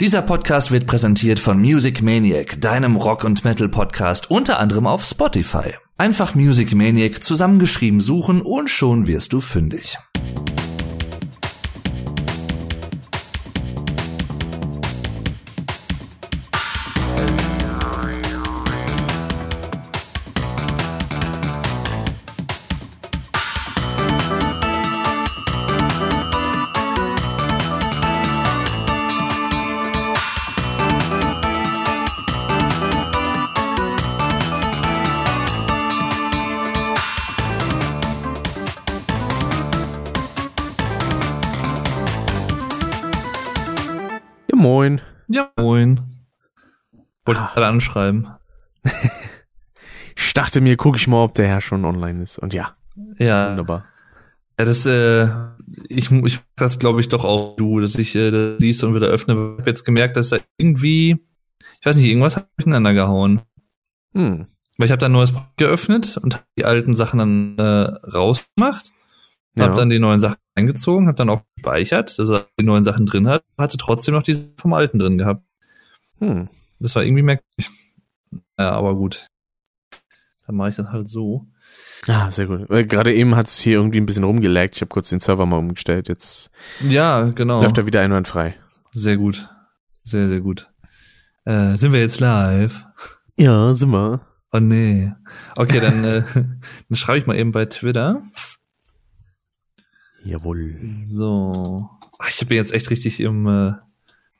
Dieser Podcast wird präsentiert von Music Maniac, deinem Rock- und Metal-Podcast, unter anderem auf Spotify. Einfach Music Maniac zusammengeschrieben suchen und schon wirst du fündig. Wollte Ah. gerade anschreiben. Ich dachte mir, gucke ich mal, ob der Herr schon online ist. Und ja, Ja, wunderbar. ja das, äh, ich, ich das glaube ich doch auch du, dass ich äh, das liest und wieder öffne. Ich habe jetzt gemerkt, dass da irgendwie, ich weiß nicht, irgendwas hat durcheinander gehauen. Hm. Weil ich habe dann ein neues Projekt geöffnet und hab die alten Sachen dann äh, rausgemacht. Ja. Hab dann die neuen Sachen eingezogen, hab dann auch gespeichert, dass er die neuen Sachen drin hat, hatte trotzdem noch diese vom alten drin gehabt. hm. Das war irgendwie merkwürdig. Ja, aber gut. Dann mache ich das halt so. Ah, sehr gut. Weil Gerade eben hat es hier irgendwie ein bisschen rumgelaggt. Ich habe kurz den Server mal umgestellt. Jetzt Ja, genau. läuft er wieder einwandfrei. Sehr gut. Sehr, sehr gut. Äh, sind wir jetzt live? Ja, sind wir. Oh nee. Okay, dann, äh, dann schreibe ich mal eben bei Twitter. Jawohl. So. Ach, ich bin jetzt echt richtig im äh,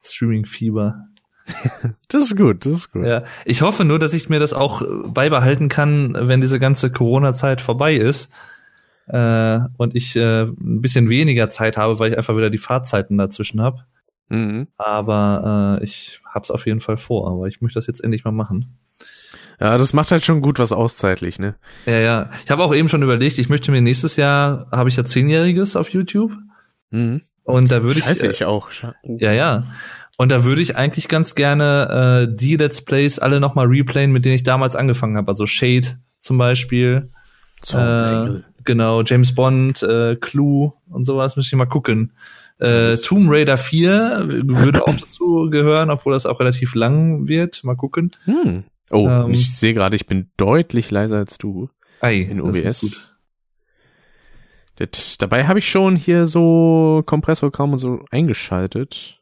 Streaming-Fieber. Das ist gut, das ist gut. Ja. Ich hoffe nur, dass ich mir das auch äh, beibehalten kann, wenn diese ganze Corona-Zeit vorbei ist. Äh, und ich äh, ein bisschen weniger Zeit habe, weil ich einfach wieder die Fahrzeiten dazwischen habe. Mhm. Aber äh, ich hab's auf jeden Fall vor, aber ich möchte das jetzt endlich mal machen. Ja, das macht halt schon gut was aus zeitlich, ne? Ja, ja. Ich habe auch eben schon überlegt, ich möchte mir nächstes Jahr, habe ich ja Zehnjähriges auf YouTube. Mhm. Und da würde Scheiße, ich. ich auch. Oh. Ja, ja. Und da würde ich eigentlich ganz gerne äh, die Let's Plays alle nochmal replayen, mit denen ich damals angefangen habe. Also Shade zum Beispiel. Äh, genau, James Bond, äh, Clue und sowas, müsste ich mal gucken. Äh, Tomb Raider 4 würde auch dazu gehören, obwohl das auch relativ lang wird. Mal gucken. hm. Oh, Ähm, ich sehe gerade, ich bin deutlich leiser als du. Ei, In OBS. Das, dabei habe ich schon hier so Kompressorkram und so eingeschaltet.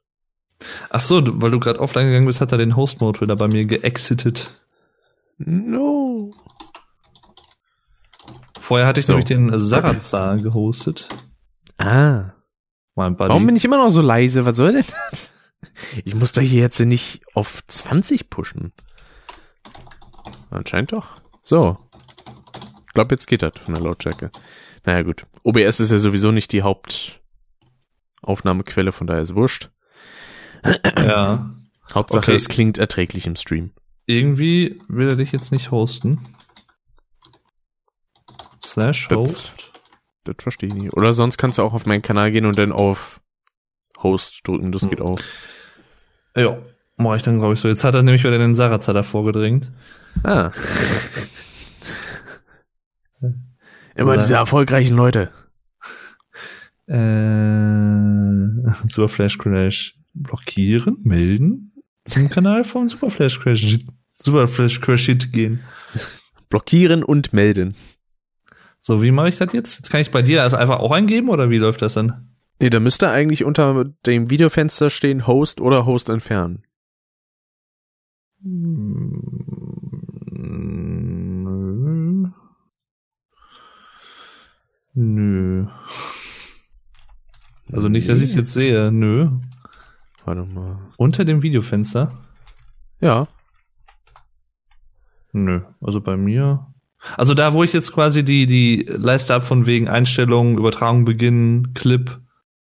Ach so, weil du gerade offline gegangen bist, hat er den Host-Mode wieder bei mir geexitet. No. Vorher hatte ich So. nämlich den Sarazar gehostet. Ah. Mein Buddy. Warum bin ich immer noch so leise? Was soll denn das? Ich muss doch hier jetzt nicht auf 20 pushen. Anscheinend doch. So. Ich glaube, jetzt geht das von der Lautstärke. Naja, gut. OBS ist ja sowieso nicht die Hauptaufnahmequelle, von daher ist wurscht. Ja. Hauptsache, Okay. es klingt erträglich im Stream. Irgendwie will er dich jetzt nicht hosten. Slash Das- Host. Das verstehe ich nicht. Oder sonst kannst du auch auf meinen Kanal gehen und dann auf Host drücken. Das Hm. geht auch. Ja, mach ich dann, glaube ich, so. Jetzt hat er nämlich wieder den Sarazar davor gedrängt. Ah. Immer diese erfolgreichen Leute. Äh, Super Flash Crash blockieren, melden, zum Kanal von Super Flash Crash, Super Flash Crash Hit gehen. Blockieren und melden. So, wie mache ich das jetzt? Jetzt kann ich bei dir also einfach auch eingeben oder wie läuft das dann? Nee, da müsste eigentlich unter dem Videofenster stehen Host oder Host entfernen. Nö. Nö. Also nicht, dass ich es jetzt sehe. Nö. Warte mal. Unter dem Videofenster? Ja. Nö. Also bei mir. Also da, wo ich jetzt quasi die, die Leiste ab von wegen Einstellungen, Übertragung beginnen, Clip.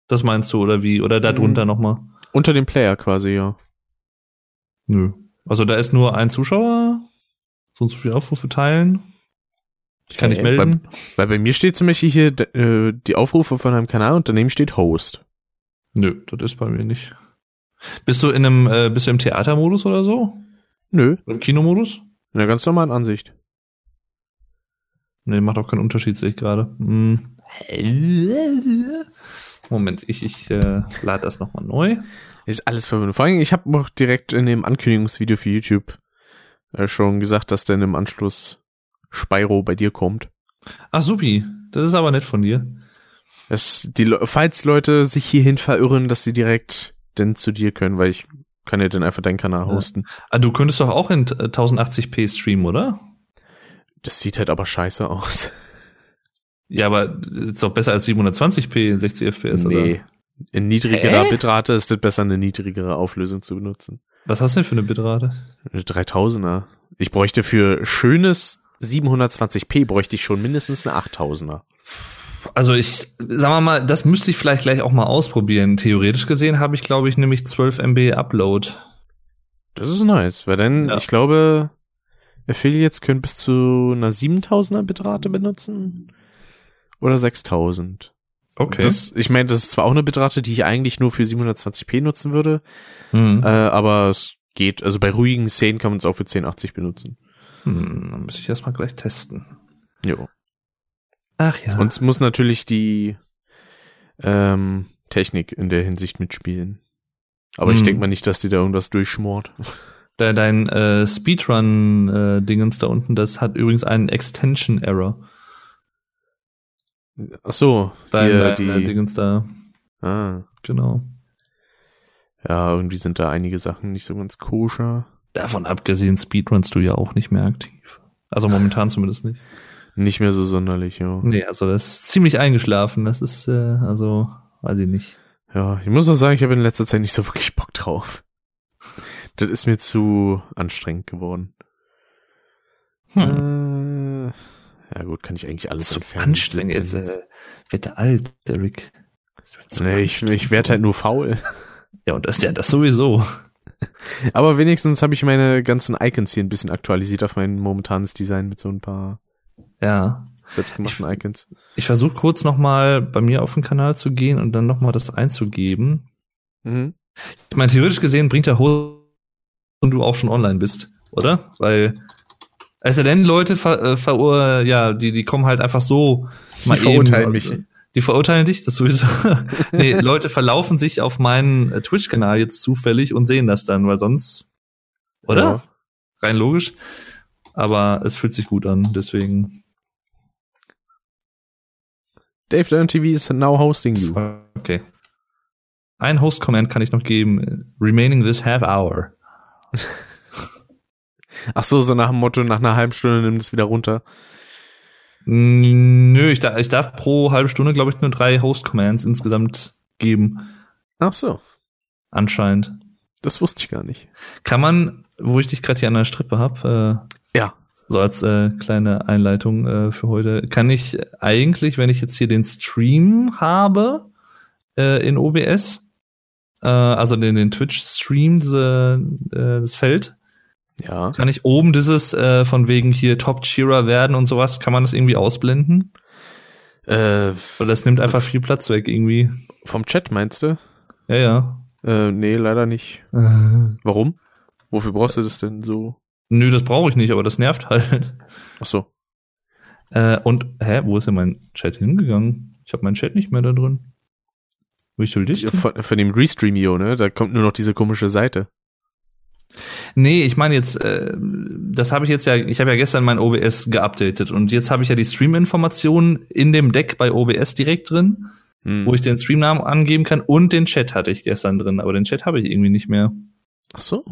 Das meinst du, oder wie? Oder da Mhm. drunter nochmal? Unter dem Player quasi, ja. Nö. Also da ist nur ein Zuschauer. So und so viele Aufrufe teilen. Ich kann Okay, nicht melden. Weil bei mir steht zum Beispiel hier äh, die Aufrufe von einem Kanal und daneben steht Host. Nö, das ist bei mir nicht. Bist du in einem, äh, bist du im Theatermodus oder so? Nö, Im Kinomodus? in der ganz normalen Ansicht. Nee, macht auch keinen Unterschied, sehe ich gerade. Hm. Moment, ich, ich äh, lade das nochmal neu. Ist alles verwirrend. Vor allem, ich habe noch direkt in dem Ankündigungsvideo für YouTube äh, schon gesagt, dass dann im Anschluss Spyro bei dir kommt. Ach, supi. Das ist aber nett von dir. Das, die, falls Leute sich hierhin verirren, dass sie direkt denn zu dir können, weil ich kann ja dann einfach deinen Kanal Ja. hosten. Ah, du könntest doch auch in äh, 1080p streamen, oder? Das sieht halt aber scheiße aus. Ja, aber ist doch besser als 720p in 60 FPS, nee. oder? In niedrigerer Hä? Bitrate ist es besser, eine niedrigere Auflösung zu benutzen. Was hast du denn für eine Bitrate? Eine 3000er. Ich bräuchte für schönes 720p bräuchte ich schon mindestens eine 8000er. Also ich, sagen wir mal, das müsste ich vielleicht gleich auch mal ausprobieren. Theoretisch gesehen habe ich, glaube ich, nämlich 12 MB Upload. Das ist nice, weil dann, Ja. ich glaube, Affiliates können bis zu einer 7000er Bitrate benutzen. Oder 6000. Okay. Das, ich meine, das ist zwar auch eine Bitrate, die ich eigentlich nur für 720p nutzen würde, hm. äh, aber es geht, also bei ruhigen Szenen kann man es auch für 1080 benutzen. Hm, dann muss ich das mal gleich testen. Jo. Ach ja. Und es muss natürlich die ähm, Technik in der Hinsicht mitspielen. Aber ich Hm. denke mal nicht, dass die da irgendwas durchschmort. De dein äh, Speedrun-Dingens da unten, das hat übrigens einen Extension-Error. Ach so, Dein, hier, dein die, äh, Dingens da, ah, genau. ja, irgendwie sind da einige Sachen nicht so ganz koscher. Davon abgesehen, Speedrunst du ja auch nicht mehr aktiv. Also momentan zumindest nicht. Nicht mehr so sonderlich, ja. Nee, also das ist ziemlich eingeschlafen. Das ist, äh, also, weiß ich nicht. Ja, ich muss auch sagen, ich habe in letzter Zeit nicht so wirklich Bock drauf. Das ist mir zu anstrengend geworden. Hm. Äh, ja gut, kann ich eigentlich alles zu entfernen. anstrengend. Jetzt äh, wird der alt, der Rick. Das wird zu nee, ich, ich werde halt nur faul. Ja, und das ja das sowieso. Aber wenigstens habe ich meine ganzen Icons hier ein bisschen aktualisiert auf mein momentanes Design mit so ein paar Ja. selbstgemachten Icons. Ich versuche kurz nochmal bei mir auf den Kanal zu gehen und dann nochmal das einzugeben. Mhm. Ich meine, theoretisch gesehen bringt der Host und du auch schon online bist, oder? Weil es ja denn Leute ver, äh, verur, ja, die die kommen halt einfach so Die verurteilen mich. Die verurteilen dich, das sowieso. nee, Leute verlaufen sich auf meinen äh, Twitch-Kanal jetzt zufällig und sehen das dann, weil sonst, oder? Ja. Rein logisch. Aber es fühlt sich gut an, deswegen. Dave Dern TV is now hosting you. Okay. Ein Host-Command kann ich noch geben. Remaining this half hour. Ach so, so nach dem Motto, nach einer halben Stunde nimm das wieder runter. Nö, ich, darf, ich darf pro halbe Stunde, glaube ich, nur drei Host-Commands insgesamt geben. Ach so, Anscheinend. das wusste ich gar nicht. Kann man, wo ich dich gerade hier an der Strippe habe, äh, Ja. so als äh, kleine Einleitung äh, für heute, kann ich eigentlich, wenn ich jetzt hier den Stream habe äh, in OBS, äh, also den, den Twitch-Stream, diese, äh, das Feld, Ja. kann ich oben dieses äh, von wegen hier Top-Cheerer werden und sowas, kann man das irgendwie ausblenden? Äh, Weil das nimmt einfach viel Platz weg irgendwie. vom Chat meinst du? Ja, ja. Äh, nee, leider nicht. Warum? Wofür brauchst du das denn so? Nö, das brauche ich nicht, aber das nervt halt. Ach so. Äh, und, hä, wo ist denn mein Chat hingegangen? Ich habe meinen Chat nicht mehr da drin. Wie soll denn? Von, von dem Restreamio, ne? Da kommt nur noch diese komische Seite. Nee, ich meine jetzt, äh, das habe ich jetzt ja, ich habe ja gestern mein OBS geupdatet und jetzt habe ich ja die Stream-Informationen in dem Deck bei OBS direkt drin, Hm. wo ich den Streamnamen angeben kann und den Chat hatte ich gestern drin, aber den Chat habe ich irgendwie nicht mehr. Ach so.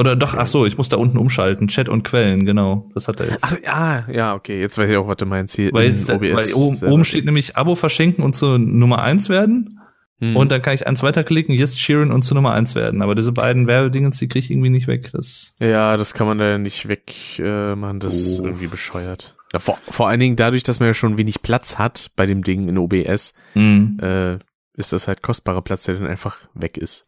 Oder doch, ach so, ich muss da unten umschalten, Chat und Quellen, genau, das hat er jetzt. Ach, ja, ja, okay. Jetzt weiß ich auch, was du meinst hier weil, jetzt, weil OBS. oben, selber. oben steht nämlich Abo verschenken und zur Nummer eins werden. Hm. Und dann kann ich eins weiterklicken, jetzt cheeren und zu Nummer eins werden. Aber diese beiden Werbedingens, die kriege ich irgendwie nicht weg. Das Ja, das kann man da nicht weg äh, machen, das ist Oh. irgendwie bescheuert. Ja, vor, vor allen Dingen dadurch, dass man ja schon wenig Platz hat bei dem Ding in OBS, Mhm. äh, ist das halt kostbarer Platz, der dann einfach weg ist.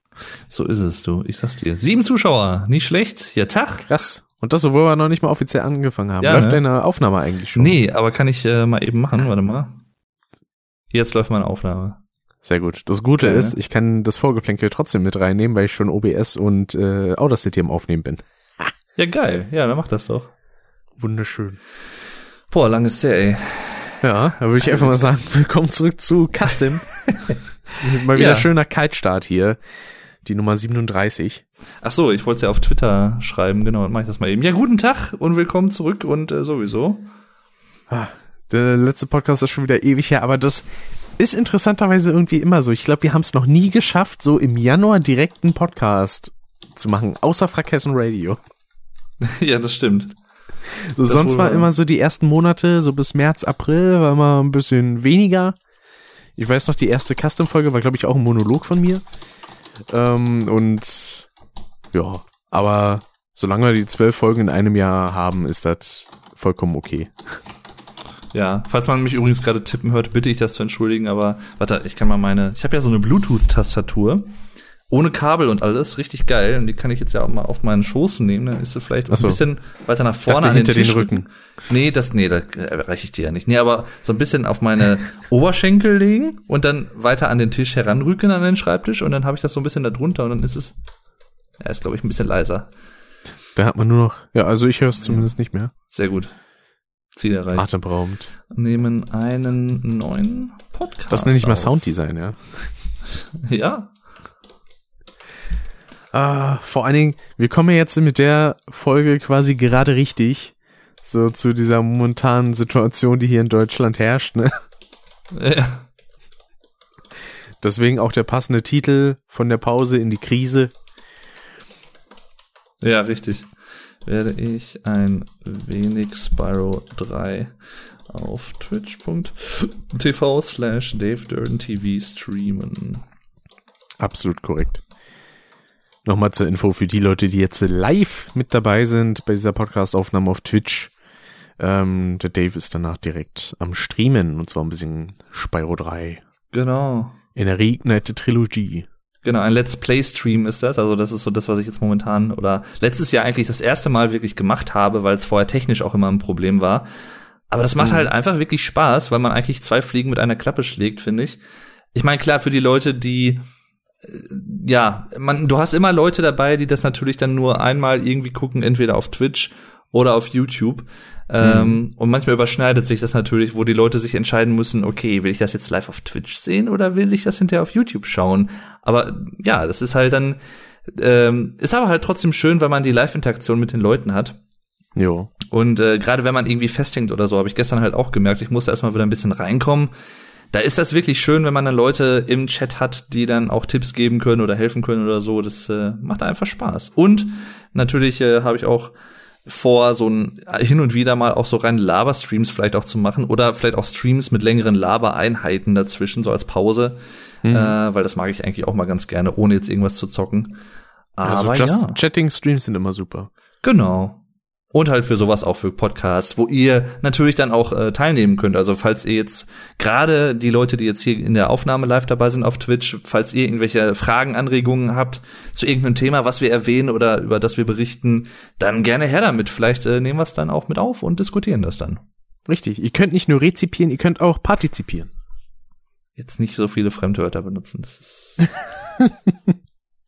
So ist es, du. Ich sag's dir. Sieben Zuschauer, nicht schlecht. Ja, Tag. Krass. Und das, obwohl wir noch nicht mal offiziell angefangen haben. Ja, Läuft ne? deine Aufnahme eigentlich schon? Nee, aber kann ich äh, mal eben machen. Warte mal. Jetzt läuft meine Aufnahme. Sehr gut. Das Gute Ja, ist, ich kann das Vorgeplänkel trotzdem mit reinnehmen, weil ich schon OBS und äh, Audacity am Aufnehmen bin. Ja, geil. Ja, dann mach das doch. Wunderschön. Boah, lang ist der, ey. Ja, da würde ich einfach mal sagen, willkommen zurück zu Custom. Mal wieder Ja. schöner Kaltstart hier. Die Nummer 37. Ach so, ich wollte es ja auf Twitter schreiben, genau, dann mach ich das mal eben. Ja, guten Tag und willkommen zurück und äh, sowieso. Ah, der letzte Podcast ist schon wieder ewig her, aber das ist interessanterweise irgendwie immer so. Ich glaube, wir haben es noch nie geschafft, so im Januar direkt einen Podcast zu machen, außer Frakessen Radio. ja, das stimmt. So, Das sonst war immer so die ersten Monate, so bis März, April, war immer ein bisschen weniger. Ich weiß noch, die erste Custom-Folge war, glaube ich, auch ein Monolog von mir. Ähm, und ja, aber solange wir die zwölf Folgen in einem Jahr haben, ist das vollkommen okay. Ja, falls man mich übrigens gerade tippen hört, bitte ich das zu entschuldigen, aber warte, ich kann mal meine, ich habe ja so eine Bluetooth-Tastatur ohne Kabel und alles, richtig geil und die kann ich jetzt ja auch mal auf meinen Schoß nehmen, dann ist sie vielleicht so. ein bisschen weiter nach Ich dachte, vorne an hinter den Tisch Rücken. Nee, das nee, da erreiche ich dir ja nicht. Nee, aber so ein bisschen auf meine Oberschenkel legen und dann weiter an den Tisch heranrücken an den Schreibtisch und dann habe ich das so ein bisschen da drunter und dann ist es ja, ist glaube ich ein bisschen leiser. Da hat man nur noch, ja, also ich höre es zumindest nicht mehr. Sehr gut. Ziel erreicht. Atemberaubend. Nehmen einen neuen Podcast. Das nenne ich mal auf. Sounddesign, ja. Ja, Ah, vor allen Dingen, wir kommen ja jetzt mit der Folge quasi gerade richtig. So zu dieser momentanen Situation, die hier in Deutschland herrscht, ne? Ja. Deswegen auch der passende Titel von der Pause in die Krise. Ja, richtig. Werde ich ein wenig Spyro 3 auf twitch.tv slash Dave Durden TV streamen. Absolut korrekt. Nochmal zur Info für die Leute, die jetzt live mit dabei sind bei dieser Podcast-Aufnahme auf Twitch. Ähm, der Dave ist danach direkt am Streamen und zwar ein bisschen Spyro 3 Genau. in der Reignite Trilogie. Genau, ein Let's Play Stream ist das. Also das ist so das, was ich jetzt momentan oder letztes Jahr eigentlich das erste Mal wirklich gemacht habe, weil es vorher technisch auch immer ein Problem war. Aber das macht Mhm. halt einfach wirklich Spaß, weil man eigentlich zwei Fliegen mit einer Klappe schlägt, finde ich. Ich meine, klar, für die Leute, die ja, man, du hast immer Leute dabei, die das natürlich dann nur einmal irgendwie gucken, entweder auf Twitch oder auf YouTube. Ähm, und manchmal überschneidet sich das natürlich, wo die Leute sich entscheiden müssen, okay, will ich das jetzt live auf Twitch sehen oder will ich das hinterher auf YouTube schauen? Aber ja, das ist halt dann, ähm, ist aber halt trotzdem schön, weil man die Live-Interaktion mit den Leuten hat. Jo. Und äh, gerade wenn man irgendwie festhängt oder so, habe ich gestern halt auch gemerkt, ich musste erstmal wieder ein bisschen reinkommen. Da ist das wirklich schön, wenn man dann Leute im Chat hat, die dann auch Tipps geben können oder helfen können oder so. Das äh, macht einfach Spaß. Und natürlich äh, habe ich auch vor, so ein hin und wieder mal auch so reine Laber-Streams vielleicht auch zu machen oder vielleicht auch Streams mit längeren Laber-Einheiten dazwischen, so als Pause. Mhm. Äh, weil das mag ich eigentlich auch mal ganz gerne, ohne jetzt irgendwas zu zocken. Also Aber Just ja. Chatting Streams sind immer super. Genau. Und halt für sowas auch für Podcasts, wo ihr natürlich dann auch äh, teilnehmen könnt. Also falls ihr jetzt gerade die Leute, die jetzt hier in der Aufnahme live dabei sind auf Twitch, falls ihr irgendwelche Fragen, Anregungen habt zu irgendeinem Thema, was wir erwähnen oder über das wir berichten, dann gerne her damit. Vielleicht äh, nehmen wir es dann auch mit auf und diskutieren das dann. Richtig. Ihr könnt nicht nur rezipieren, ihr könnt auch partizipieren. Jetzt nicht so viele Fremdwörter benutzen. Das ist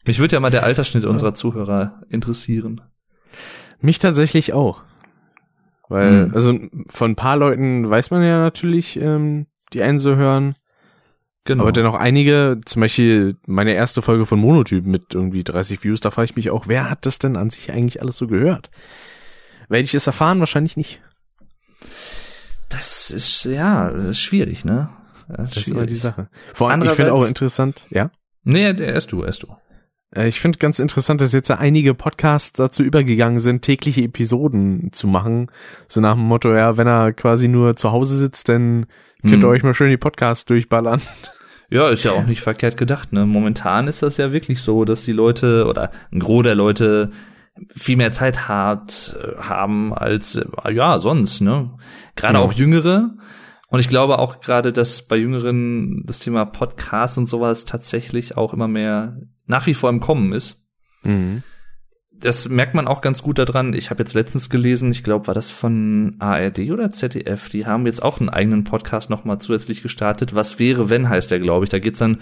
Mich würde ja mal der Altersschnitt unserer Zuhörer interessieren. Mich tatsächlich auch. Weil, Hm. also von ein paar Leuten weiß man ja natürlich, ähm, die einen so hören. Genau. Aber dennoch einige, zum Beispiel meine erste Folge von Monotyp mit irgendwie 30 Views, da frage ich mich auch, wer hat das denn an sich eigentlich alles so gehört? Werde ich es erfahren? Wahrscheinlich nicht. das ist ja, das ist schwierig, ne? Das ist immer die Sache. Vor allem, ich finde auch interessant, ja. Nee, der erst du, erst du. Äh, Ich finde ganz interessant, dass jetzt einige Podcasts dazu übergegangen sind, tägliche Episoden zu machen. So nach dem Motto, ja, wenn er quasi nur zu Hause sitzt, dann könnt ihr Hm. euch mal schön die Podcasts durchballern. Ja, ist ja auch nicht verkehrt gedacht. Ne? Momentan ist das ja wirklich so, dass die Leute oder ein Gros der Leute viel mehr Zeit hat, äh, haben als äh, ja sonst. Ne? Gerade Ja. auch Jüngere. Und ich glaube auch gerade, dass bei Jüngeren das Thema Podcast und sowas tatsächlich auch immer mehr nach wie vor im Kommen ist. Mhm. Das merkt man auch ganz gut daran. Ich habe jetzt letztens gelesen, ich glaube, war das von ARD oder ZDF, die haben jetzt auch einen eigenen Podcast nochmal zusätzlich gestartet. Was wäre, wenn, heißt der, glaube ich. Da geht's dann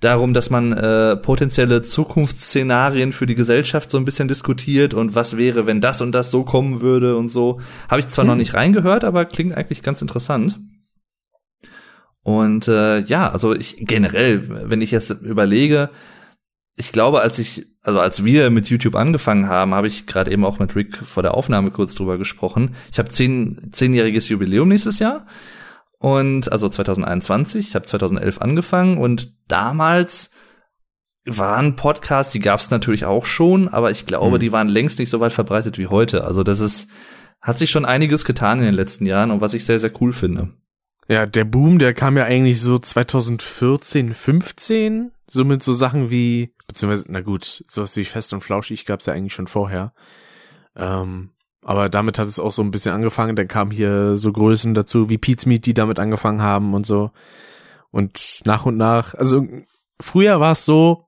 darum, dass man äh, potenzielle Zukunftsszenarien für die Gesellschaft so ein bisschen diskutiert und was wäre, wenn das und das so kommen würde und so. Habe ich zwar noch Hm. nicht reingehört, aber klingt eigentlich ganz interessant. Und äh, ja, also ich generell, wenn ich jetzt überlege, ich glaube, als ich, also als wir mit YouTube angefangen haben, habe ich gerade eben auch mit Rick vor der Aufnahme kurz drüber gesprochen. Ich habe zehn, zehnjähriges Jubiläum nächstes Jahr und also 2021. Ich habe 2011 angefangen und damals waren Podcasts, die gab es natürlich auch schon, aber ich glaube, mhm. die waren längst nicht so weit verbreitet wie heute. Also das ist, hat sich schon einiges getan in den letzten Jahren und was ich sehr, sehr cool finde. Ja, der Boom, der kam ja eigentlich so 2014, 15, so mit so Sachen wie, beziehungsweise, na gut, sowas wie Fest und Flauschig gab's ja eigentlich schon vorher. Ähm, aber damit hat es auch so ein bisschen angefangen. Dann kamen hier so Größen dazu wie Pete's Meat, die damit angefangen haben und so. Und nach und nach, also früher war es so,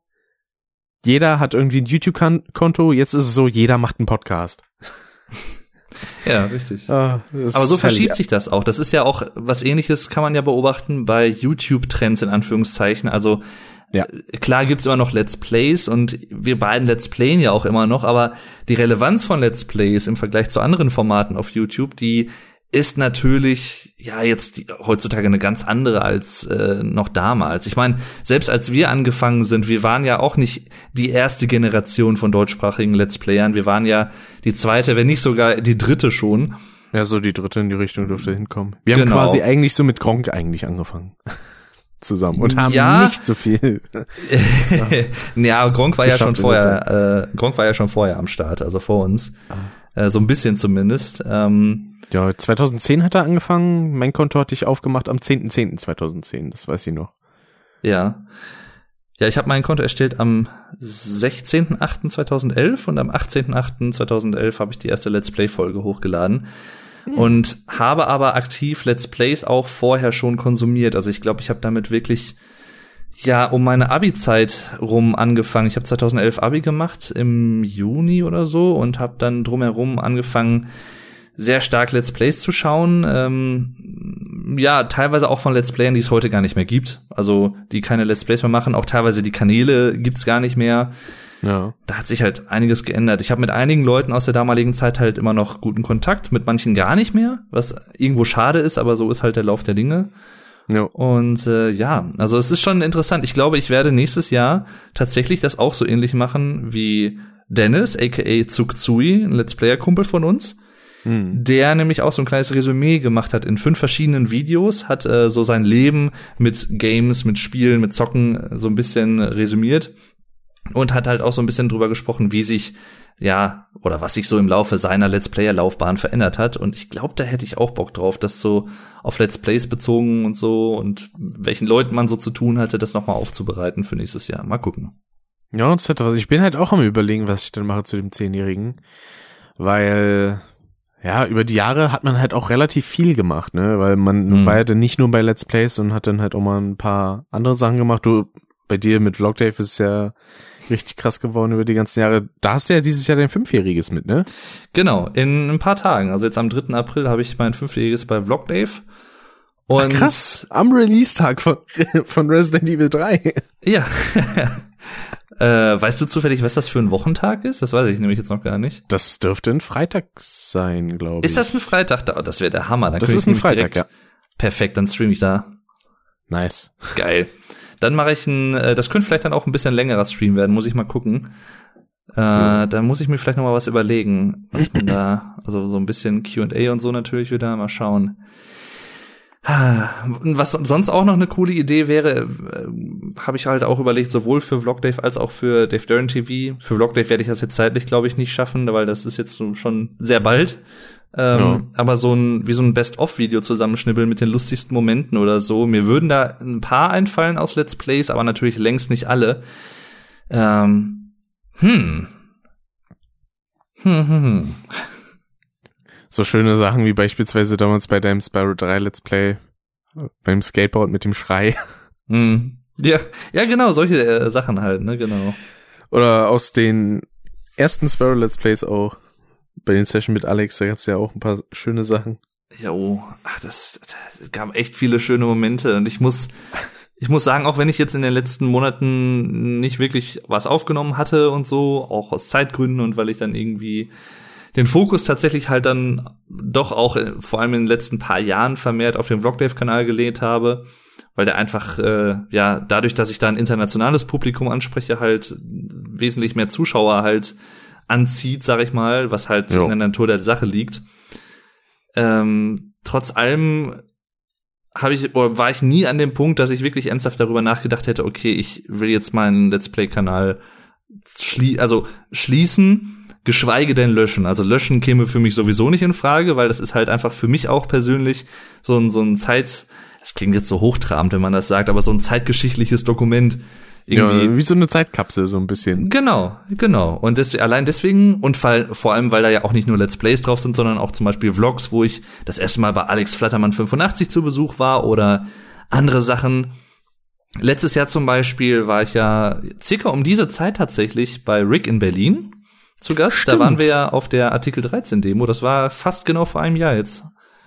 jeder hat irgendwie ein YouTube-Konto, jetzt ist es so, jeder macht einen Podcast. Ja, richtig. Ah, Aber so verschiebt sich das auch. Das ist ja auch was ähnliches kann man ja beobachten bei YouTube-Trends in Anführungszeichen. Also ja. Klar gibt's immer noch Let's Plays und wir beiden Let's Playen ja auch immer noch, aber die Relevanz von Let's Plays im Vergleich zu anderen Formaten auf YouTube, die ist natürlich ja jetzt die, heutzutage eine ganz andere als äh, noch damals. Ich meine, selbst als wir angefangen sind, wir waren ja auch nicht die erste Generation von deutschsprachigen Let's Playern. Wir waren ja die zweite, wenn nicht sogar die dritte schon. Ja, so die dritte in die Richtung dürfte hinkommen. Wir genau. haben quasi eigentlich so mit Gronk eigentlich angefangen. Zusammen und haben ja. nicht so viel. ja, Gronk war ja schon vorher, äh, Gronk war ja schon vorher am Start, also vor uns. Ah. Äh, so ein bisschen zumindest. Ähm, ja, 2010 hat er angefangen. Mein Konto hatte ich aufgemacht am 10.10.2010, das weiß ich noch. Ja. Ja, ich habe mein Konto erstellt am 16.08.2011 und am 18.08.2011 habe ich die erste Let's Play-Folge hochgeladen. Hm. Und habe aber aktiv Let's Plays auch vorher schon konsumiert. Also ich glaube, ich habe damit wirklich ja um meine Abi-Zeit rum angefangen. Ich habe 2011 Abi gemacht im Juni oder so und habe dann drumherum angefangen, sehr stark Let's Plays zu schauen. Ähm, ja, teilweise auch von Let's Playern, die es heute gar nicht mehr gibt. Also die keine Let's Plays mehr machen. Auch teilweise die Kanäle gibt's gar nicht mehr. Ja. Da hat sich halt einiges geändert. Ich habe mit einigen Leuten aus der damaligen Zeit halt immer noch guten Kontakt, mit manchen gar nicht mehr, was irgendwo schade ist, aber so ist halt der Lauf der Dinge. Ja. Und äh, ja, also es ist schon interessant. Ich glaube, ich werde nächstes Jahr tatsächlich das auch so ähnlich machen wie Dennis, aka Zugzui, ein Let's Player-Kumpel von uns mhm. der nämlich auch so ein kleines Resümee gemacht hat in fünf verschiedenen Videos, hat äh, so sein Leben mit Games, mit Spielen, mit Zocken äh, so ein bisschen resümiert und hat halt auch so ein bisschen drüber gesprochen, wie sich ja oder was sich so im Laufe seiner Let's Player Laufbahn verändert hat und ich glaube, da hätte ich auch Bock drauf, das so auf Let's Plays bezogen und so und welchen Leuten man so zu tun hatte, das nochmal aufzubereiten für nächstes Jahr. Mal gucken. Ja, etc. Ich bin halt auch am überlegen, was ich dann mache zu dem Zehnjährigen, weil ja, über die Jahre hat man halt auch relativ viel gemacht, ne? Weil man mhm. war ja dann nicht nur bei Let's Plays und hat dann halt auch mal ein paar andere Sachen gemacht. Du, bei dir mit Vlogdave ist es ja richtig krass geworden über die ganzen Jahre. Da hast du ja dieses Jahr dein Fünfjähriges mit, ne? Genau, in ein paar Tagen. Also jetzt am 3. April habe ich mein Fünfjähriges bei Vlogdave. Und Ach krass, am Release-Tag von, von Resident Evil 3. Ja. Äh, weißt du zufällig, was das für ein Wochentag ist? Das weiß ich nämlich jetzt noch gar nicht. Das dürfte ein Freitag sein, glaube ich. Ist das ein Freitag? Das wäre der Hammer. Dann das ist ein Freitag, ja. Perfekt, dann streame ich da. Nice. Geil. Dann mache ich ein, äh, das könnte vielleicht dann auch ein bisschen längerer Stream werden, muss ich mal gucken. Äh, ja. Da muss ich mir vielleicht noch mal was überlegen, was man da, also so ein bisschen Q&A und so natürlich wieder, mal schauen. Was sonst auch noch eine coole Idee wäre, äh, habe ich halt auch überlegt, sowohl für Vlogdave als auch für Dave Dern TV. Für Vlogdave werde ich das jetzt zeitlich, glaube ich, nicht schaffen, weil das ist jetzt schon sehr bald. Ähm, ja. Aber so ein, wie so ein Best-of-Video zusammenschnibbeln mit den lustigsten Momenten oder so. Mir würden da ein paar einfallen aus Let's Plays, aber natürlich längst nicht alle. Ähm, hm. Hm, hm, hm. So schöne Sachen wie beispielsweise damals bei deinem Spyro 3 Let's Play beim Skateboard mit dem Schrei. Mm. Ja, ja, genau, solche äh, Sachen halt, ne, genau. Oder aus den ersten Spyro Let's Plays auch. Bei den Session mit Alex, da gab's ja auch ein paar schöne Sachen. Ja, oh, ach, das, das gab echt viele schöne Momente und ich muss, ich muss sagen, auch wenn ich jetzt in den letzten Monaten nicht wirklich was aufgenommen hatte und so, auch aus Zeitgründen und weil ich dann irgendwie den Fokus tatsächlich halt dann doch auch äh, vor allem in den letzten paar Jahren vermehrt auf den Vlogdave-Kanal gelehnt habe weil der einfach, äh, ja, dadurch, dass ich da ein internationales Publikum anspreche, halt wesentlich mehr Zuschauer halt anzieht, sag ich mal, was halt Jo. in der Natur der Sache liegt. Ähm, trotz allem habe ich oder war ich nie an dem Punkt, dass ich wirklich ernsthaft darüber nachgedacht hätte, okay, ich will jetzt meinen Let's Play Kanal schlie also schließen, geschweige denn löschen. Also löschen käme für mich sowieso nicht in Frage, weil das ist halt einfach für mich auch persönlich so ein so ein Zeit es klingt jetzt so hochtrabend, wenn man das sagt, aber so ein zeitgeschichtliches Dokument irgendwie Ja, wie so eine Zeitkapsel, so ein bisschen. Genau, genau. Und des, allein deswegen und weil, vor allem, weil da ja auch nicht nur Let's Plays drauf sind, sondern auch zum Beispiel Vlogs, wo ich das erste Mal bei Alex Flattermann 85 zu Besuch war oder andere Sachen. Letztes Jahr zum Beispiel war ich ja circa um diese Zeit tatsächlich bei Rick in Berlin zu Gast. Da Stimmt. waren wir ja auf der Artikel 13 Demo. Das war fast genau vor einem Jahr jetzt.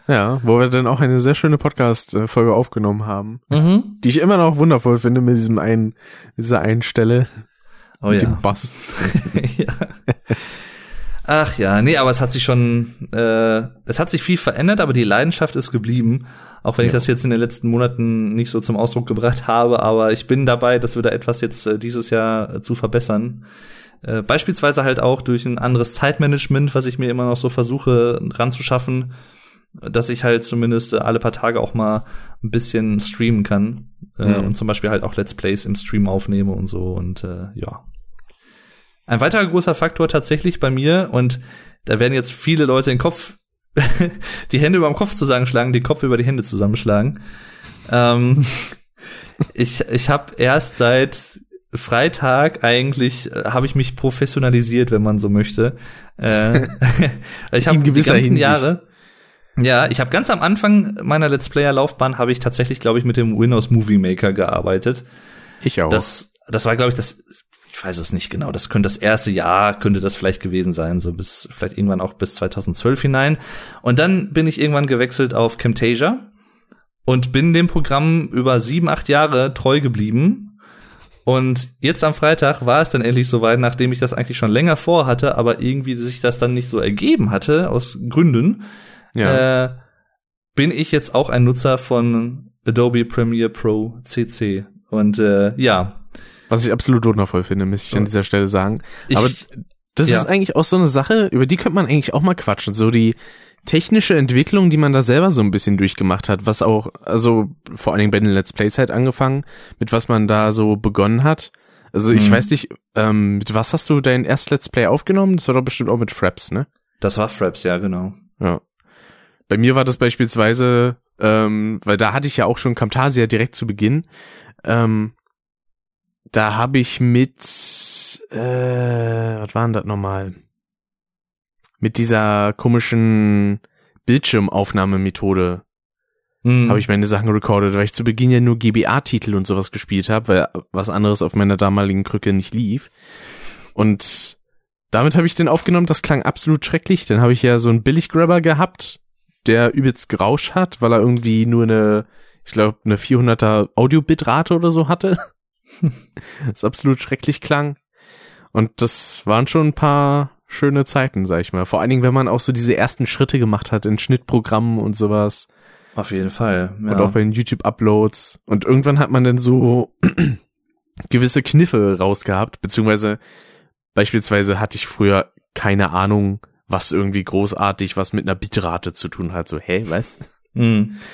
Ja, wo wir dann auch eine sehr schöne Podcast-Folge aufgenommen haben, Mhm. die ich immer noch wundervoll finde mit diesem einen, dieser einen Stelle, Oh mit ja. dem Bass. ja. Ach ja, nee, aber es hat sich schon, äh, es hat sich viel verändert, aber die Leidenschaft ist geblieben. Auch wenn ich Ja. das jetzt in den letzten Monaten nicht so zum Ausdruck gebracht habe, aber ich bin dabei, dass wir da etwas jetzt äh, dieses Jahr äh, zu verbessern. Äh, beispielsweise halt auch durch ein anderes Zeitmanagement, was ich mir immer noch so versuche ranzuschaffen, dass ich halt zumindest äh, alle paar Tage auch mal ein bisschen streamen kann äh, Mhm. und zum Beispiel halt auch Let's Plays im Stream aufnehme und so und äh, ja. Ein weiterer großer Faktor tatsächlich bei mir und da werden jetzt viele Leute den Kopf, die Hände über dem Kopf zusammenschlagen, den Kopf über die Hände zusammenschlagen. Ähm, ich ich habe erst seit Freitag eigentlich äh, habe ich mich professionalisiert, wenn man so möchte. Äh, ich habe die ganzen Hinsicht. Jahre ja, ich habe ganz am Anfang meiner Let's Player Laufbahn habe ich tatsächlich, glaube ich, mit dem Windows Movie Maker gearbeitet. Ich auch. Das, das war, glaube ich, das, ich weiß es nicht genau. Das könnte das erste Jahr, könnte das vielleicht gewesen sein, so bis, vielleicht irgendwann auch bis 2012 hinein. Und dann bin ich irgendwann gewechselt auf Camtasia und bin dem Programm über sieben, acht Jahre treu geblieben. Und jetzt am Freitag war es dann endlich soweit, nachdem ich das eigentlich schon länger vorhatte, aber irgendwie sich das dann nicht so ergeben hatte, aus Gründen, ja. äh, bin ich jetzt auch ein Nutzer von Adobe Premiere Pro CC. Und äh, ja, Was ich absolut wundervoll finde, möchte ich an dieser Stelle sagen. ich, Aber das ja. ist eigentlich auch so eine Sache, über die könnte man eigentlich auch mal quatschen. So die technische Entwicklung, die man da selber so ein bisschen durchgemacht hat, was auch, also vor allen Dingen bei den Let's Plays halt angefangen, mit was man da so begonnen hat. Also ich Mhm. weiß nicht, ähm, mit was hast du dein erst Let's Play aufgenommen? Das war doch bestimmt auch mit Fraps, ne? das war Fraps, ja, genau. Ja. Bei mir war das beispielsweise, ähm, weil da hatte ich ja auch schon Camtasia direkt zu Beginn. Ähm, da habe ich mit, äh, was war denn das nochmal? Mit dieser komischen Bildschirmaufnahmemethode Mhm. habe ich meine Sachen recorded, weil ich zu Beginn ja nur GBA-Titel und sowas gespielt habe, weil was anderes auf meiner damaligen Krücke nicht lief. Und damit habe ich den aufgenommen, das klang absolut schrecklich. Dann habe ich ja so einen Billiggrabber gehabt, der übelst Grausch hat, weil er irgendwie nur eine, ich glaube, eine 400er Audio-Bitrate oder so hatte. das absolut schrecklich klang. Und das waren schon ein paar schöne Zeiten, sag ich mal. Vor allen Dingen, wenn man auch so diese ersten Schritte gemacht hat in Schnittprogrammen und sowas. Auf jeden Fall. Ja. Und auch bei den YouTube-Uploads. Und irgendwann hat man dann so gewisse Kniffe rausgehabt, beziehungsweise beispielsweise hatte ich früher keine Ahnung, was irgendwie großartig was mit einer Bitrate zu tun hat. So, hä, was? Mhm.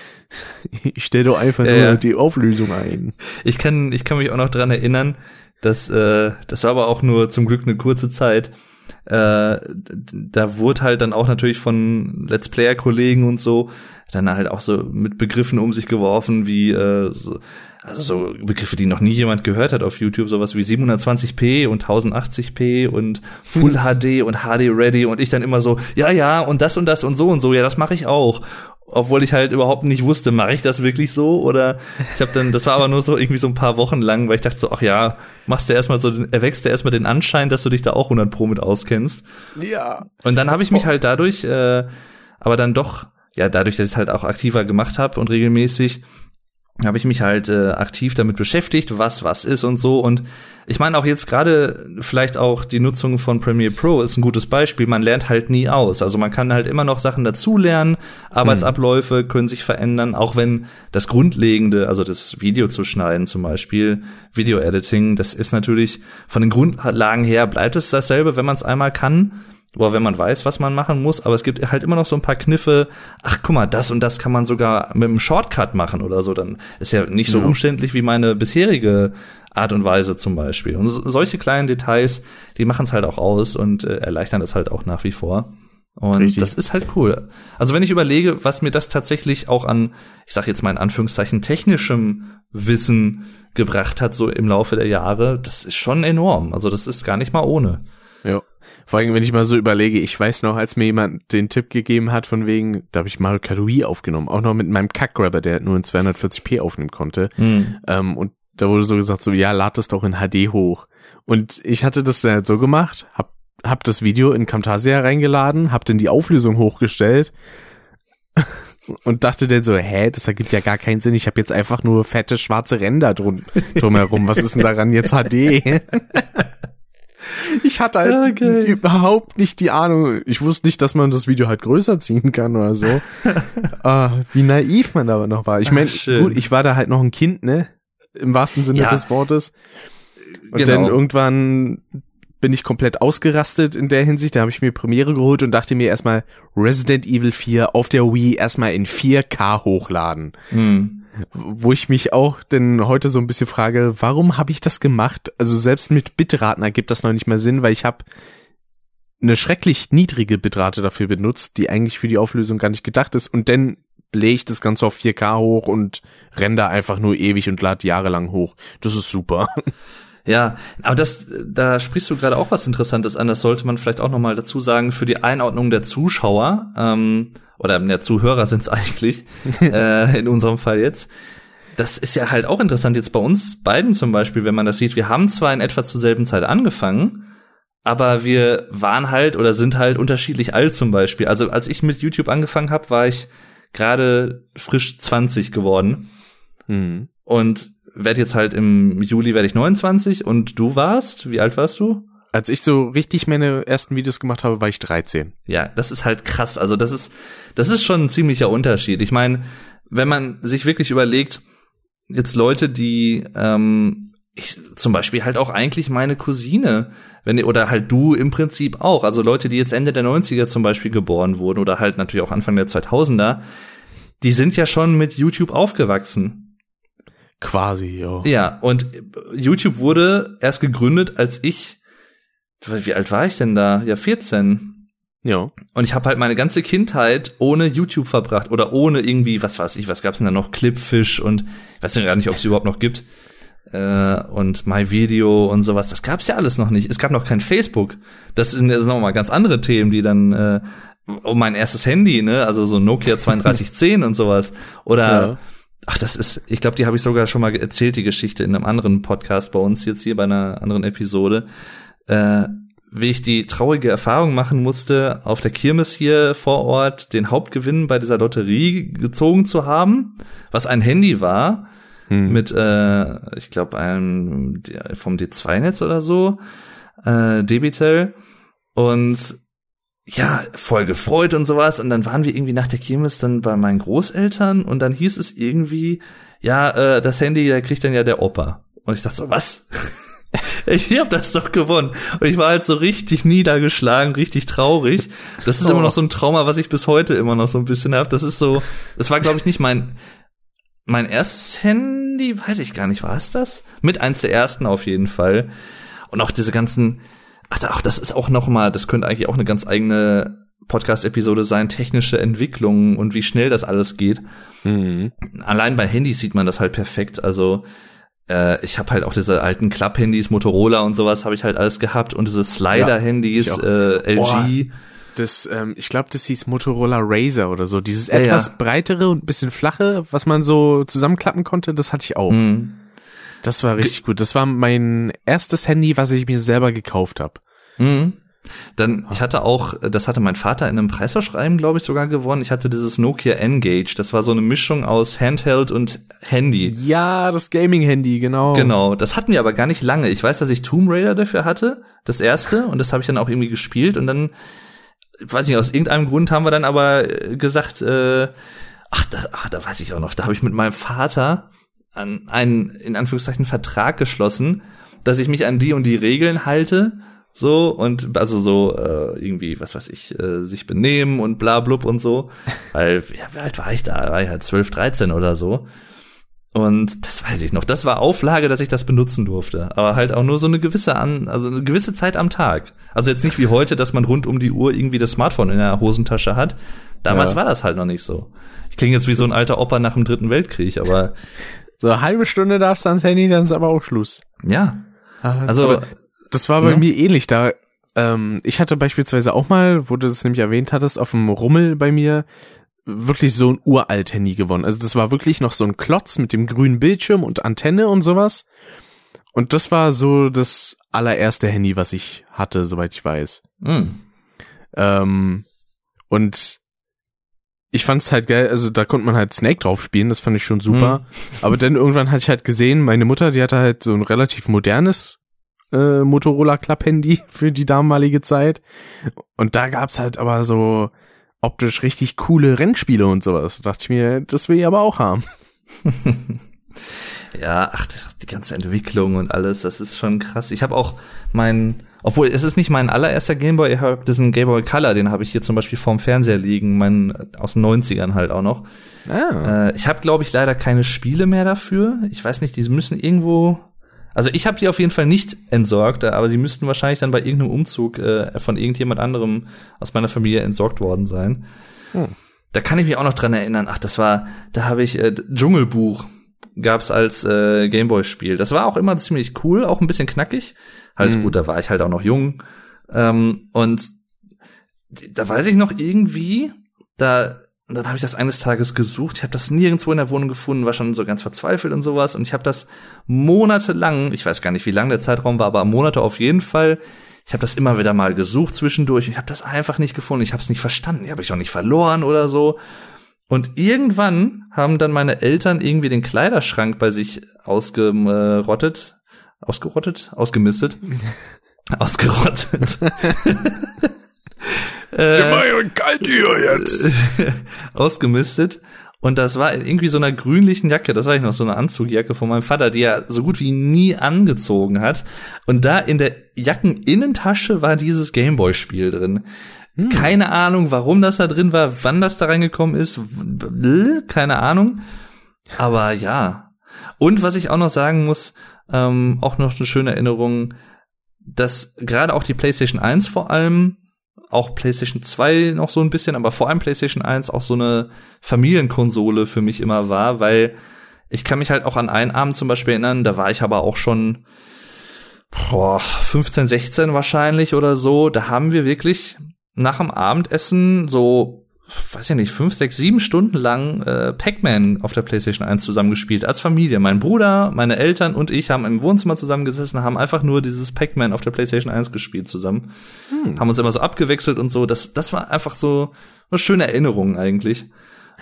Ich stell doch einfach Ja, nur die Auflösung ein. Ich kann, ich kann mich auch noch dran erinnern, dass äh, das war aber auch nur zum Glück eine kurze Zeit. Äh, da wurde halt dann auch natürlich von Let's Player Kollegen und so dann halt auch so mit Begriffen um sich geworfen wie äh, so, also so Begriffe, die noch nie jemand gehört hat auf YouTube, sowas wie 720p und 1080p und Full HD und HD Ready und ich dann immer so, ja, ja, und das und das und so und so, ja, das mache ich auch. Obwohl ich halt überhaupt nicht wusste, mache ich das wirklich so oder ich habe dann, das war aber nur so irgendwie so ein paar Wochen lang, weil ich dachte so, ach ja, machst du erstmal so, erwächst du erstmal den Anschein, dass du dich da auch 100 pro mit auskennst. Ja. Und dann habe ich mich halt dadurch, äh, aber dann doch, ja, dadurch, dass ich es halt auch aktiver gemacht habe und regelmäßig, habe ich mich halt äh, aktiv damit beschäftigt, was was ist und so. Und ich meine auch jetzt gerade vielleicht auch die Nutzung von Premiere Pro ist ein gutes Beispiel. Man lernt halt nie aus. Also man kann halt immer noch Sachen dazulernen. Arbeitsabläufe mhm. können sich verändern, auch wenn das Grundlegende, also das Video zu schneiden zum Beispiel, Video-Editing, das ist natürlich von den Grundlagen her bleibt es dasselbe, wenn man es einmal kann oder wenn man weiß, was man machen muss, aber es gibt halt immer noch so ein paar Kniffe, ach guck mal, das und das kann man sogar mit einem Shortcut machen oder so, dann ist ja nicht so ja. umständlich wie meine bisherige Art und Weise zum Beispiel. Und so, solche kleinen Details, die machen es halt auch aus und äh, erleichtern das halt auch nach wie vor. Und Richtig. das ist halt cool. Also wenn ich überlege, was mir das tatsächlich auch an, ich sag jetzt mal in Anführungszeichen, technischem Wissen gebracht hat, so im Laufe der Jahre, das ist schon enorm. Also das ist gar nicht mal ohne. Ja. Vor allem, wenn ich mal so überlege, ich weiß noch, als mir jemand den Tipp gegeben hat, von wegen, da habe ich Mario Kart Wii aufgenommen, auch noch mit meinem Kackgrabber, der nur in 240p aufnehmen konnte. Mhm. Ähm, und da wurde so gesagt, so, ja, lad das doch in HD hoch. Und ich hatte das dann halt so gemacht, hab, hab das Video in Camtasia reingeladen, hab dann die Auflösung hochgestellt und dachte dann so, hä, das ergibt ja gar keinen Sinn. Ich habe jetzt einfach nur fette schwarze Ränder drum, drumherum. Was ist denn daran jetzt HD? Ich hatte halt okay. überhaupt nicht die Ahnung. Ich wusste nicht, dass man das Video halt größer ziehen kann oder so. ah, wie naiv man aber noch war. Ich meine, gut, ich war da halt noch ein Kind, ne? Im wahrsten Sinne ja. des Wortes. Und genau. dann irgendwann bin ich komplett ausgerastet in der Hinsicht. Da habe ich mir Premiere geholt und dachte mir erstmal Resident Evil 4 auf der Wii erstmal in 4K hochladen. Mhm. Wo ich mich auch denn heute so ein bisschen frage, warum habe ich das gemacht? Also selbst mit Bitraten ergibt das noch nicht mehr Sinn, weil ich habe eine schrecklich niedrige Bitrate dafür benutzt, die eigentlich für die Auflösung gar nicht gedacht ist. Und dann lege ich das Ganze auf 4K hoch und render einfach nur ewig und lad jahrelang hoch. Das ist super. Ja, aber das, da sprichst du gerade auch was Interessantes an. Das sollte man vielleicht auch noch mal dazu sagen für die Einordnung der Zuschauer ähm, oder der Zuhörer sind es eigentlich äh, in unserem Fall jetzt. Das ist ja halt auch interessant jetzt bei uns beiden zum Beispiel, wenn man das sieht. Wir haben zwar in etwa zur selben Zeit angefangen, aber wir waren halt oder sind halt unterschiedlich alt zum Beispiel. Also als ich mit YouTube angefangen habe, war ich gerade frisch 20 geworden. Mhm. Und werde jetzt halt im Juli werde ich 29 und du warst, wie alt warst du? Als ich so richtig meine ersten Videos gemacht habe, war ich 13. Ja, das ist halt krass. Also das ist, das ist schon ein ziemlicher Unterschied. Ich meine, wenn man sich wirklich überlegt, jetzt Leute, die ähm, ich, zum Beispiel halt auch eigentlich meine Cousine, wenn oder halt du im Prinzip auch, also Leute, die jetzt Ende der 90er zum Beispiel geboren wurden oder halt natürlich auch Anfang der 2000er, die sind ja schon mit YouTube aufgewachsen. Quasi, ja. Ja, und YouTube wurde erst gegründet, als ich, wie alt war ich denn da? Ja, 14. Ja. Und ich habe halt meine ganze Kindheit ohne YouTube verbracht oder ohne irgendwie, was weiß ich, was gab's denn da noch? Clipfish und ich weiß gar nicht, ob es überhaupt noch gibt. Äh, und My Video und sowas, das gab's ja alles noch nicht. Es gab noch kein Facebook. Das sind jetzt nochmal ganz andere Themen, die dann äh, um mein erstes Handy, ne, also so Nokia 3210 und sowas. Oder ja Ach, das ist, ich glaube, die habe ich sogar schon mal erzählt, die Geschichte in einem anderen Podcast bei uns jetzt hier bei einer anderen Episode. Äh, wie ich die traurige Erfahrung machen musste, auf der Kirmes hier vor Ort den Hauptgewinn bei dieser Lotterie gezogen zu haben, was ein Handy war hm. mit, äh, ich glaube, einem vom D2-Netz oder so, äh, Debitel. Und ja, voll gefreut und sowas. Und dann waren wir irgendwie nach der Kirmes dann bei meinen Großeltern und dann hieß es irgendwie, ja, äh, das Handy, da kriegt dann ja der Opa. Und ich dachte so, was? ich hab das doch gewonnen. Und ich war halt so richtig niedergeschlagen, richtig traurig. Das ist oh. immer noch so ein Trauma, was ich bis heute immer noch so ein bisschen hab. Das ist so, das war glaube ich nicht mein, mein erstes Handy, weiß ich gar nicht, war es das? Mit eins der ersten auf jeden Fall. Und auch diese ganzen, Ach, ach, das ist auch noch mal, das könnte eigentlich auch eine ganz eigene Podcast-Episode sein, technische Entwicklungen und wie schnell das alles geht. Mhm. Allein bei Handys sieht man das halt perfekt. Also äh, ich habe halt auch diese alten Klapp-Handys, Motorola und sowas habe ich halt alles gehabt und diese Slider-Handys, ja, äh, LG. Oh, das, ähm, ich glaube, das hieß Motorola Razer oder so. Dieses ja, etwas ja. breitere und bisschen flache, was man so zusammenklappen konnte, das hatte ich auch. Mhm. Das war richtig gut. Das war mein erstes Handy, was ich mir selber gekauft habe. Mhm. Dann, ich hatte auch, das hatte mein Vater in einem Preisausschreiben, glaube ich, sogar gewonnen. Ich hatte dieses Nokia N-Gage. Das war so eine Mischung aus Handheld und Handy. Ja, das Gaming-Handy, genau. Genau. Das hatten wir aber gar nicht lange. Ich weiß, dass ich Tomb Raider dafür hatte, das erste, und das habe ich dann auch irgendwie gespielt. Und dann, weiß nicht, aus irgendeinem Grund haben wir dann aber äh, gesagt, äh, ach, da, ach, da weiß ich auch noch, da habe ich mit meinem Vater an einen, in Anführungszeichen, Vertrag geschlossen, dass ich mich an die und die Regeln halte so und also so äh, irgendwie was weiß ich äh, sich benehmen und bla blub und so. Weil ja, wie alt war ich da? War ich halt 12 13 oder so. Und das weiß ich noch. Das war Auflage dass ich das benutzen durfte. Aber halt auch nur so eine gewisse an also eine gewisse Zeit am Tag. Also jetzt nicht wie heute dass man rund um die Uhr irgendwie das Smartphone in der Hosentasche hat. Damals ja. war das halt noch nicht so. Ich klinge jetzt wie so ein alter Opa nach dem dritten Weltkrieg aber so eine halbe Stunde darfst du ans Handy dann ist aber auch Schluss ja ah, also aber das war bei ja. mir ähnlich. Da ähm, ich hatte beispielsweise auch mal, wo du das nämlich erwähnt hattest, auf dem Rummel bei mir wirklich so ein uralt Handy gewonnen. Also das war wirklich noch so ein Klotz mit dem grünen Bildschirm und Antenne und sowas. Und das war so das allererste Handy, was ich hatte, soweit ich weiß. Mhm. Ähm, und ich fand's halt geil, also da konnte man halt Snake drauf spielen, das fand ich schon super. Mhm. Aber dann irgendwann hatte ich halt gesehen, meine Mutter, die hatte halt so ein relativ modernes äh, Motorola Club Handy für die damalige Zeit. Und da gab's halt aber so optisch richtig coole Rennspiele und sowas. Da dachte ich mir, das will ich aber auch haben. ja, ach, die ganze Entwicklung und alles, das ist schon krass. Ich habe auch mein, obwohl es ist nicht mein allererster Gameboy, ich habe diesen Gameboy Color, den habe ich hier zum Beispiel vorm Fernseher liegen, mein aus den 90ern halt auch noch. Ah. Äh, ich habe, glaube ich, leider keine Spiele mehr dafür. Ich weiß nicht, die müssen irgendwo also ich habe sie auf jeden Fall nicht entsorgt, aber sie müssten wahrscheinlich dann bei irgendeinem Umzug äh, von irgendjemand anderem aus meiner Familie entsorgt worden sein. Hm. Da kann ich mich auch noch dran erinnern. Ach, das war, da habe ich äh, Dschungelbuch gab's als äh, Gameboy-Spiel. Das war auch immer ziemlich cool, auch ein bisschen knackig. Halt hm. gut, da war ich halt auch noch jung. Ähm, und da weiß ich noch irgendwie, da und dann habe ich das eines Tages gesucht. Ich habe das nirgendwo in der Wohnung gefunden, war schon so ganz verzweifelt und sowas. Und ich habe das monatelang, ich weiß gar nicht, wie lang der Zeitraum war, aber Monate auf jeden Fall. Ich habe das immer wieder mal gesucht zwischendurch. Ich habe das einfach nicht gefunden. Ich habe es nicht verstanden. Die habe ich auch nicht verloren oder so. Und irgendwann haben dann meine Eltern irgendwie den Kleiderschrank bei sich ausgerottet, ausgerottet, ausgemistet, ausgerottet. äh, kalt hier jetzt. ausgemistet. Und das war irgendwie so einer grünlichen Jacke, das war ich noch, so eine Anzugjacke von meinem Vater, die er so gut wie nie angezogen hat. Und da in der Jackeninnentasche war dieses Gameboy-Spiel drin. Hm. Keine Ahnung, warum das da drin war, wann das da reingekommen ist, keine Ahnung. Aber ja. Und was ich auch noch sagen muss, ähm, auch noch eine schöne Erinnerung, dass gerade auch die PlayStation 1 vor allem auch PlayStation 2 noch so ein bisschen, aber vor allem PlayStation 1 auch so eine Familienkonsole für mich immer war, weil ich kann mich halt auch an einen Abend zum Beispiel erinnern, da war ich aber auch schon boah, 15, 16 wahrscheinlich oder so. Da haben wir wirklich nach dem Abendessen so weiß ja nicht, fünf, sechs, sieben Stunden lang äh, Pac-Man auf der PlayStation 1 zusammengespielt, als Familie. Mein Bruder, meine Eltern und ich haben im Wohnzimmer zusammengesessen, haben einfach nur dieses Pac-Man auf der PlayStation 1 gespielt zusammen. Hm. Haben uns immer so abgewechselt und so. Das, das war einfach so eine schöne Erinnerung eigentlich.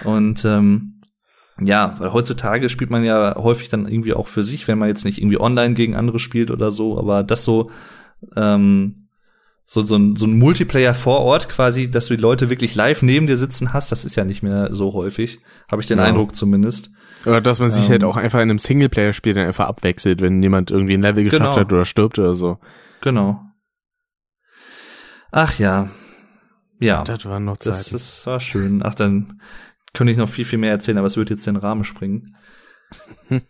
Und ähm, ja, weil heutzutage spielt man ja häufig dann irgendwie auch für sich, wenn man jetzt nicht irgendwie online gegen andere spielt oder so, aber das so ähm, so, so, ein, so ein Multiplayer vor Ort quasi, dass du die Leute wirklich live neben dir sitzen hast, das ist ja nicht mehr so häufig, habe ich den ja. Eindruck zumindest. Oder dass man sich ähm, halt auch einfach in einem Singleplayer-Spiel dann einfach abwechselt, wenn jemand irgendwie ein Level geschafft genau. hat oder stirbt oder so. Genau. Ach ja. Ja. Das war noch Zeiten. Das, das war schön. Ach, dann könnte ich noch viel, viel mehr erzählen, aber es wird jetzt den Rahmen springen.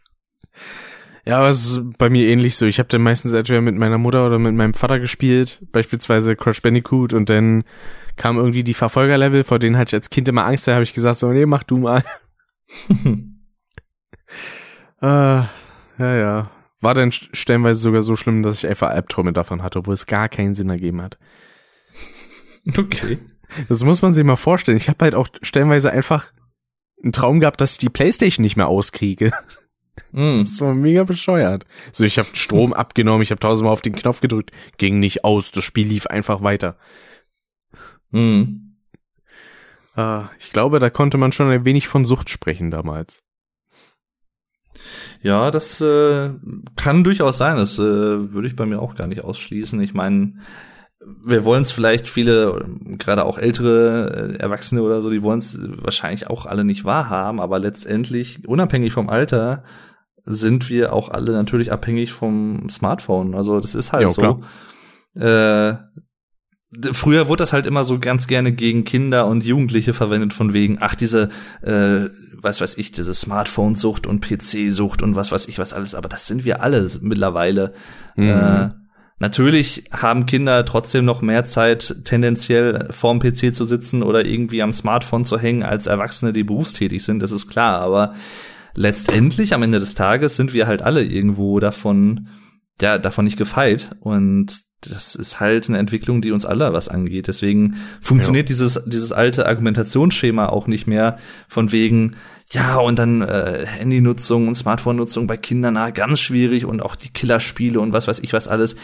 Ja, aber es ist bei mir ähnlich so. Ich habe dann meistens entweder mit meiner Mutter oder mit meinem Vater gespielt, beispielsweise Crash Bandicoot und dann kam irgendwie die Verfolgerlevel, vor denen hatte ich als Kind immer Angst, da habe ich gesagt so, nee, mach du mal. äh, ja, ja. War dann stellenweise sogar so schlimm, dass ich einfach Albträume davon hatte, obwohl es gar keinen Sinn ergeben hat. Okay. Das muss man sich mal vorstellen. Ich habe halt auch stellenweise einfach einen Traum gehabt, dass ich die Playstation nicht mehr auskriege. Mm. Das war mega bescheuert. So, ich habe Strom abgenommen, ich habe tausendmal auf den Knopf gedrückt, ging nicht aus, das Spiel lief einfach weiter. Mm. Uh, ich glaube, da konnte man schon ein wenig von Sucht sprechen damals. Ja, das äh, kann durchaus sein. Das äh, würde ich bei mir auch gar nicht ausschließen. Ich meine, wir wollen es vielleicht viele, gerade auch ältere äh, Erwachsene oder so, die wollen es wahrscheinlich auch alle nicht wahrhaben, aber letztendlich, unabhängig vom Alter, sind wir auch alle natürlich abhängig vom Smartphone. Also das ist halt ja, so. Äh, früher wurde das halt immer so ganz gerne gegen Kinder und Jugendliche verwendet von wegen, ach, diese, äh, was weiß ich, diese Smartphone-Sucht und PC-Sucht und was weiß ich was alles, aber das sind wir alle mittlerweile. Mhm. Äh, natürlich haben Kinder trotzdem noch mehr Zeit, tendenziell vorm PC zu sitzen oder irgendwie am Smartphone zu hängen, als Erwachsene, die berufstätig sind, das ist klar, aber letztendlich am Ende des Tages sind wir halt alle irgendwo davon, ja, davon nicht gefeit und das ist halt eine Entwicklung, die uns alle was angeht. Deswegen funktioniert ja. dieses, dieses alte Argumentationsschema auch nicht mehr von wegen, ja, und dann äh, Handynutzung und Smartphone-Nutzung bei Kindern, na, ganz schwierig und auch die Killerspiele und was weiß ich was alles.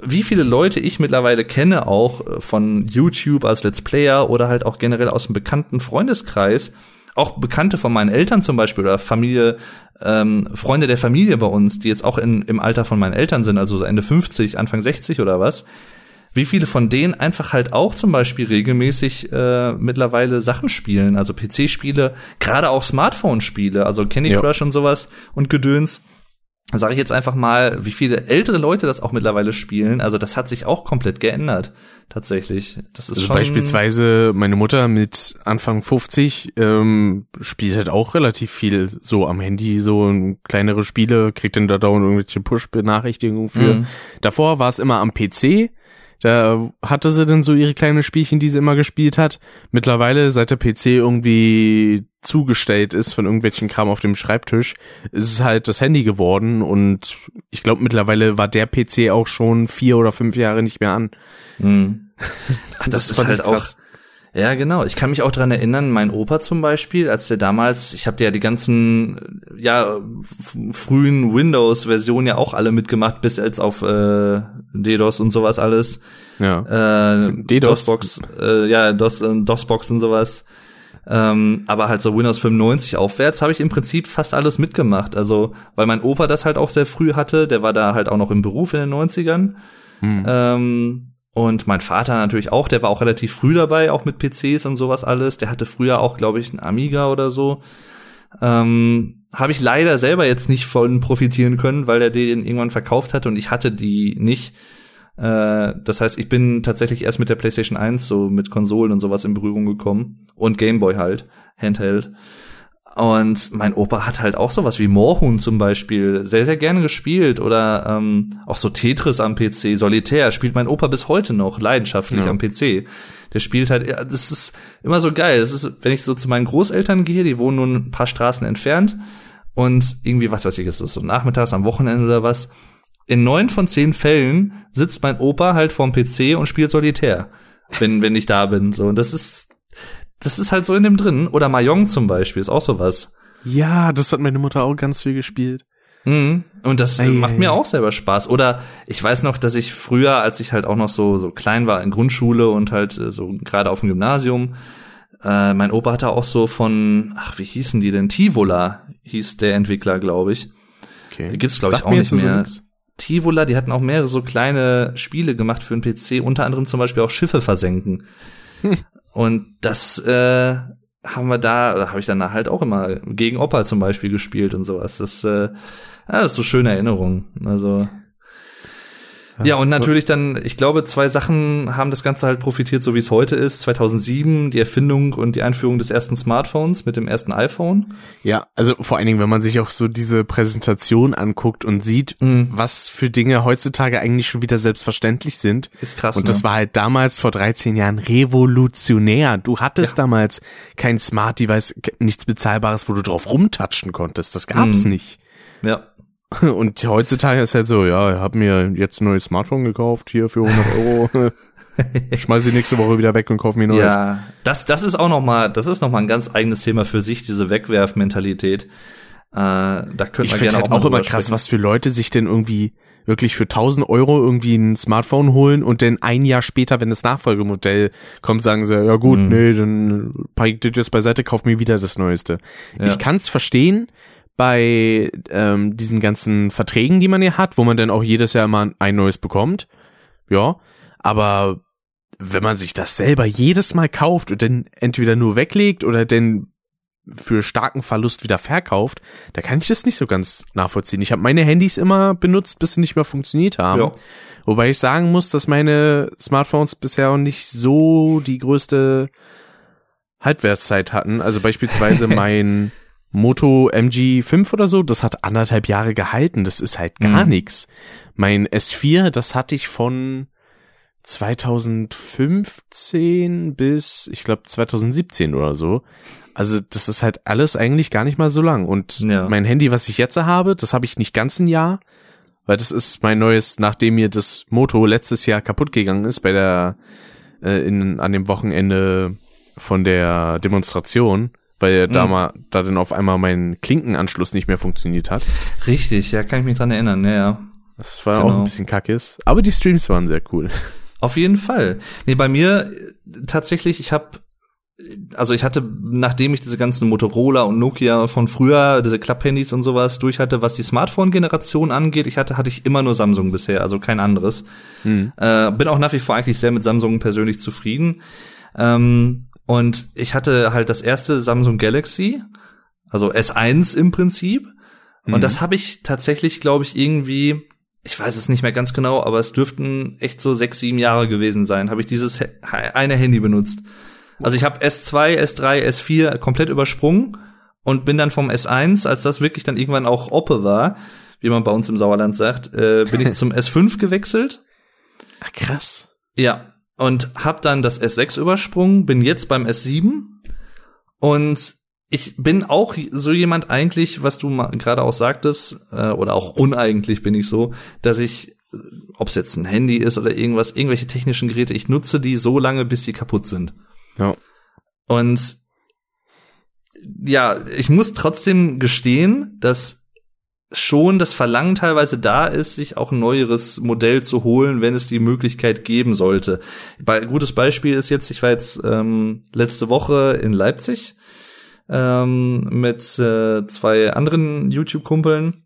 Wie viele Leute ich mittlerweile kenne, auch äh, von YouTube als Let's Player oder halt auch generell aus dem bekannten Freundeskreis, auch Bekannte von meinen Eltern zum Beispiel oder Familie, ähm, Freunde der Familie bei uns, die jetzt auch in, im Alter von meinen Eltern sind, also so Ende 50, Anfang 60 oder was, wie viele von denen einfach halt auch zum Beispiel regelmäßig äh, mittlerweile Sachen spielen, also PC-Spiele, gerade auch Smartphone-Spiele, also Candy Crush ja. und sowas und Gedöns sage ich jetzt einfach mal, wie viele ältere Leute das auch mittlerweile spielen. Also das hat sich auch komplett geändert, tatsächlich. Das ist also schon beispielsweise meine Mutter mit Anfang 50 ähm, spielt halt auch relativ viel so am Handy, so kleinere Spiele, kriegt dann da dauernd irgendwelche Push-Benachrichtigungen für. Mhm. Davor war es immer am PC da hatte sie dann so ihre kleinen Spielchen, die sie immer gespielt hat. Mittlerweile, seit der PC irgendwie zugestellt ist von irgendwelchen Kram auf dem Schreibtisch, ist es halt das Handy geworden und ich glaube mittlerweile war der PC auch schon vier oder fünf Jahre nicht mehr an. Hm. Ach, das, das ist halt auch ja, genau. Ich kann mich auch dran erinnern, mein Opa zum Beispiel, als der damals, ich habe ja die ganzen, ja, frühen Windows-Versionen ja auch alle mitgemacht, bis jetzt auf äh, DDoS und sowas alles. Ja. Äh, DDoS. DOSBox, äh, ja, DOS, äh, DOSBox und sowas. Ähm, aber halt so Windows 95 aufwärts habe ich im Prinzip fast alles mitgemacht. Also, weil mein Opa das halt auch sehr früh hatte, der war da halt auch noch im Beruf in den 90ern. Hm. Ähm, und mein Vater natürlich auch, der war auch relativ früh dabei, auch mit PCs und sowas alles. Der hatte früher auch, glaube ich, einen Amiga oder so. Ähm, Habe ich leider selber jetzt nicht von profitieren können, weil er den irgendwann verkauft hat und ich hatte die nicht. Äh, das heißt, ich bin tatsächlich erst mit der PlayStation 1 so mit Konsolen und sowas in Berührung gekommen und Gameboy halt, Handheld. Und mein Opa hat halt auch sowas wie Moorhuhn zum Beispiel sehr, sehr gerne gespielt oder ähm, auch so Tetris am PC, Solitär spielt mein Opa bis heute noch leidenschaftlich ja. am PC. Der spielt halt, ja, das ist immer so geil. Das ist, wenn ich so zu meinen Großeltern gehe, die wohnen nun ein paar Straßen entfernt und irgendwie, was weiß ich, ist das so nachmittags am Wochenende oder was. In neun von zehn Fällen sitzt mein Opa halt vorm PC und spielt Solitär, wenn, wenn ich da bin. So, und das ist, das ist halt so in dem drin. Oder Mayong zum Beispiel ist auch sowas. Ja, das hat meine Mutter auch ganz viel gespielt. Mhm. Und das ei, macht ei. mir auch selber Spaß. Oder ich weiß noch, dass ich früher, als ich halt auch noch so, so klein war in Grundschule und halt äh, so gerade auf dem Gymnasium, äh, mein Opa hatte auch so von, ach, wie hießen die denn? Tivola hieß der Entwickler, glaube ich. Okay. Gibt's, glaube ich, auch nicht mehr. So Tivola, die hatten auch mehrere so kleine Spiele gemacht für den PC, unter anderem zum Beispiel auch Schiffe versenken. Hm. Und das äh, haben wir da, oder habe ich dann halt auch immer gegen Opa zum Beispiel gespielt und sowas. Das, äh, ja, das ist so schöne Erinnerung. Also ja, und natürlich dann, ich glaube, zwei Sachen haben das Ganze halt profitiert, so wie es heute ist. 2007 die Erfindung und die Einführung des ersten Smartphones mit dem ersten iPhone. Ja, also vor allen Dingen, wenn man sich auch so diese Präsentation anguckt und sieht, mhm. was für Dinge heutzutage eigentlich schon wieder selbstverständlich sind. Ist krass. Und das ne? war halt damals vor 13 Jahren revolutionär. Du hattest ja. damals kein Smart Device, nichts bezahlbares, wo du drauf rumtatschen konntest. Das gab's mhm. nicht. Ja. Und heutzutage ist halt so, ja, ich habe mir jetzt ein neues Smartphone gekauft, hier für 100 Euro. Schmeiß sie nächste Woche wieder weg und kauf mir neues. Ja, das, das ist auch noch mal, das ist noch mal ein ganz eigenes Thema für sich, diese Wegwerfmentalität. Äh, da könnte ich finde halt auch, auch immer krass, was für Leute sich denn irgendwie wirklich für 1000 Euro irgendwie ein Smartphone holen und dann ein Jahr später, wenn das Nachfolgemodell kommt, sagen sie, ja gut, mhm. nee, dann pack ich das jetzt beiseite, kauf mir wieder das Neueste. Ja. Ich kann es verstehen bei ähm, diesen ganzen Verträgen, die man hier hat, wo man dann auch jedes Jahr mal ein neues bekommt. Ja, aber wenn man sich das selber jedes Mal kauft und dann entweder nur weglegt oder dann für starken Verlust wieder verkauft, da kann ich das nicht so ganz nachvollziehen. Ich habe meine Handys immer benutzt, bis sie nicht mehr funktioniert haben. Ja. Wobei ich sagen muss, dass meine Smartphones bisher auch nicht so die größte Halbwertszeit hatten. Also beispielsweise mein Moto MG5 oder so, das hat anderthalb Jahre gehalten. Das ist halt gar mhm. nichts. Mein S4, das hatte ich von 2015 bis, ich glaube, 2017 oder so. Also das ist halt alles eigentlich gar nicht mal so lang. Und ja. mein Handy, was ich jetzt habe, das habe ich nicht ganz ein Jahr, weil das ist mein neues, nachdem mir das Moto letztes Jahr kaputt gegangen ist bei der äh, in, an dem Wochenende von der Demonstration, weil mhm. da mal da dann auf einmal mein Klinkenanschluss nicht mehr funktioniert hat. Richtig, ja, kann ich mich dran erinnern, ja. ja. Das war genau. auch ein bisschen kackes, aber die Streams waren sehr cool. Auf jeden Fall. Nee, bei mir tatsächlich, ich habe also ich hatte, nachdem ich diese ganzen Motorola und Nokia von früher, diese Klapphandys und sowas durch hatte, was die Smartphone-Generation angeht, ich hatte, hatte ich immer nur Samsung bisher, also kein anderes. Hm. Äh, bin auch nach wie vor eigentlich sehr mit Samsung persönlich zufrieden. Ähm, und ich hatte halt das erste Samsung Galaxy, also S1 im Prinzip. Und hm. das habe ich tatsächlich, glaube ich, irgendwie ich weiß es nicht mehr ganz genau, aber es dürften echt so sechs, sieben Jahre gewesen sein, habe ich dieses eine Handy benutzt. Also ich habe S2, S3, S4 komplett übersprungen und bin dann vom S1, als das wirklich dann irgendwann auch Oppe war, wie man bei uns im Sauerland sagt, äh, bin ich zum S5 gewechselt. Ach krass. Ja, und hab dann das S6 übersprungen, bin jetzt beim S7 und ich bin auch so jemand eigentlich, was du gerade auch sagtest, äh, oder auch uneigentlich bin ich so, dass ich, äh, ob es jetzt ein Handy ist oder irgendwas, irgendwelche technischen Geräte, ich nutze die so lange, bis die kaputt sind. Ja. Und ja, ich muss trotzdem gestehen, dass schon das Verlangen teilweise da ist, sich auch ein neueres Modell zu holen, wenn es die Möglichkeit geben sollte. Ein gutes Beispiel ist jetzt, ich war jetzt ähm, letzte Woche in Leipzig ähm, mit äh, zwei anderen YouTube-Kumpeln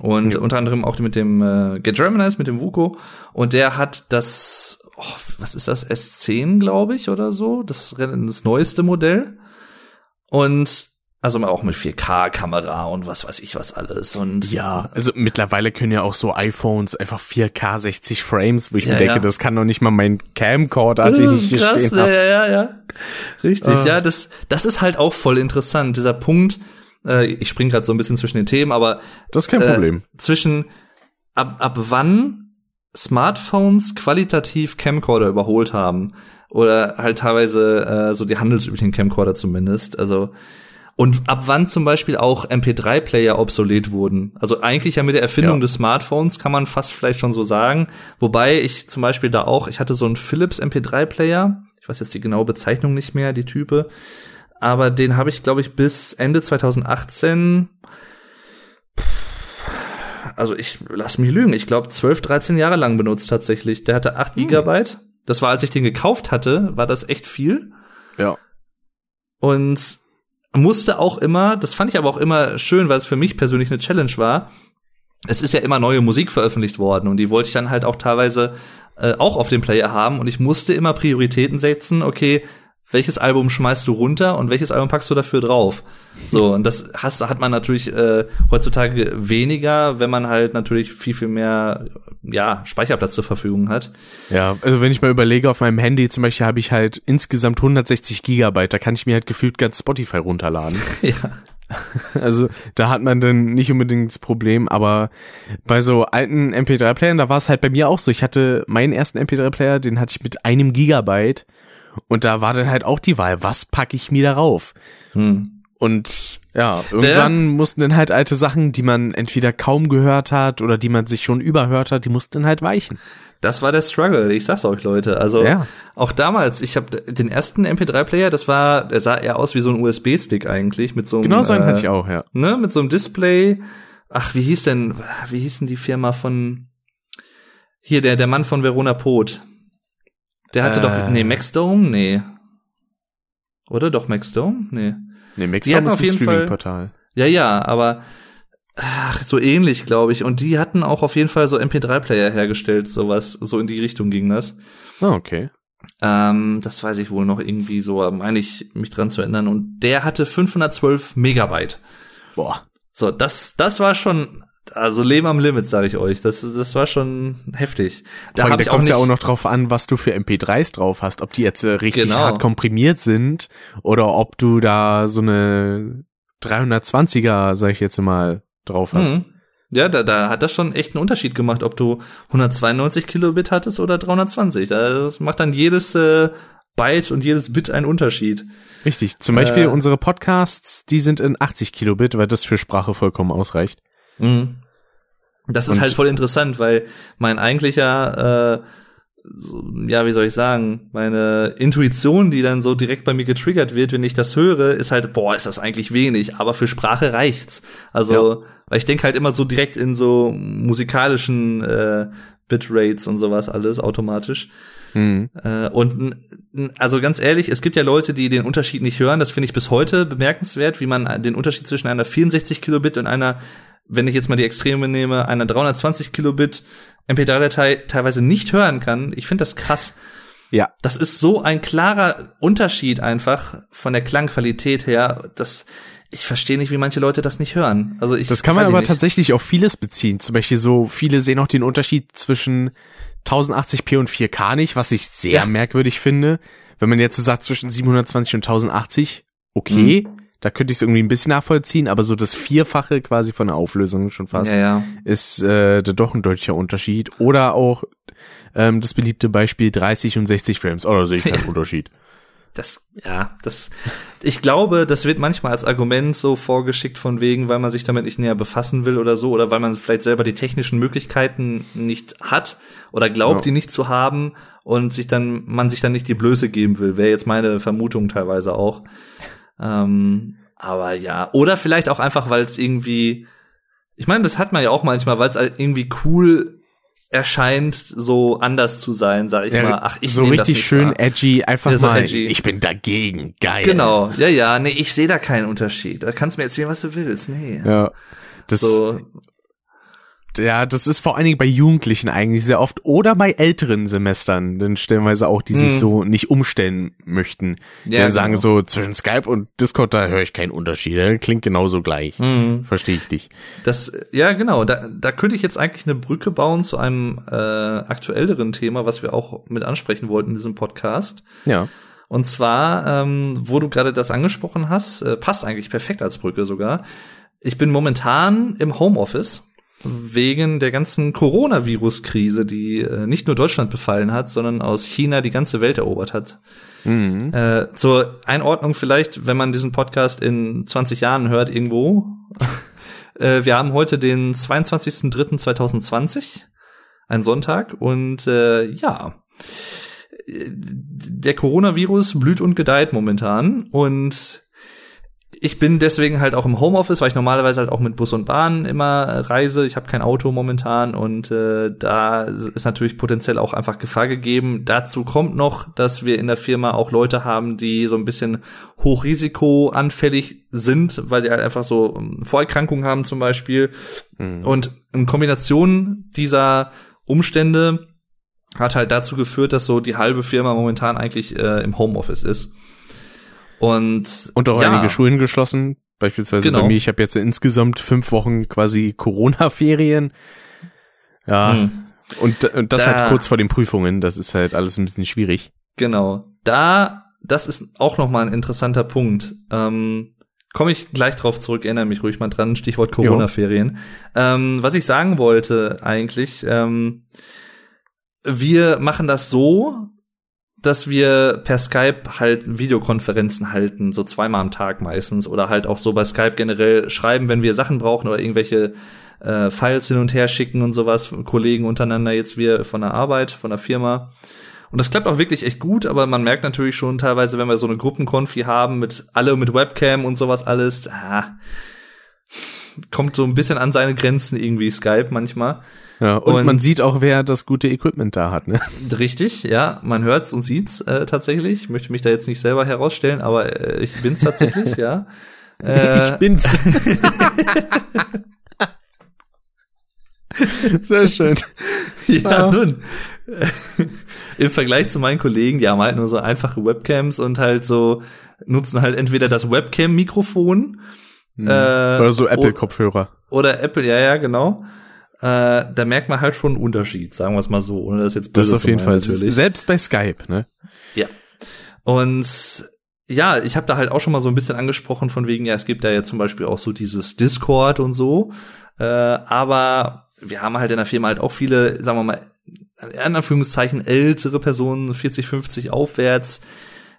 und ja. unter anderem auch mit dem äh, Get Germanized, mit dem Vuko und der hat das oh, was ist das, S10, glaube ich, oder so, das, das neueste Modell. Und also auch mit 4K-Kamera und was weiß ich was alles. Und ja, also mittlerweile können ja auch so iPhones einfach 4K 60 Frames, wo ich ja, mir denke, ja. das kann doch nicht mal mein Camcorder, den ich hier krass, stehen habe. Ja, ja, ja. Richtig, uh. ja, das, das ist halt auch voll interessant, dieser Punkt. Äh, ich spring gerade so ein bisschen zwischen den Themen, aber das ist kein äh, Problem. Zwischen ab, ab wann Smartphones qualitativ Camcorder überholt haben. Oder halt teilweise äh, so die handelsüblichen Camcorder zumindest. Also und ab wann zum Beispiel auch MP3-Player obsolet wurden. Also eigentlich ja mit der Erfindung ja. des Smartphones kann man fast vielleicht schon so sagen. Wobei ich zum Beispiel da auch, ich hatte so einen Philips MP3-Player. Ich weiß jetzt die genaue Bezeichnung nicht mehr, die Type. Aber den habe ich, glaube ich, bis Ende 2018 also ich lass mich lügen, ich glaube 12, 13 Jahre lang benutzt tatsächlich. Der hatte 8 hm. Gigabyte. Das war, als ich den gekauft hatte, war das echt viel. Ja. Und musste auch immer, das fand ich aber auch immer schön, weil es für mich persönlich eine Challenge war. Es ist ja immer neue Musik veröffentlicht worden und die wollte ich dann halt auch teilweise äh, auch auf dem Player haben und ich musste immer Prioritäten setzen. Okay, welches Album schmeißt du runter und welches Album packst du dafür drauf? So, und das hast, hat man natürlich äh, heutzutage weniger, wenn man halt natürlich viel, viel mehr ja, Speicherplatz zur Verfügung hat. Ja, also wenn ich mal überlege, auf meinem Handy zum Beispiel habe ich halt insgesamt 160 Gigabyte, da kann ich mir halt gefühlt ganz Spotify runterladen. ja. Also da hat man dann nicht unbedingt das Problem, aber bei so alten MP3-Playern, da war es halt bei mir auch so. Ich hatte meinen ersten MP3-Player, den hatte ich mit einem Gigabyte und da war dann halt auch die Wahl, was packe ich mir darauf? Hm. Und ja, irgendwann Der, mussten dann halt alte Sachen, die man entweder kaum gehört hat oder die man sich schon überhört hat, die mussten dann halt weichen. Das war der Struggle, ich sag's euch, Leute. Also ja. auch damals, ich habe den ersten MP3-Player, das war, der sah eher aus wie so ein USB-Stick eigentlich, mit so einem. Genau so einen äh, hatte ich auch, ja. Ne, mit so einem Display. Ach, wie hieß denn, wie hieß denn die Firma von hier, der, der Mann von Verona Pot? Der hatte äh, doch, nee, Maxdome? Nee. Oder doch Maxdome? Nee. Nee, Maxdome ist auf jeden Streaming-Portal. Ja, ja, aber ach, so ähnlich, glaube ich. Und die hatten auch auf jeden Fall so MP3-Player hergestellt, sowas, so in die Richtung ging das. Ah, okay. Ähm, das weiß ich wohl noch irgendwie so, meine ich, mich dran zu erinnern. Und der hatte 512 Megabyte. Boah. So, das, das war schon also Leben am Limit, sage ich euch. Das, das war schon heftig. Da da kommt ja auch noch drauf an, was du für MP3s drauf hast. Ob die jetzt äh, richtig genau. hart komprimiert sind oder ob du da so eine 320er, sag ich jetzt mal, drauf hast. Mhm. Ja, da, da hat das schon echt einen Unterschied gemacht, ob du 192 Kilobit hattest oder 320. Das macht dann jedes äh, Byte und jedes Bit einen Unterschied. Richtig. Zum Beispiel äh, unsere Podcasts, die sind in 80 Kilobit, weil das für Sprache vollkommen ausreicht. Mhm. Das ist und halt voll interessant, weil mein eigentlicher, äh, so, ja, wie soll ich sagen, meine Intuition, die dann so direkt bei mir getriggert wird, wenn ich das höre, ist halt, boah, ist das eigentlich wenig, aber für Sprache reicht's. Also, ja. weil ich denke halt immer so direkt in so musikalischen äh, Bitrates und sowas alles automatisch. Mhm. Äh, und also ganz ehrlich, es gibt ja Leute, die den Unterschied nicht hören. Das finde ich bis heute bemerkenswert, wie man den Unterschied zwischen einer 64 Kilobit und einer wenn ich jetzt mal die Extreme nehme, einer 320 Kilobit MP3-Datei teilweise nicht hören kann. Ich finde das krass. Ja. Das ist so ein klarer Unterschied einfach von der Klangqualität her, dass ich verstehe nicht, wie manche Leute das nicht hören. Also ich Das kann man aber nicht. tatsächlich auf vieles beziehen. Zum Beispiel so, viele sehen auch den Unterschied zwischen 1080p und 4K nicht, was ich sehr ja. merkwürdig finde. Wenn man jetzt sagt zwischen 720 und 1080, okay. Mhm. Da könnte ich es irgendwie ein bisschen nachvollziehen, aber so das Vierfache quasi von der Auflösung schon fast ja, ja. ist äh, doch ein deutlicher Unterschied. Oder auch ähm, das beliebte Beispiel 30 und 60 Frames. Oh, da sehe ich keinen Unterschied. Das, ja, das, ich glaube, das wird manchmal als Argument so vorgeschickt von wegen, weil man sich damit nicht näher befassen will oder so, oder weil man vielleicht selber die technischen Möglichkeiten nicht hat oder glaubt, die nicht zu haben und sich dann, man sich dann nicht die Blöße geben will. Wäre jetzt meine Vermutung teilweise auch. Ähm, aber ja, oder vielleicht auch einfach, weil es irgendwie, ich meine, das hat man ja auch manchmal, weil es halt irgendwie cool erscheint, so anders zu sein, sag ich ja, mal. Ach, ich so richtig schön wahr. edgy, einfach ja, so mal. Edgy. Ich bin dagegen, geil. Genau, ja, ja, nee, ich sehe da keinen Unterschied. Da kannst du mir erzählen, was du willst, nee. Ja, das. So, ja, das ist vor allen Dingen bei Jugendlichen eigentlich sehr oft oder bei älteren Semestern, dann stellenweise auch, die sich hm. so nicht umstellen möchten. Die ja, dann sagen genau. so, zwischen Skype und Discord, da höre ich keinen Unterschied. Klingt genauso gleich. Mhm. Verstehe ich dich. Das, ja, genau. Da, da könnte ich jetzt eigentlich eine Brücke bauen zu einem äh, aktuelleren Thema, was wir auch mit ansprechen wollten in diesem Podcast. Ja. Und zwar, ähm, wo du gerade das angesprochen hast, äh, passt eigentlich perfekt als Brücke sogar. Ich bin momentan im Homeoffice wegen der ganzen Coronavirus-Krise, die äh, nicht nur Deutschland befallen hat, sondern aus China die ganze Welt erobert hat. Mhm. Äh, zur Einordnung vielleicht, wenn man diesen Podcast in 20 Jahren hört irgendwo. äh, wir haben heute den 22.03.2020, ein Sonntag, und äh, ja, der Coronavirus blüht und gedeiht momentan und ich bin deswegen halt auch im Homeoffice, weil ich normalerweise halt auch mit Bus und Bahn immer reise. Ich habe kein Auto momentan und äh, da ist natürlich potenziell auch einfach Gefahr gegeben. Dazu kommt noch, dass wir in der Firma auch Leute haben, die so ein bisschen hochrisikoanfällig sind, weil die halt einfach so ähm, Vorerkrankungen haben zum Beispiel. Mhm. Und in Kombination dieser Umstände hat halt dazu geführt, dass so die halbe Firma momentan eigentlich äh, im Homeoffice ist. Und, und auch ja. einige Schulen geschlossen. Beispielsweise genau. bei mir, ich habe jetzt insgesamt fünf Wochen quasi Corona-Ferien. Ja. Hm. Und, und das da, halt kurz vor den Prüfungen, das ist halt alles ein bisschen schwierig. Genau. Da, das ist auch nochmal ein interessanter Punkt. Ähm, Komme ich gleich drauf zurück, erinnere mich ruhig mal dran, Stichwort Corona-Ferien. Ähm, was ich sagen wollte eigentlich, ähm, wir machen das so, dass wir per Skype halt Videokonferenzen halten, so zweimal am Tag meistens, oder halt auch so bei Skype generell schreiben, wenn wir Sachen brauchen oder irgendwelche äh, Files hin und her schicken und sowas, Kollegen untereinander, jetzt wir von der Arbeit, von der Firma. Und das klappt auch wirklich echt gut, aber man merkt natürlich schon teilweise, wenn wir so eine Gruppenkonfi haben mit alle mit Webcam und sowas alles, ah, kommt so ein bisschen an seine Grenzen irgendwie Skype manchmal. Ja, und, und, man sieht auch, wer das gute Equipment da hat, ne? Richtig, ja, man hört's und sieht's äh, tatsächlich. Ich möchte mich da jetzt nicht selber herausstellen, aber äh, ich bin's tatsächlich, ja. Äh, ich bin's. Sehr schön. Ja, ah. nun. Im Vergleich zu meinen Kollegen, die haben halt nur so einfache Webcams und halt so nutzen halt entweder das Webcam-Mikrofon hm. äh, oder so Apple-Kopfhörer. Oder Apple, ja, ja, genau. Äh, da merkt man halt schon einen Unterschied, sagen wir es mal so, ohne das jetzt böse Das auf jeden Fall. Natürlich. Selbst bei Skype, ne? Ja. Und ja, ich habe da halt auch schon mal so ein bisschen angesprochen von wegen, ja, es gibt da ja zum Beispiel auch so dieses Discord und so. Äh, aber wir haben halt in der Firma halt auch viele, sagen wir mal, in Anführungszeichen ältere Personen, 40, 50 aufwärts,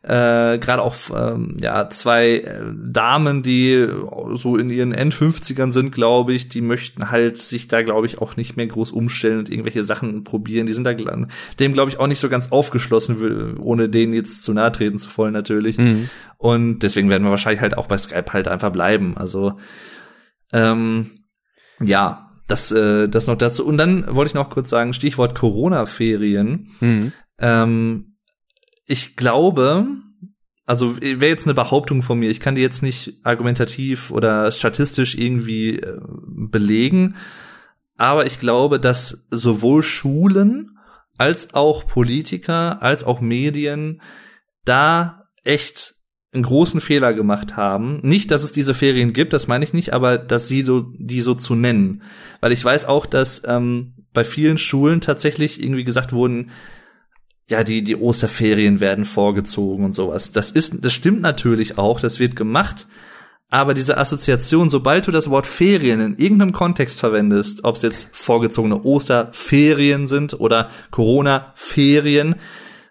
äh, gerade auch ähm, ja zwei äh, Damen, die so in ihren End-50ern sind, glaube ich, die möchten halt sich da, glaube ich, auch nicht mehr groß umstellen und irgendwelche Sachen probieren. Die sind da dem, glaube ich, auch nicht so ganz aufgeschlossen, ohne denen jetzt zu nahe treten zu wollen, natürlich. Mhm. Und deswegen werden wir wahrscheinlich halt auch bei Skype halt einfach bleiben. Also ähm, ja, das, äh, das noch dazu. Und dann wollte ich noch kurz sagen, Stichwort Corona-Ferien. Mhm. Ähm, ich glaube, also wäre jetzt eine Behauptung von mir, ich kann die jetzt nicht argumentativ oder statistisch irgendwie äh, belegen, aber ich glaube, dass sowohl Schulen als auch Politiker, als auch Medien da echt einen großen Fehler gemacht haben. Nicht, dass es diese Ferien gibt, das meine ich nicht, aber dass sie so die so zu nennen, weil ich weiß auch, dass ähm, bei vielen Schulen tatsächlich irgendwie gesagt wurden, ja, die die Osterferien werden vorgezogen und sowas. Das ist, das stimmt natürlich auch, das wird gemacht. Aber diese Assoziation, sobald du das Wort Ferien in irgendeinem Kontext verwendest, ob es jetzt vorgezogene Osterferien sind oder Corona-Ferien,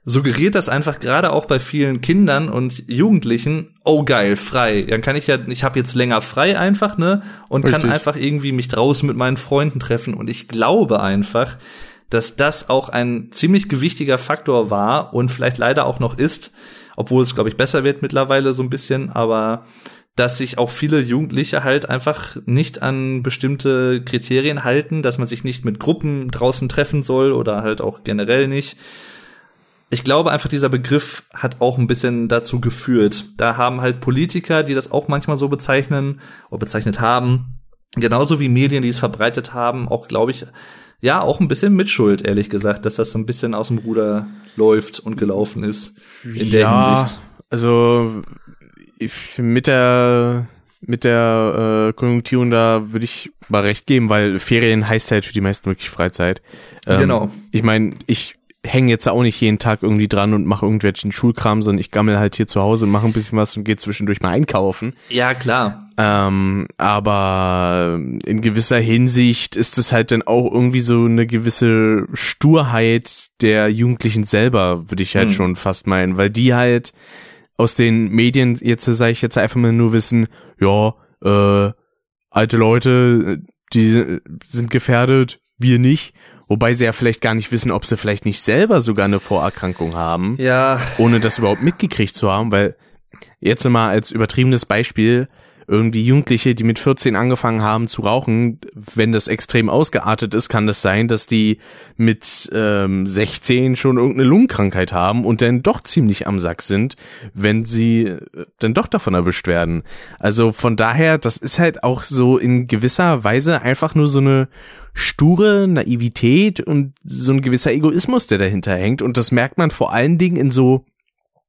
suggeriert das einfach gerade auch bei vielen Kindern und Jugendlichen, oh geil, frei. Dann kann ich ja, ich habe jetzt länger frei einfach, ne? Und Richtig. kann einfach irgendwie mich draußen mit meinen Freunden treffen. Und ich glaube einfach, dass das auch ein ziemlich gewichtiger Faktor war und vielleicht leider auch noch ist, obwohl es, glaube ich, besser wird mittlerweile so ein bisschen, aber dass sich auch viele Jugendliche halt einfach nicht an bestimmte Kriterien halten, dass man sich nicht mit Gruppen draußen treffen soll oder halt auch generell nicht ich glaube einfach, dieser Begriff hat auch ein bisschen dazu geführt. Da haben halt Politiker, die das auch manchmal so bezeichnen oder bezeichnet haben, genauso wie Medien, die es verbreitet haben, auch, glaube ich, ja, auch ein bisschen Mitschuld, ehrlich gesagt, dass das so ein bisschen aus dem Ruder läuft und gelaufen ist in der ja, Hinsicht. Also mit der mit der äh, Konjunktion da würde ich mal recht geben, weil Ferien heißt halt für die meisten wirklich Freizeit. Ähm, genau. Ich meine, ich hänge jetzt auch nicht jeden Tag irgendwie dran und mache irgendwelchen Schulkram, sondern ich gammel halt hier zu Hause, mache ein bisschen was und gehe zwischendurch mal einkaufen. Ja, klar. Ähm, aber in gewisser Hinsicht ist es halt dann auch irgendwie so eine gewisse Sturheit der Jugendlichen selber, würde ich halt hm. schon fast meinen, weil die halt aus den Medien jetzt, sage ich jetzt einfach mal nur wissen, ja, äh, alte Leute, die sind gefährdet, wir nicht. Wobei sie ja vielleicht gar nicht wissen, ob sie vielleicht nicht selber sogar eine Vorerkrankung haben. Ja. Ohne das überhaupt mitgekriegt zu haben, weil jetzt mal als übertriebenes Beispiel, irgendwie Jugendliche, die mit 14 angefangen haben zu rauchen, wenn das extrem ausgeartet ist, kann das sein, dass die mit ähm, 16 schon irgendeine Lungenkrankheit haben und dann doch ziemlich am Sack sind, wenn sie äh, dann doch davon erwischt werden. Also von daher, das ist halt auch so in gewisser Weise einfach nur so eine sture Naivität und so ein gewisser Egoismus, der dahinter hängt. Und das merkt man vor allen Dingen in so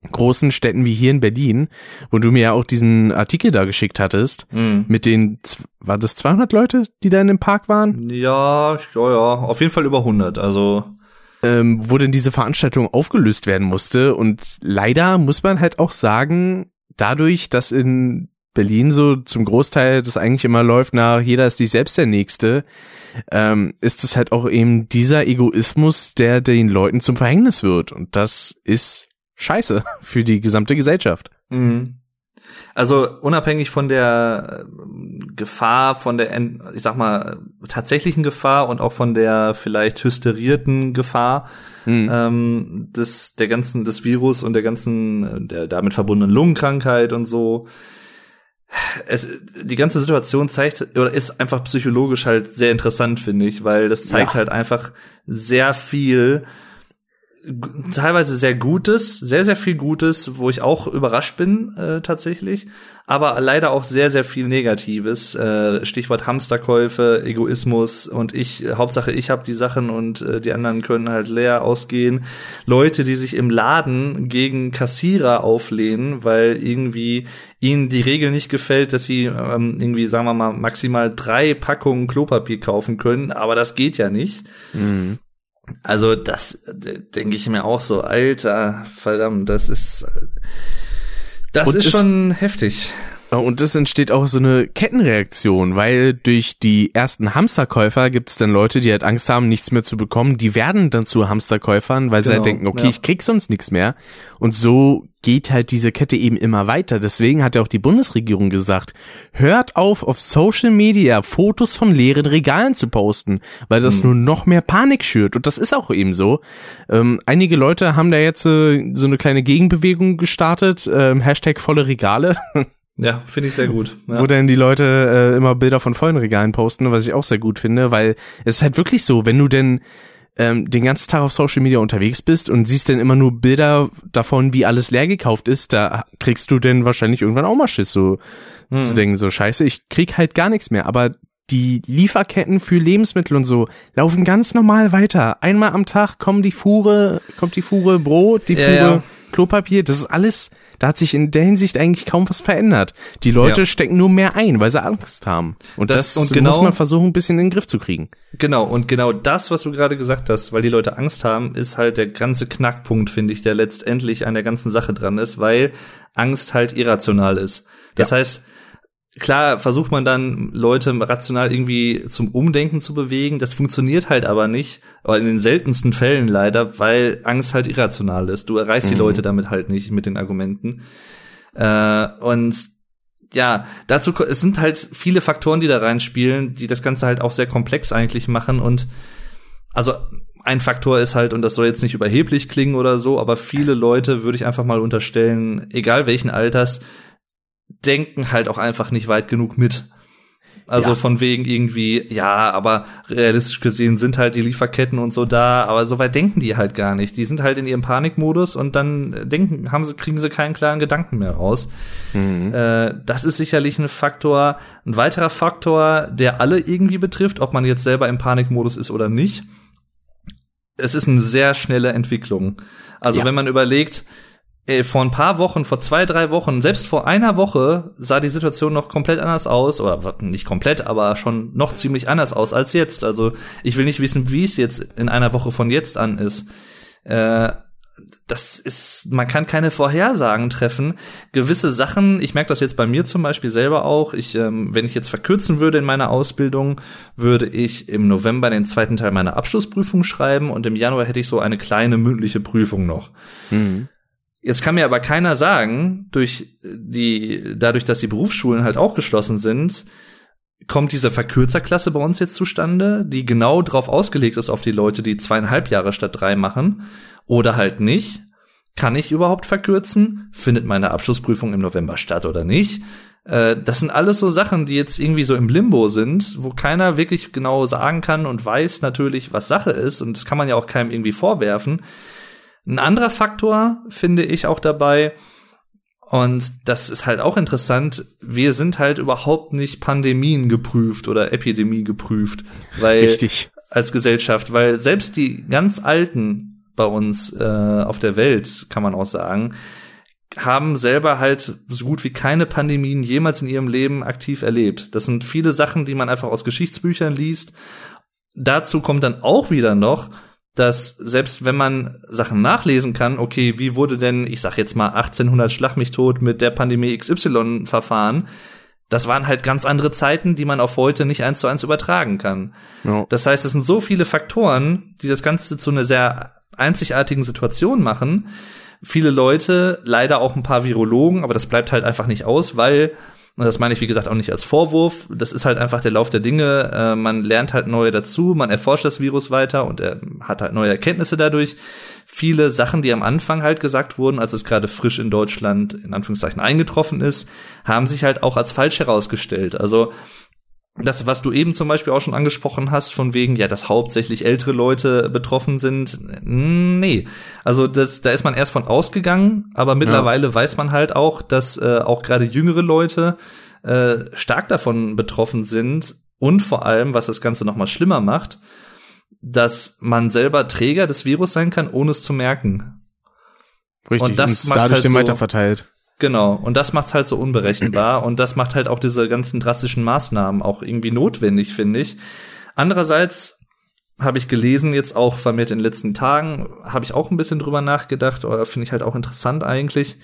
großen Städten wie hier in Berlin, wo du mir ja auch diesen Artikel da geschickt hattest, mhm. mit den, war das 200 Leute, die da in dem Park waren? Ja, ja, ja, auf jeden Fall über 100, also. Ähm, wo denn diese Veranstaltung aufgelöst werden musste und leider muss man halt auch sagen, dadurch, dass in Berlin so zum Großteil das eigentlich immer läuft nach jeder ist sich selbst der Nächste, ähm, ist es halt auch eben dieser Egoismus, der den Leuten zum Verhängnis wird. Und das ist scheiße für die gesamte Gesellschaft. Mhm. Also unabhängig von der äh, Gefahr, von der, ich sag mal, tatsächlichen Gefahr und auch von der vielleicht hysterierten Gefahr mhm. ähm, des, der ganzen, des Virus und der ganzen, der damit verbundenen Lungenkrankheit und so. Es, die ganze Situation zeigt oder ist einfach psychologisch halt sehr interessant, finde ich, weil das zeigt ja. halt einfach sehr viel teilweise sehr Gutes, sehr, sehr viel Gutes, wo ich auch überrascht bin äh, tatsächlich, aber leider auch sehr, sehr viel Negatives. Äh, Stichwort Hamsterkäufe, Egoismus und ich, Hauptsache ich habe die Sachen und äh, die anderen können halt leer ausgehen. Leute, die sich im Laden gegen Kassierer auflehnen, weil irgendwie ihnen die Regel nicht gefällt, dass sie ähm, irgendwie, sagen wir mal, maximal drei Packungen Klopapier kaufen können, aber das geht ja nicht. Mhm. Also das denke ich mir auch so, alter, verdammt, das ist das und ist schon heftig. Und es entsteht auch so eine Kettenreaktion, weil durch die ersten Hamsterkäufer gibt es dann Leute, die halt Angst haben, nichts mehr zu bekommen. Die werden dann zu Hamsterkäufern, weil genau, sie halt genau, denken, okay, ja. ich krieg sonst nichts mehr. Und so geht halt diese Kette eben immer weiter. Deswegen hat ja auch die Bundesregierung gesagt, hört auf, auf Social Media Fotos von leeren Regalen zu posten, weil das hm. nur noch mehr Panik schürt. Und das ist auch eben so. Ähm, einige Leute haben da jetzt äh, so eine kleine Gegenbewegung gestartet, ähm, Hashtag volle Regale. Ja, finde ich sehr gut. Ja. Wo denn die Leute äh, immer Bilder von vollen Regalen posten, was ich auch sehr gut finde, weil es ist halt wirklich so, wenn du denn ähm, den ganzen Tag auf Social Media unterwegs bist und siehst dann immer nur Bilder davon, wie alles leer gekauft ist, da kriegst du denn wahrscheinlich irgendwann auch mal Schiss, so hm. zu denken, so scheiße, ich krieg halt gar nichts mehr. Aber die Lieferketten für Lebensmittel und so laufen ganz normal weiter. Einmal am Tag kommen die Fuhre, kommt die Fuhre Brot, die Fuhre ja. Klopapier, das ist alles da hat sich in der Hinsicht eigentlich kaum was verändert. Die Leute ja. stecken nur mehr ein, weil sie Angst haben. Und das, das und genau, muss man versuchen, ein bisschen in den Griff zu kriegen. Genau, und genau das, was du gerade gesagt hast, weil die Leute Angst haben, ist halt der ganze Knackpunkt, finde ich, der letztendlich an der ganzen Sache dran ist, weil Angst halt irrational ist. Das ja. heißt, klar versucht man dann Leute rational irgendwie zum Umdenken zu bewegen. Das funktioniert halt aber nicht, aber in den seltensten Fällen leider, weil Angst halt irrational ist. Du erreichst mhm. die Leute damit halt nicht mit den Argumenten. Äh, und ja, dazu es sind halt viele Faktoren, die da reinspielen, die das Ganze halt auch sehr komplex eigentlich machen und also ein Faktor ist halt, und das soll jetzt nicht überheblich klingen oder so, aber viele Leute würde ich einfach mal unterstellen, egal welchen Alters, denken halt auch einfach nicht weit genug mit. Also ja. von wegen irgendwie, ja, aber realistisch gesehen sind halt die Lieferketten und so da, aber so weit denken die halt gar nicht. Die sind halt in ihrem Panikmodus und dann denken, haben sie, kriegen sie keinen klaren Gedanken mehr raus. Mhm. Äh, das ist sicherlich ein Faktor. Ein weiterer Faktor, der alle irgendwie betrifft, ob man jetzt selber im Panikmodus ist oder nicht. Es ist eine sehr schnelle Entwicklung. Also ja. wenn man überlegt, ey, vor ein paar Wochen, vor zwei, drei Wochen, selbst vor einer Woche sah die Situation noch komplett anders aus, oder nicht komplett, aber schon noch ziemlich anders aus als jetzt. Also ich will nicht wissen, wie es jetzt in einer Woche von jetzt an ist. Äh, das ist, man kann keine Vorhersagen treffen. Gewisse Sachen, ich merke das jetzt bei mir zum Beispiel selber auch. Ich, ähm, wenn ich jetzt verkürzen würde in meiner Ausbildung, würde ich im November den zweiten Teil meiner Abschlussprüfung schreiben und im Januar hätte ich so eine kleine mündliche Prüfung noch. Mhm. Jetzt kann mir aber keiner sagen, durch die, dadurch, dass die Berufsschulen halt auch geschlossen sind, kommt diese Verkürzerklasse bei uns jetzt zustande, die genau drauf ausgelegt ist auf die Leute, die zweieinhalb Jahre statt drei machen, oder halt nicht. Kann ich überhaupt verkürzen? Findet meine Abschlussprüfung im November statt oder nicht? Äh, das sind alles so Sachen, die jetzt irgendwie so im Limbo sind, wo keiner wirklich genau sagen kann und weiß natürlich, was Sache ist. Und das kann man ja auch keinem irgendwie vorwerfen. Ein anderer Faktor finde ich auch dabei, und das ist halt auch interessant, wir sind halt überhaupt nicht Pandemien geprüft oder Epidemie geprüft, weil Richtig. als Gesellschaft, weil selbst die ganz Alten bei uns äh, auf der Welt, kann man auch sagen, haben selber halt so gut wie keine Pandemien jemals in ihrem Leben aktiv erlebt. Das sind viele Sachen, die man einfach aus Geschichtsbüchern liest. Dazu kommt dann auch wieder noch, dass selbst wenn man Sachen nachlesen kann, okay, wie wurde denn, ich sag jetzt mal 1800 Schlag mich tot mit der Pandemie XY verfahren, das waren halt ganz andere Zeiten, die man auf heute nicht eins zu eins übertragen kann. Ja. Das heißt, es sind so viele Faktoren, die das Ganze zu einer sehr einzigartigen Situation machen, viele Leute, leider auch ein paar Virologen, aber das bleibt halt einfach nicht aus, weil und das meine ich, wie gesagt, auch nicht als Vorwurf. Das ist halt einfach der Lauf der Dinge. Äh, man lernt halt neue dazu, man erforscht das Virus weiter und er hat halt neue Erkenntnisse dadurch. Viele Sachen, die am Anfang halt gesagt wurden, als es gerade frisch in Deutschland in Anführungszeichen eingetroffen ist, haben sich halt auch als falsch herausgestellt. Also das, was du eben zum Beispiel auch schon angesprochen hast, von wegen, ja, dass hauptsächlich ältere Leute betroffen sind, nee. Also das, da ist man erst von ausgegangen, aber mittlerweile ja. weiß man halt auch, dass äh, auch gerade jüngere Leute äh, stark davon betroffen sind und vor allem, was das Ganze noch mal schlimmer macht, dass man selber Träger des Virus sein kann, ohne es zu merken. Richtig, und das und dadurch halt den so, weiterverteilt. Genau, und das macht's halt so unberechenbar und das macht halt auch diese ganzen drastischen Maßnahmen auch irgendwie notwendig, finde ich. Andererseits habe ich gelesen, jetzt auch vermehrt in den letzten Tagen, habe ich auch ein bisschen drüber nachgedacht, oder finde ich halt auch interessant eigentlich.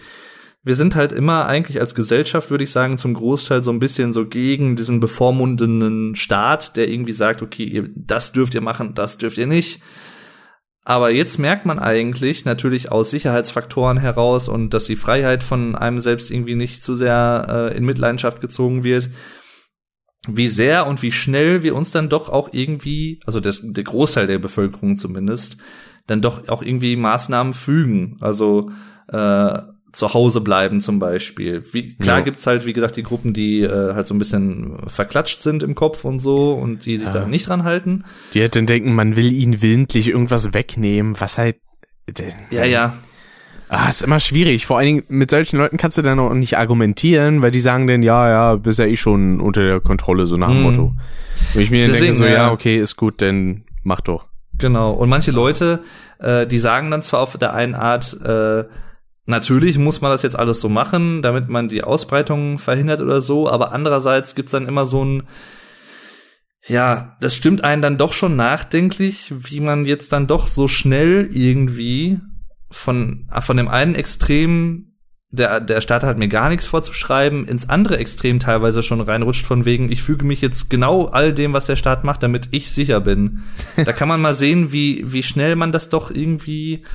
Wir sind halt immer eigentlich als Gesellschaft, würde ich sagen, zum Großteil so ein bisschen so gegen diesen bevormundenden Staat, der irgendwie sagt, okay, das dürft ihr machen, das dürft ihr nicht. Aber jetzt merkt man eigentlich natürlich aus Sicherheitsfaktoren heraus und dass die Freiheit von einem selbst irgendwie nicht zu sehr äh, in Mitleidenschaft gezogen wird, wie sehr und wie schnell wir uns dann doch auch irgendwie, also das, der Großteil der Bevölkerung zumindest, dann doch auch irgendwie Maßnahmen fügen. Also äh, zu Hause bleiben zum Beispiel. Wie, klar ja. gibt's halt, wie gesagt, die Gruppen, die äh, halt so ein bisschen verklatscht sind im Kopf und so und die sich ja. da nicht dran halten. Die halt dann denken, man will ihnen willentlich irgendwas wegnehmen, was halt. Ja, ja. Ah, ist immer schwierig. Vor allen Dingen mit solchen Leuten kannst du dann auch nicht argumentieren, weil die sagen dann, ja, ja, bist ja eh schon unter der Kontrolle, so nach dem hm. Motto. Und ich mir dann Deswegen, denke, so, ja, ja, okay, ist gut, dann mach doch. Genau. Und manche Leute, äh, die sagen dann zwar auf der einen Art, äh, Natürlich muss man das jetzt alles so machen, damit man die Ausbreitung verhindert oder so, aber andererseits gibt's dann immer so ein, ja, das stimmt einen dann doch schon nachdenklich, wie man jetzt dann doch so schnell irgendwie von, von dem einen Extrem, der, der Staat hat mir gar nichts vorzuschreiben, ins andere Extrem teilweise schon reinrutscht, von wegen, ich füge mich jetzt genau all dem, was der Staat macht, damit ich sicher bin. da kann man mal sehen, wie, wie schnell man das doch irgendwie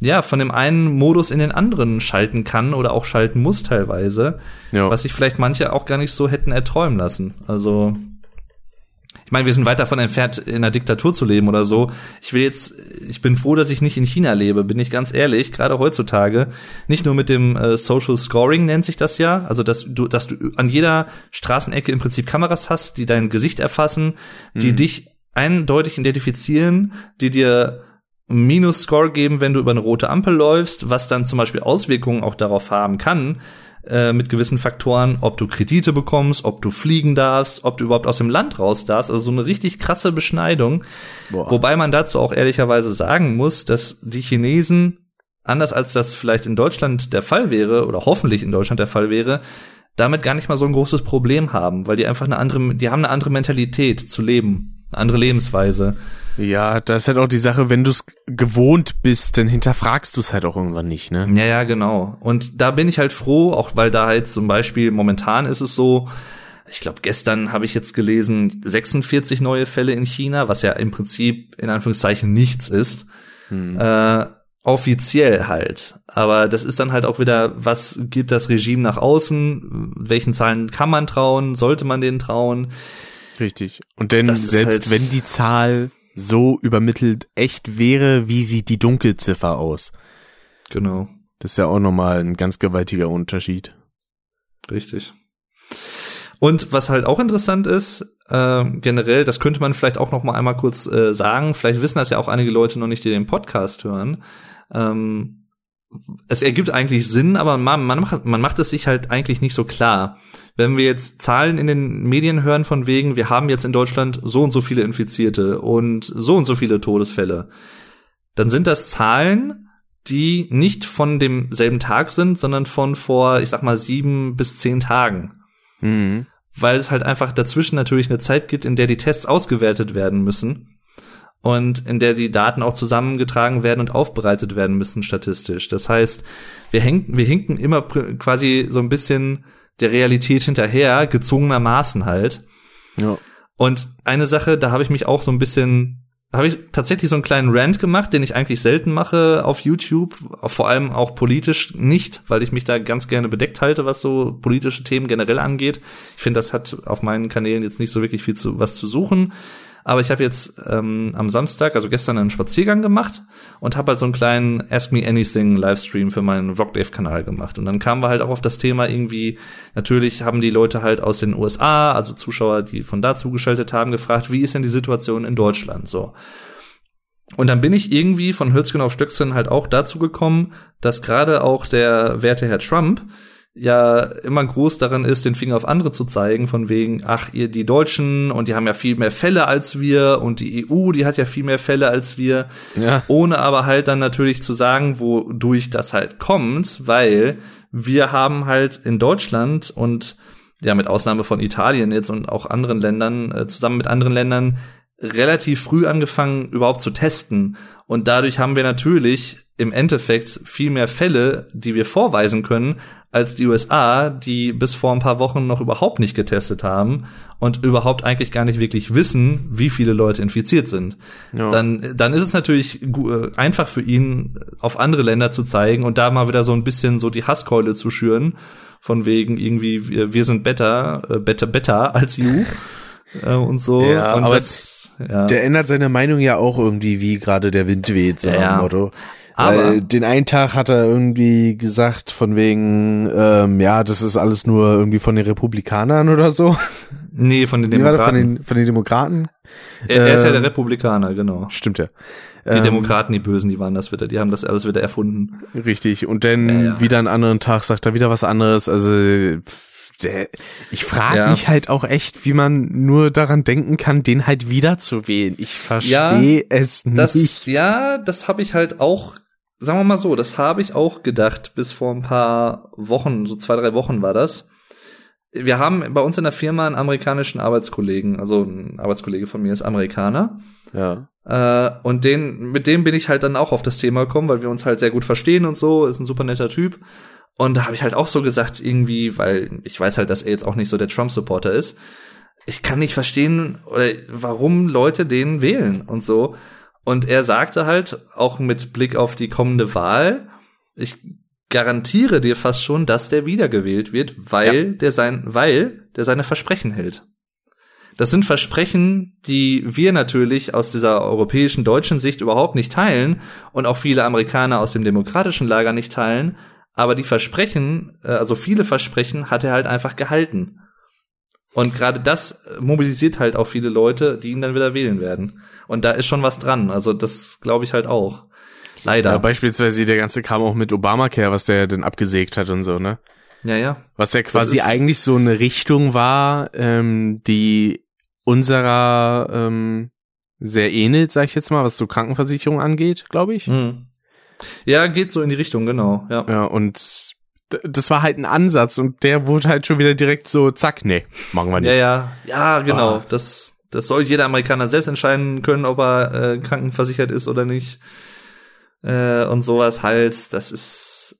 ja, von dem einen Modus in den anderen schalten kann oder auch schalten muss teilweise, ja. was sich vielleicht manche auch gar nicht so hätten erträumen lassen. Also ich meine, wir sind weit davon entfernt, in einer Diktatur zu leben oder so. Ich will jetzt, ich bin froh, dass ich nicht in China lebe, bin ich ganz ehrlich, gerade heutzutage. Nicht nur mit dem äh, Social Scoring nennt sich das ja, also dass du, dass du an jeder Straßenecke im Prinzip Kameras hast, die dein Gesicht erfassen, die mhm. dich eindeutig identifizieren, die dir Minus-Score geben, wenn du über eine rote Ampel läufst, was dann zum Beispiel Auswirkungen auch darauf haben kann, äh, mit gewissen Faktoren, ob du Kredite bekommst, ob du fliegen darfst, ob du überhaupt aus dem Land raus darfst. Also so eine richtig krasse Beschneidung. Boah. Wobei man dazu auch ehrlicherweise sagen muss, dass die Chinesen, anders als das vielleicht in Deutschland der Fall wäre, oder hoffentlich in Deutschland der Fall wäre, damit gar nicht mal so ein großes Problem haben, weil die einfach eine andere, die haben eine andere Mentalität zu leben, eine andere Lebensweise. Ja, da ist halt auch die Sache, wenn du es gewohnt bist, dann hinterfragst du es halt auch irgendwann nicht, ne? Ja, ja, genau. Und da bin ich halt froh, auch weil da halt zum Beispiel momentan ist es so, ich glaube, gestern habe ich jetzt gelesen, 46 neue Fälle in China, was ja im Prinzip in Anführungszeichen nichts ist. Hm. Äh, offiziell halt. Aber das ist dann halt auch wieder, was gibt das Regime nach außen? Welchen Zahlen kann man trauen? Sollte man denen trauen? Richtig. Und denn selbst halt wenn die Zahl so übermittelt echt wäre, wie sieht die Dunkelziffer aus? Genau. Das ist ja auch nochmal ein ganz gewaltiger Unterschied. Richtig. Und was halt auch interessant ist, äh, generell, das könnte man vielleicht auch noch mal einmal kurz äh, sagen, vielleicht wissen das ja auch einige Leute noch nicht, die den Podcast hören. Ähm, es ergibt eigentlich Sinn, aber man, man, macht, man macht es sich halt eigentlich nicht so klar. Wenn wir jetzt Zahlen in den Medien hören von wegen, wir haben jetzt in Deutschland so und so viele Infizierte und so und so viele Todesfälle, dann sind das Zahlen, die nicht von demselben Tag sind, sondern von vor, ich sag mal, sieben bis zehn Tagen. Mhm. Weil es halt einfach dazwischen natürlich eine Zeit gibt, in der die Tests ausgewertet werden müssen und in der die Daten auch zusammengetragen werden und aufbereitet werden müssen statistisch. Das heißt, wir, hinken, wir hinken immer quasi so ein bisschen der Realität hinterher, gezwungenermaßen halt. Ja. Und eine Sache, da habe ich mich auch so ein bisschen habe ich tatsächlich so einen kleinen Rant gemacht, den ich eigentlich selten mache auf YouTube, vor allem auch politisch nicht, weil ich mich da ganz gerne bedeckt halte, was so politische Themen generell angeht. Ich finde, das hat auf meinen Kanälen jetzt nicht so wirklich viel zu was zu suchen. Aber ich habe jetzt ähm, am Samstag, also gestern, einen Spaziergang gemacht und habe halt so einen kleinen Ask Me Anything Livestream für meinen Rockdave-Kanal gemacht. Und dann kamen wir halt auch auf das Thema irgendwie, natürlich haben die Leute halt aus den USA, also Zuschauer, die von da zugeschaltet haben, gefragt, wie ist denn die Situation in Deutschland so. Und dann bin ich irgendwie von Hölzgen auf Stöckchen halt auch dazu gekommen, dass gerade auch der werte Herr Trump ja immer groß daran ist, den Finger auf andere zu zeigen, von wegen, ach, ihr die Deutschen und die haben ja viel mehr Fälle als wir und die EU, die hat ja viel mehr Fälle als wir, ja. ohne aber halt dann natürlich zu sagen, wodurch das halt kommt, weil wir haben halt in Deutschland und ja mit Ausnahme von Italien jetzt und auch anderen Ländern, äh, zusammen mit anderen Ländern, relativ früh angefangen überhaupt zu testen und dadurch haben wir natürlich im Endeffekt viel mehr Fälle, die wir vorweisen können, als die USA, die bis vor ein paar Wochen noch überhaupt nicht getestet haben und überhaupt eigentlich gar nicht wirklich wissen, wie viele Leute infiziert sind. Ja. Dann, dann ist es natürlich äh, einfach für ihn, auf andere Länder zu zeigen und da mal wieder so ein bisschen so die Hasskeule zu schüren, von wegen irgendwie, wir, wir sind better, äh, better, better als you äh, und so. Ja, und aber das, ja. der ändert seine Meinung ja auch irgendwie, wie gerade der Wind weht, so ja, Motto. Aber Weil den einen Tag hat er irgendwie gesagt, von wegen, ähm, ja, das ist alles nur irgendwie von den Republikanern oder so. Nee, von den Demokraten. Von den, von den Demokraten. Er, er ist ja der ähm, Republikaner, genau. Stimmt ja. Die ähm, Demokraten, die Bösen, die waren das wieder, die haben das alles wieder erfunden. Richtig. Und dann ja, ja. wieder einen anderen Tag sagt er wieder was anderes. Also der, ich frage ja. mich halt auch echt, wie man nur daran denken kann, den halt wieder zu wählen. Ich verstehe es nicht. Das, ja, das habe ich halt auch sagen wir mal so, das habe ich auch gedacht, bis vor ein paar Wochen, so zwei, drei Wochen war das. Wir haben bei uns in der Firma einen amerikanischen Arbeitskollegen, also ein Arbeitskollege von mir ist Amerikaner. Ja. Äh, und den, mit dem bin ich halt dann auch auf das Thema gekommen, weil wir uns halt sehr gut verstehen und so, ist ein super netter Typ. Und da habe ich halt auch so gesagt, irgendwie, weil ich weiß halt, dass er jetzt auch nicht so der Trump-Supporter ist. Ich kann nicht verstehen, oder warum Leute den wählen und so. Und er sagte halt, auch mit Blick auf die kommende Wahl, ich garantiere dir fast schon, dass der wiedergewählt wird, weil ja. der sein, weil der seine Versprechen hält. Das sind Versprechen, die wir natürlich aus dieser europäischen deutschen Sicht überhaupt nicht teilen und auch viele Amerikaner aus dem demokratischen Lager nicht teilen. Aber die Versprechen, äh, also viele Versprechen, hat er halt einfach gehalten. Und gerade das mobilisiert halt auch viele Leute, die ihn dann wieder wählen werden. Und da ist schon was dran. Also das glaube ich halt auch. Leider. Ja, beispielsweise der ganze Kram auch mit Obamacare, was der denn abgesägt hat und so, ne? Ja, ja. Was ja quasi eigentlich so eine Richtung war, ähm, die unserer ähm, sehr ähnelt, sag ich jetzt mal, was so Krankenversicherung angeht, glaube ich. Mhm. Ja, geht so in die Richtung, genau. Ja, ja und das war halt ein Ansatz und der wurde halt schon wieder direkt so, zack, nee, machen wir nicht. Ja, ja, ja, genau. Ah. Das, das soll jeder Amerikaner selbst entscheiden können, ob er äh, krankenversichert ist oder nicht. Äh, und sowas halt, das ist,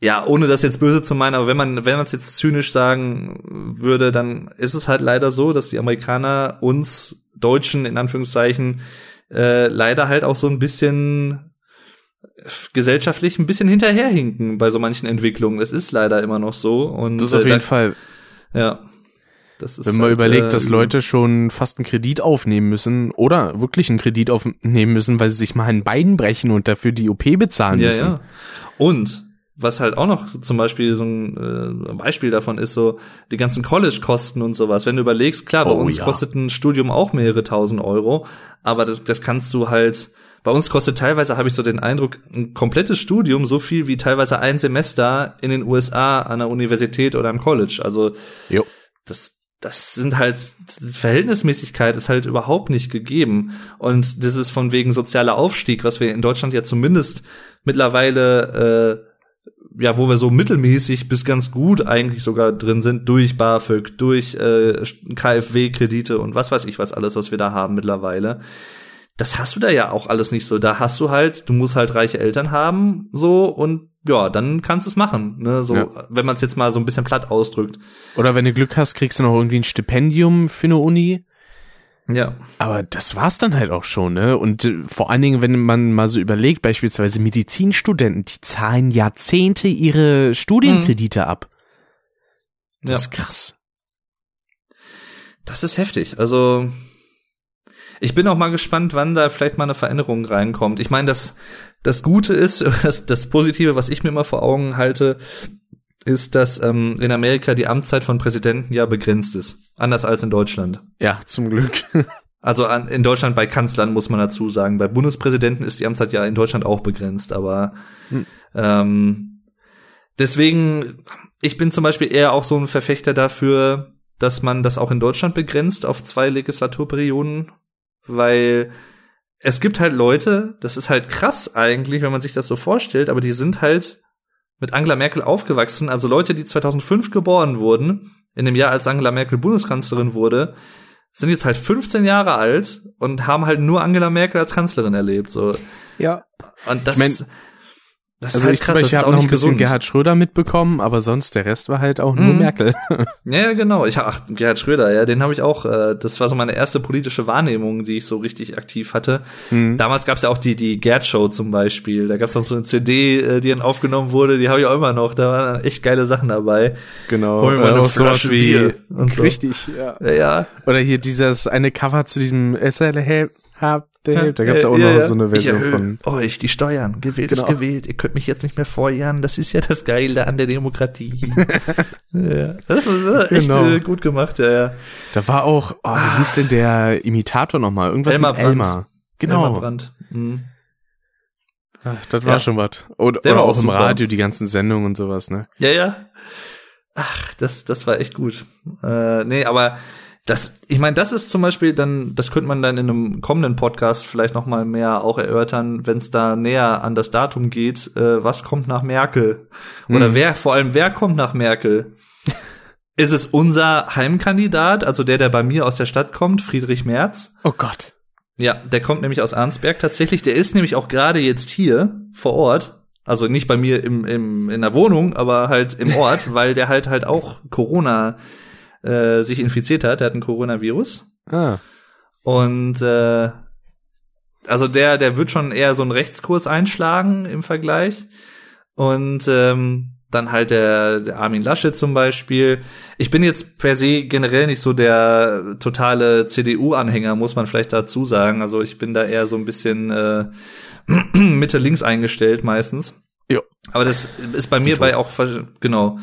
ja, ohne das jetzt böse zu meinen, aber wenn man, wenn man es jetzt zynisch sagen würde, dann ist es halt leider so, dass die Amerikaner uns Deutschen in Anführungszeichen äh, leider halt auch so ein bisschen gesellschaftlich ein bisschen hinterherhinken bei so manchen Entwicklungen. Das ist leider immer noch so. Und das ist auf äh, jeden Fall. Ja. Das ist Wenn man halt, überlegt, äh, dass Leute schon fast einen Kredit aufnehmen müssen oder wirklich einen Kredit aufnehmen müssen, weil sie sich mal ein Bein brechen und dafür die OP bezahlen ja, müssen. Ja. Und was halt auch noch zum Beispiel so ein äh, Beispiel davon ist, so die ganzen College-Kosten und sowas. Wenn du überlegst, klar, bei oh, uns ja. kostet ein Studium auch mehrere tausend Euro, aber das, das kannst du halt bei uns kostet teilweise, habe ich so den Eindruck, ein komplettes Studium so viel wie teilweise ein Semester in den USA an der Universität oder am College. Also jo. das, das sind halt, Verhältnismäßigkeit ist halt überhaupt nicht gegeben. Und das ist von wegen sozialer Aufstieg, was wir in Deutschland ja zumindest mittlerweile äh, ja, wo wir so mittelmäßig bis ganz gut eigentlich sogar drin sind, durch BAföG, durch äh, KfW-Kredite und was weiß ich was alles, was wir da haben mittlerweile das hast du da ja auch alles nicht so. Da hast du halt, du musst halt reiche Eltern haben, so und ja, dann kannst du es machen, ne? So, ja. wenn man es jetzt mal so ein bisschen platt ausdrückt. Oder wenn du Glück hast, kriegst du noch irgendwie ein Stipendium für eine Uni. Ja. Aber das war's dann halt auch schon, ne? Und äh, vor allen Dingen, wenn man mal so überlegt, beispielsweise Medizinstudenten, die zahlen Jahrzehnte ihre Studienkredite mhm. ab. Das ja. ist krass. Das ist heftig. Also, ich bin auch mal gespannt, wann da vielleicht mal eine Veränderung reinkommt. Ich meine, das, das Gute ist, das, das Positive, was ich mir immer vor Augen halte, ist, dass ähm, in Amerika die Amtszeit von Präsidenten ja begrenzt ist. Anders als in Deutschland. Ja, zum Glück. also an, in Deutschland bei Kanzlern muss man dazu sagen. Bei Bundespräsidenten ist die Amtszeit ja in Deutschland auch begrenzt, aber hm. ähm, deswegen, ich bin zum Beispiel eher auch so ein Verfechter dafür, dass man das auch in Deutschland begrenzt auf zwei Legislaturperioden weil es gibt halt Leute, das ist halt krass eigentlich, wenn man sich das so vorstellt, aber die sind halt mit Angela Merkel aufgewachsen, also Leute, die 2005 geboren wurden, in dem Jahr, als Angela Merkel Bundeskanzlerin wurde, sind jetzt halt 15 Jahre alt und haben halt nur Angela Merkel als Kanzlerin erlebt, so. Ja. Und das, ich mein, das also ist halt ich krass, zum Beispiel habe noch ein bisschen gesund. Gerhard Schröder mitbekommen, aber sonst der Rest war halt auch nur mhm. Merkel. Ja, genau. Ich ach Gerhard Schröder, ja, den habe ich auch. Äh, das war so meine erste politische Wahrnehmung, die ich so richtig aktiv hatte. Mhm. Damals gab es ja auch die die Gerd Show zum Beispiel. Da gab es auch so eine CD, äh, die dann aufgenommen wurde. Die habe ich auch immer noch. Da waren echt geile Sachen dabei. Genau. Hol mir äh, auch sowas wie und so. richtig. Ja. ja. ja. Oder hier dieses eine Cover zu diesem SLH habt da gab's ja auch ja, noch ja. so eine Version ich von euch die Steuern. Gewählt genau. ist gewählt. Ihr könnt mich jetzt nicht mehr vorjahren. Das ist ja das Geile an der Demokratie. ja, das ist echt genau. Äh, gut gemacht, ja, ja. Da war auch, oh, wie hieß denn der Imitator nochmal? Irgendwas Elmar mit Elmar. Brandt. Genau. Elmar Brandt. Mhm. Ach, das war schon was. Oder, oder auch, auch im Radio die ganzen Sendungen und sowas, ne? Ja, ja. Ach, das, das war echt gut. Äh, nee, aber das, ich meine, das ist zum Beispiel dann, das könnte man dann in einem kommenden Podcast vielleicht noch mal mehr auch erörtern, wenn es da näher an das Datum geht, äh, was kommt nach Merkel oder hm. wer, vor allem wer kommt nach Merkel? ist es unser Heimkandidat, also der, der bei mir aus der Stadt kommt, Friedrich Merz? Oh Gott. Ja, der kommt nämlich aus Arnsberg tatsächlich. Der ist nämlich auch gerade jetzt hier vor Ort. Also nicht bei mir im, im, in der Wohnung, aber halt im Ort, weil der halt halt auch Corona äh, sich infiziert hat. Der hat ein Coronavirus. Ah. Und äh, also der, der wird schon eher so einen Rechtskurs einschlagen im Vergleich. Und ähm, dann halt der, der Armin Laschet zum Beispiel. Ich bin jetzt per se generell nicht so der totale CDU-Anhänger, muss man vielleicht dazu sagen. Also ich bin da eher so ein bisschen äh, Mitte-links eingestellt meistens. Ja. Aber das ist bei mir bei auch genau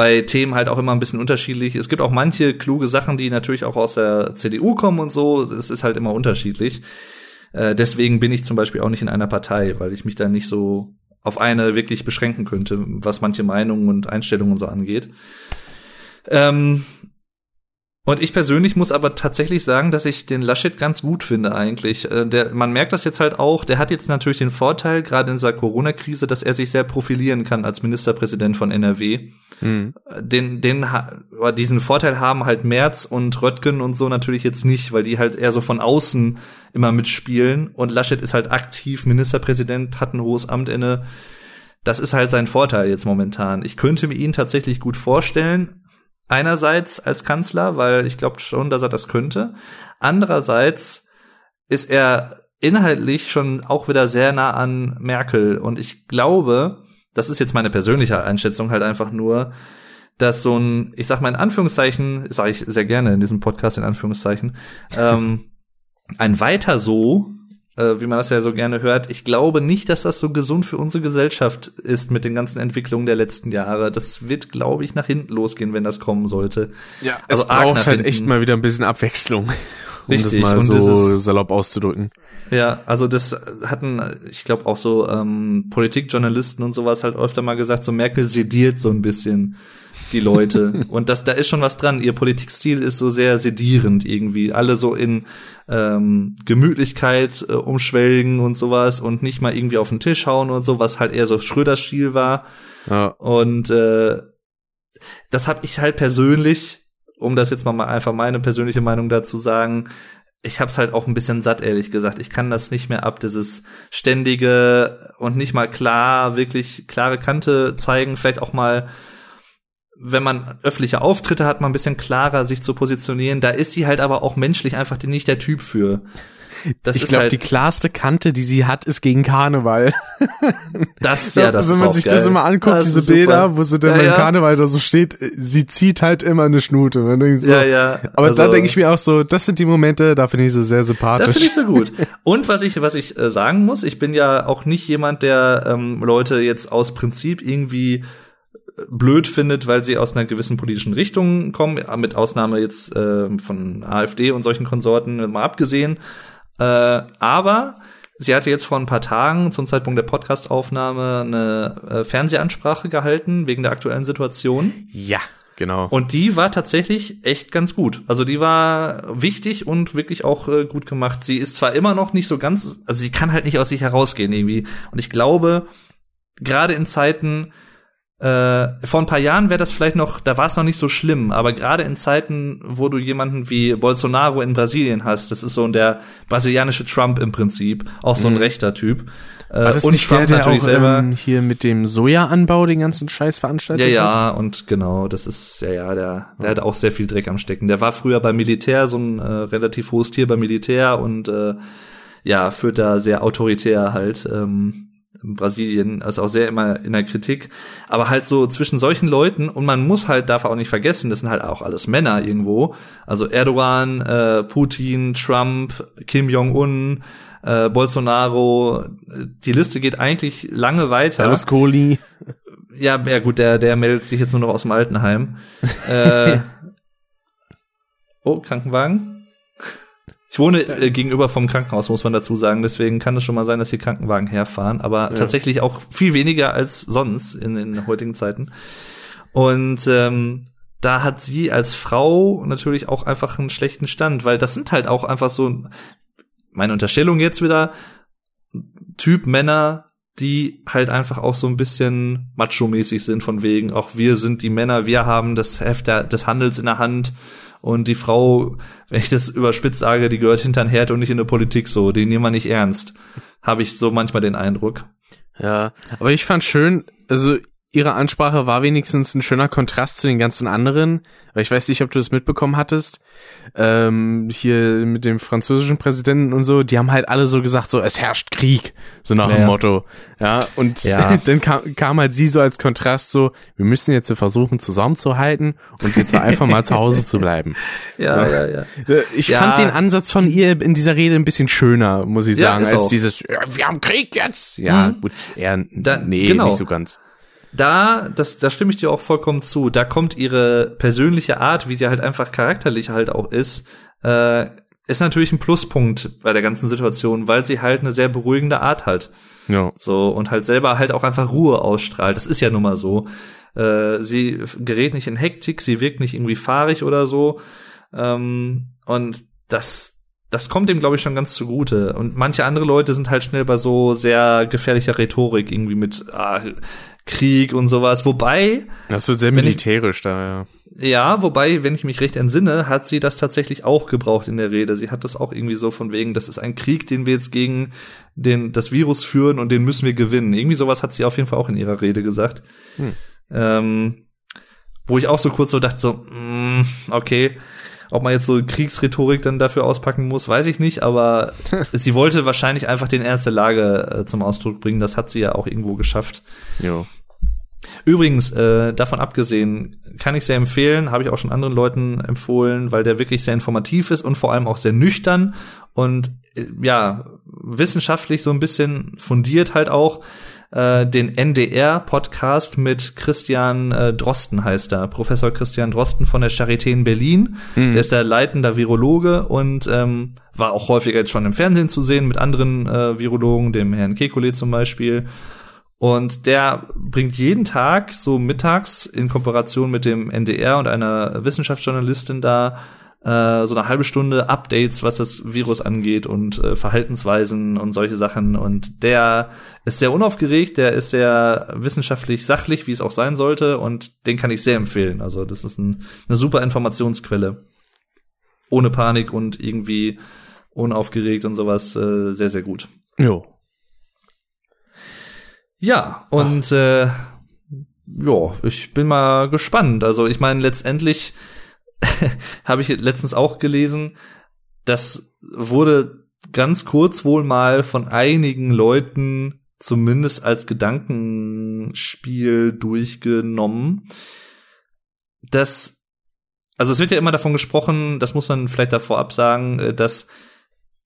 bei Themen halt auch immer ein bisschen unterschiedlich. Es gibt auch manche kluge Sachen, die natürlich auch aus der CDU kommen und so. Es ist halt immer unterschiedlich. Äh, deswegen bin ich zum Beispiel auch nicht in einer Partei, weil ich mich da nicht so auf eine wirklich beschränken könnte, was manche Meinungen und Einstellungen so angeht. Ähm, und ich persönlich muss aber tatsächlich sagen, dass ich den Laschet ganz gut finde eigentlich. Äh, der, man merkt das jetzt halt auch, der hat jetzt natürlich den Vorteil, gerade in dieser Corona-Krise, dass er sich sehr profilieren kann als Ministerpräsident von NRW. Mhm. Den, den, diesen Vorteil haben halt Merz und Röttgen und so natürlich jetzt nicht, weil die halt eher so von außen immer mitspielen. Und Laschet ist halt aktiv Ministerpräsident, hat ein hohes Amt inne. Das ist halt sein Vorteil jetzt momentan. Ich könnte mir ihn tatsächlich gut vorstellen, Einerseits als Kanzler, weil ich glaube schon, dass er das könnte. Andererseits ist er inhaltlich schon auch wieder sehr nah an Merkel. Und ich glaube, das ist jetzt meine persönliche Einschätzung halt einfach nur, dass so ein, ich sag mal in Anführungszeichen, sage ich sehr gerne in diesem Podcast in Anführungszeichen, ähm, ein weiter so wie man das ja so gerne hört. Ich glaube nicht, dass das so gesund für unsere Gesellschaft ist mit den ganzen Entwicklungen der letzten Jahre. Das wird, glaube ich, nach hinten losgehen, wenn das kommen sollte. Ja, also es braucht halt hinten. echt mal wieder ein bisschen Abwechslung. Um Richtig. das mal so ist, salopp auszudrücken. Ja, also das hatten, ich glaube auch so ähm, Politikjournalisten und sowas halt öfter mal gesagt, so Merkel sediert so ein bisschen die Leute. und das, da ist schon was dran. Ihr Politikstil ist so sehr sedierend irgendwie. Alle so in ähm, Gemütlichkeit äh, umschwelgen und sowas und nicht mal irgendwie auf den Tisch hauen und so, was halt eher so Schröders Stil war. Ja. Und äh, das habe ich halt persönlich, um das jetzt mal einfach meine persönliche Meinung dazu sagen, ich hab's halt auch ein bisschen satt, ehrlich gesagt. Ich kann das nicht mehr ab, dieses ständige und nicht mal klar, wirklich klare Kante zeigen, vielleicht auch mal wenn man öffentliche Auftritte hat, mal ein bisschen klarer sich zu positionieren. Da ist sie halt aber auch menschlich einfach nicht der Typ für. Das ich glaube, halt die klarste Kante, die sie hat, ist gegen Karneval. Das, ja, das Wenn man sich geil. das immer anguckt, das diese Bilder, wo sie dann ja, beim ja. Karneval da so steht, sie zieht halt immer eine Schnute. So, ja, ja. Aber also, da denke ich mir auch so, das sind die Momente, da finde ich sie sehr sympathisch. Da finde ich so gut. Und was ich, was ich äh, sagen muss, ich bin ja auch nicht jemand, der ähm, Leute jetzt aus Prinzip irgendwie blöd findet, weil sie aus einer gewissen politischen Richtung kommen, mit Ausnahme jetzt äh, von AfD und solchen Konsorten mal abgesehen. Äh, aber sie hatte jetzt vor ein paar Tagen zum Zeitpunkt der Podcastaufnahme eine äh, Fernsehansprache gehalten wegen der aktuellen Situation. Ja, genau. Und die war tatsächlich echt ganz gut. Also die war wichtig und wirklich auch äh, gut gemacht. Sie ist zwar immer noch nicht so ganz, also sie kann halt nicht aus sich herausgehen irgendwie. Und ich glaube, gerade in Zeiten, äh, vor ein paar Jahren wäre das vielleicht noch, da war es noch nicht so schlimm, aber gerade in Zeiten, wo du jemanden wie Bolsonaro in Brasilien hast, das ist so der brasilianische Trump im Prinzip, auch so ein mhm. rechter Typ. Äh, war das und nicht Trump der, der natürlich auch, selber ähm, hier mit dem Sojaanbau den ganzen Scheiß veranstaltet Ja, ja, hat? und genau, das ist ja ja, der der ja. hat auch sehr viel Dreck am Stecken. Der war früher beim Militär so ein äh, relativ hohes Tier beim Militär und äh, ja, führt da sehr autoritär halt ähm, Brasilien ist auch sehr immer in der Kritik, aber halt so zwischen solchen Leuten und man muss halt darf auch nicht vergessen, das sind halt auch alles Männer irgendwo, also Erdogan, äh, Putin, Trump, Kim Jong Un, äh, Bolsonaro, die Liste geht eigentlich lange weiter. Berlusconi. Ja, ja gut, der der meldet sich jetzt nur noch aus dem Altenheim. äh, oh, Krankenwagen. Ich wohne äh, gegenüber vom Krankenhaus, muss man dazu sagen. Deswegen kann es schon mal sein, dass hier Krankenwagen herfahren. Aber ja. tatsächlich auch viel weniger als sonst in den heutigen Zeiten. Und ähm, da hat sie als Frau natürlich auch einfach einen schlechten Stand, weil das sind halt auch einfach so, meine Unterstellung jetzt wieder, Typ Männer, die halt einfach auch so ein bisschen macho-mäßig sind von wegen, auch wir sind die Männer, wir haben das Heft der, des Handels in der Hand und die Frau, wenn ich das überspitzt sage, die gehört hinter den Herd und nicht in der Politik so, die nehmen wir nicht ernst. Habe ich so manchmal den Eindruck. Ja, aber ich fand schön, also ihre Ansprache war wenigstens ein schöner Kontrast zu den ganzen anderen. Weil ich weiß nicht, ob du das mitbekommen hattest. Ähm, hier mit dem französischen Präsidenten und so, die haben halt alle so gesagt, so es herrscht Krieg, so nach ja, dem Motto. Ja, und ja. dann kam, kam halt sie so als Kontrast so, wir müssen jetzt versuchen zusammenzuhalten und jetzt einfach mal zu Hause zu bleiben. Ja, so. ja, ja. Ich ja. fand den Ansatz von ihr in dieser Rede ein bisschen schöner, muss ich sagen, als auch. dieses, wir haben Krieg jetzt. Ja, mhm. gut, eher, da, nee, genau. nicht so ganz da, das, da stimme ich dir auch vollkommen zu. Da kommt ihre persönliche Art, wie sie halt einfach charakterlich halt auch ist, äh, ist natürlich ein Pluspunkt bei der ganzen Situation, weil sie halt eine sehr beruhigende Art hat. Ja. So, und halt selber halt auch einfach Ruhe ausstrahlt. Das ist ja nun mal so. Äh, sie gerät nicht in Hektik, sie wirkt nicht irgendwie fahrig oder so. Ähm, und das, das kommt dem, glaube ich, schon ganz zugute. Und manche andere Leute sind halt schnell bei so sehr gefährlicher Rhetorik irgendwie mit ah, Krieg und sowas. Wobei. Das wird sehr militärisch ich, da, ja. Ja, wobei, wenn ich mich recht entsinne, hat sie das tatsächlich auch gebraucht in der Rede. Sie hat das auch irgendwie so von wegen, das ist ein Krieg, den wir jetzt gegen den, das Virus führen und den müssen wir gewinnen. Irgendwie sowas hat sie auf jeden Fall auch in ihrer Rede gesagt. Hm. Ähm, wo ich auch so kurz so dachte, so, mm, okay, ob man jetzt so Kriegsrhetorik dann dafür auspacken muss, weiß ich nicht, aber sie wollte wahrscheinlich einfach den Ernst der Lage äh, zum Ausdruck bringen. Das hat sie ja auch irgendwo geschafft. Jo. Übrigens, äh, davon abgesehen, kann ich sehr empfehlen, habe ich auch schon anderen Leuten empfohlen, weil der wirklich sehr informativ ist und vor allem auch sehr nüchtern und äh, ja, wissenschaftlich so ein bisschen fundiert halt auch äh, den NDR-Podcast mit Christian äh, Drosten heißt er. Professor Christian Drosten von der Charité in Berlin. Mhm. Der ist der leitender Virologe und ähm, war auch häufiger jetzt schon im Fernsehen zu sehen mit anderen äh, Virologen, dem Herrn Kekulé zum Beispiel. Und der bringt jeden Tag so mittags in Kooperation mit dem NDR und einer Wissenschaftsjournalistin da äh, so eine halbe Stunde Updates, was das Virus angeht und äh, Verhaltensweisen und solche Sachen. Und der ist sehr unaufgeregt, der ist sehr wissenschaftlich sachlich, wie es auch sein sollte. Und den kann ich sehr empfehlen. Also das ist ein, eine super Informationsquelle. Ohne Panik und irgendwie unaufgeregt und sowas äh, sehr, sehr gut. Jo. Ja, und äh, ja, ich bin mal gespannt. Also ich meine, letztendlich habe ich letztens auch gelesen, das wurde ganz kurz wohl mal von einigen Leuten zumindest als Gedankenspiel durchgenommen. Das, also es wird ja immer davon gesprochen, das muss man vielleicht davor absagen, äh, dass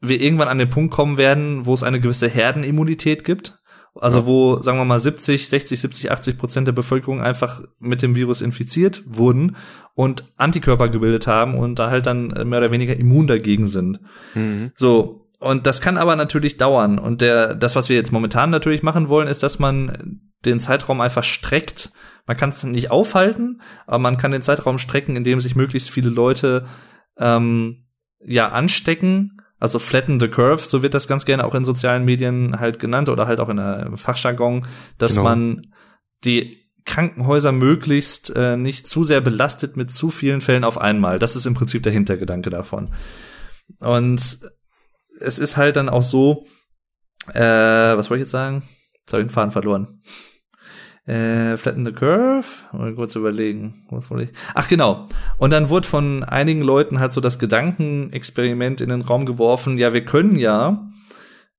wir irgendwann an den Punkt kommen werden, wo es eine gewisse Herdenimmunität gibt. Also ja. wo, sagen wir mal, 70, 60, 70, 80 Prozent der Bevölkerung einfach mit dem Virus infiziert wurden und Antikörper gebildet haben und da halt dann mehr oder weniger immun dagegen sind. Mhm. So. Und das kann aber natürlich dauern. Und der, das, was wir jetzt momentan natürlich machen wollen, ist, dass man den Zeitraum einfach streckt. Man kann es nicht aufhalten, aber man kann den Zeitraum strecken, indem sich möglichst viele Leute ähm, ja anstecken also flatten the curve, so wird das ganz gerne auch in sozialen Medien halt genannt oder halt auch in der Fachjargon, dass genau. man die Krankenhäuser möglichst äh, nicht zu sehr belastet mit zu vielen Fällen auf einmal. Das ist im Prinzip der Hintergedanke davon. Und es ist halt dann auch so, äh, was wollte ich jetzt sagen? Jetzt habe ich den Faden verloren. Äh, Flatten the Curve? Mal kurz überlegen. Was wollte ich? Ach genau. Und dann wurde von einigen Leuten halt so das Gedankenexperiment in den Raum geworfen, ja, wir können ja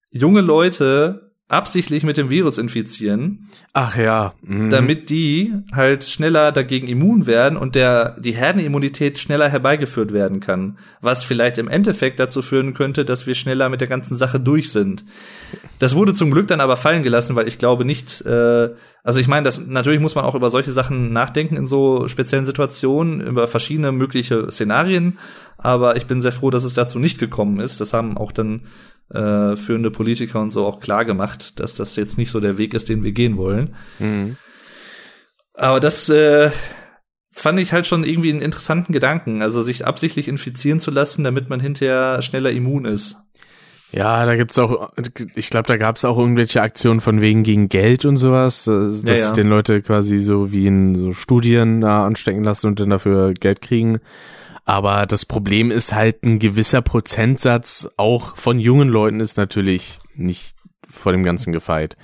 junge Leute absichtlich mit dem Virus infizieren. Ach ja. Mhm. Damit die halt schneller dagegen immun werden und der, die Herdenimmunität schneller herbeigeführt werden kann. Was vielleicht im Endeffekt dazu führen könnte, dass wir schneller mit der ganzen Sache durch sind. Das wurde zum Glück dann aber fallen gelassen, weil ich glaube nicht, äh, also ich meine, das natürlich muss man auch über solche Sachen nachdenken in so speziellen Situationen, über verschiedene mögliche Szenarien, aber ich bin sehr froh, dass es dazu nicht gekommen ist. Das haben auch dann äh, führende Politiker und so auch klar gemacht, dass das jetzt nicht so der Weg ist, den wir gehen wollen. Mhm. Aber das äh, fand ich halt schon irgendwie einen interessanten Gedanken, also sich absichtlich infizieren zu lassen, damit man hinterher schneller immun ist. Ja, da gibt's auch, ich glaube, da gab's auch irgendwelche Aktionen von wegen gegen Geld und sowas, dass, ja, ja. den Leute quasi so wie in so Studien da anstecken lassen und dann dafür Geld kriegen. Aber das Problem ist halt ein gewisser Prozentsatz auch von jungen Leuten ist natürlich nicht vor dem Ganzen gefeit.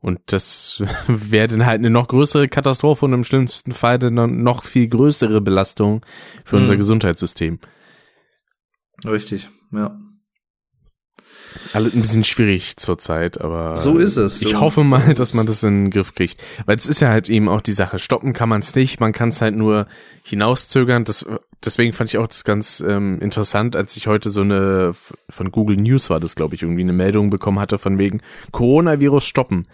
Und das wäre dann halt eine noch größere Katastrophe und im schlimmsten Fall eine noch viel größere Belastung für unser mhm. Gesundheitssystem. Richtig, ja. Alles ein bisschen schwierig zurzeit, aber so ist es. Ich hoffe mal, so dass man das in den Griff kriegt, weil es ist ja halt eben auch die Sache. Stoppen kann man es nicht, man kann es halt nur hinauszögern. Das, deswegen fand ich auch das ganz ähm, interessant, als ich heute so eine von Google News war das, glaube ich, irgendwie eine Meldung bekommen hatte von wegen Coronavirus stoppen.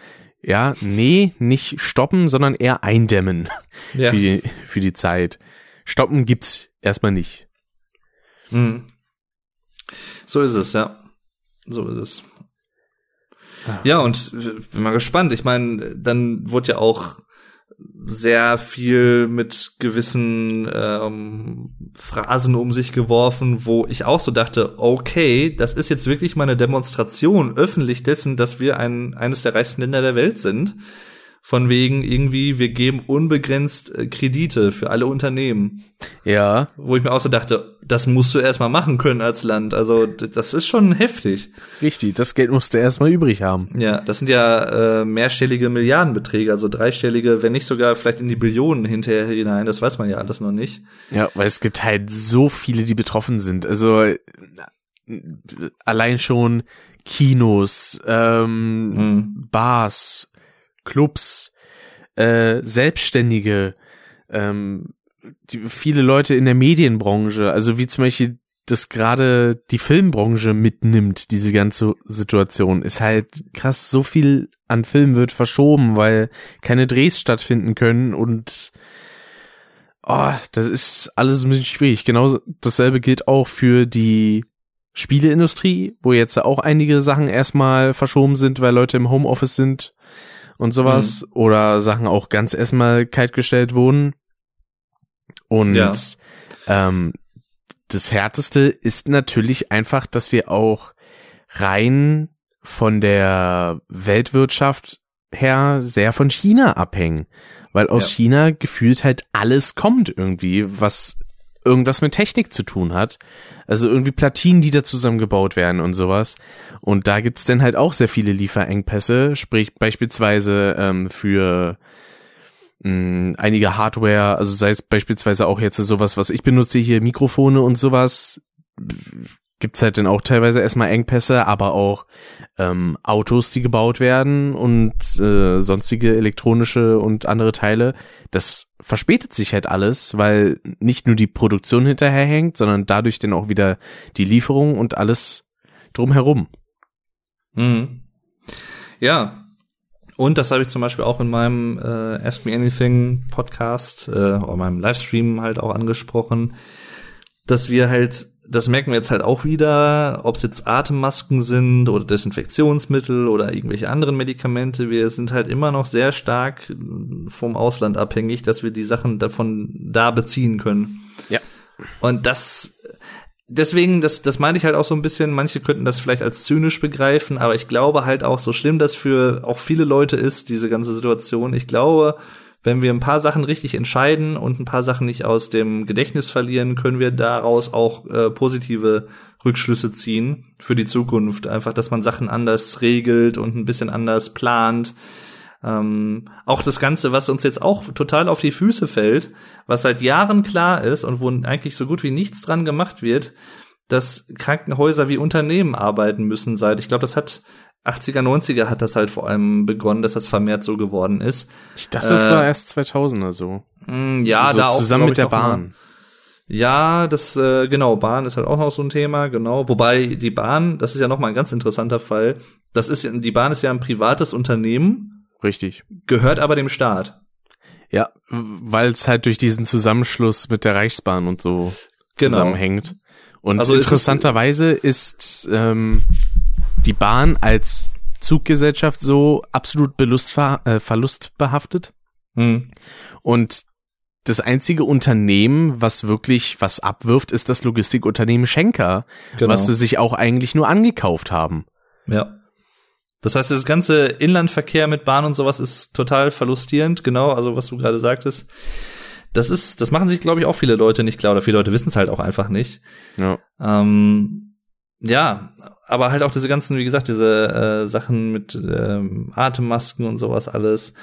Ja, nee, nicht stoppen, sondern eher eindämmen ja. für, die, für die Zeit. Stoppen gibt's erstmal nicht. Mhm. So ist es, ja. So ist es. Ja, ja und bin mal gespannt. Ich meine, dann wurde ja auch sehr viel mit gewissen ähm, Phrasen um sich geworfen, wo ich auch so dachte, okay, das ist jetzt wirklich mal eine Demonstration öffentlich dessen, dass wir ein, eines der reichsten Länder der Welt sind von wegen irgendwie, wir geben unbegrenzt äh, Kredite für alle Unternehmen. Ja. Wo ich mir auch so dachte, das musst du erstmal machen können als Land. Also das ist schon heftig. Richtig, das Geld musst du erstmal übrig haben. Ja, das sind ja äh, mehrstellige Milliardenbeträge, also dreistellige, wenn nicht sogar vielleicht in die Billionen hinterher hinein. Das weiß man ja alles noch nicht. Ja, weil es gibt halt so viele, die betroffen sind. Also allein schon Kinos, ähm, mhm. Bars, Clubs, äh, Selbstständige, ähm, die, viele Leute in der Medienbranche, also wie zum Beispiel das gerade die Filmbranche mitnimmt, diese ganze Situation, ist halt krass, so viel an Filmen wird verschoben, weil keine Drehs stattfinden können und oh, das ist alles ein bisschen schwierig. Genauso dasselbe gilt auch für die Spieleindustrie, wo jetzt auch einige Sachen erstmal verschoben sind, weil Leute im Homeoffice sind und sowas mhm. oder Sachen auch ganz erstmal kaltgestellt wurden. Und ja. ähm, das Härteste ist natürlich einfach, dass wir auch rein von der Weltwirtschaft her sehr von China abhängen. Weil aus ja. China gefühlt halt alles kommt irgendwie, was irgendwas mit Technik zu tun hat. Also irgendwie Platinen, die da zusammengebaut werden und sowas. Und da gibt's dann halt auch sehr viele Lieferengpässe, sprich beispielsweise ähm, für mh, einige Hardware, also sei es beispielsweise auch jetzt sowas, was ich benutze hier, Mikrofone und sowas, gibt's halt dann auch teilweise erstmal Engpässe, aber auch ähm, Autos, die gebaut werden und äh, sonstige elektronische und andere Teile. Das verspätet sich halt alles, weil nicht nur die Produktion hinterherhängt, sondern dadurch dann auch wieder die Lieferung und alles drumherum. Mhm. Ja. Und das habe ich zum Beispiel auch in meinem äh, Ask Me Anything Podcast, äh, oder meinem Livestream halt auch angesprochen, dass wir halt das merken wir jetzt halt auch wieder, ob es jetzt Atemmasken sind oder Desinfektionsmittel oder irgendwelche anderen Medikamente. Wir sind halt immer noch sehr stark vom Ausland abhängig, dass wir die Sachen davon da beziehen können. Ja. Und das, deswegen, das, das meine ich halt auch so ein bisschen. Manche könnten das vielleicht als zynisch begreifen, aber ich glaube halt auch, so schlimm das für auch viele Leute ist, diese ganze Situation. Ich glaube, wenn wir ein paar Sachen richtig entscheiden und ein paar Sachen nicht aus dem Gedächtnis verlieren, können wir daraus auch äh, positive Rückschlüsse ziehen für die Zukunft. Einfach, dass man Sachen anders regelt und ein bisschen anders plant. Ähm, auch das Ganze, was uns jetzt auch total auf die Füße fällt, was seit Jahren klar ist und wo eigentlich so gut wie nichts dran gemacht wird, dass Krankenhäuser wie Unternehmen arbeiten müssen seit, ich glaube, das hat 80er, 90er hat das halt vor allem begonnen, dass das vermehrt so geworden ist. Ich dachte, das äh, war erst 2000er so. Mh, mm, ja, so da auch. Zusammen mit der Bahn. Mal. Ja, das, äh, genau, Bahn ist halt auch noch so ein Thema, genau. Wobei die Bahn, das ist ja noch mal ein ganz interessanter Fall. Das ist, die Bahn ist ja ein privates Unternehmen. Richtig. Gehört aber dem Staat. Ja, weil es halt durch diesen Zusammenschluss mit der Reichsbahn und so genau. zusammenhängt. Und also interessanterweise ist, ist ähm, die Bahn als Zuggesellschaft so absolut belustver äh, verlustbehaftet. Mhm. Und das einzige Unternehmen, was wirklich was abwirft, ist das Logistikunternehmen Schenker, genau. was sie sich auch eigentlich nur angekauft haben. Ja. Das heißt, das ganze Inlandverkehr mit Bahn und sowas ist total verlustierend, genau, also was du gerade sagtest. Das ist, das machen sich, glaube ich, auch viele Leute nicht klar oder viele Leute wissen es halt auch einfach nicht. Ja. Ähm, ja, aber halt auch diese ganzen, wie gesagt, diese äh, Sachen mit ähm, Atemmasken und sowas alles.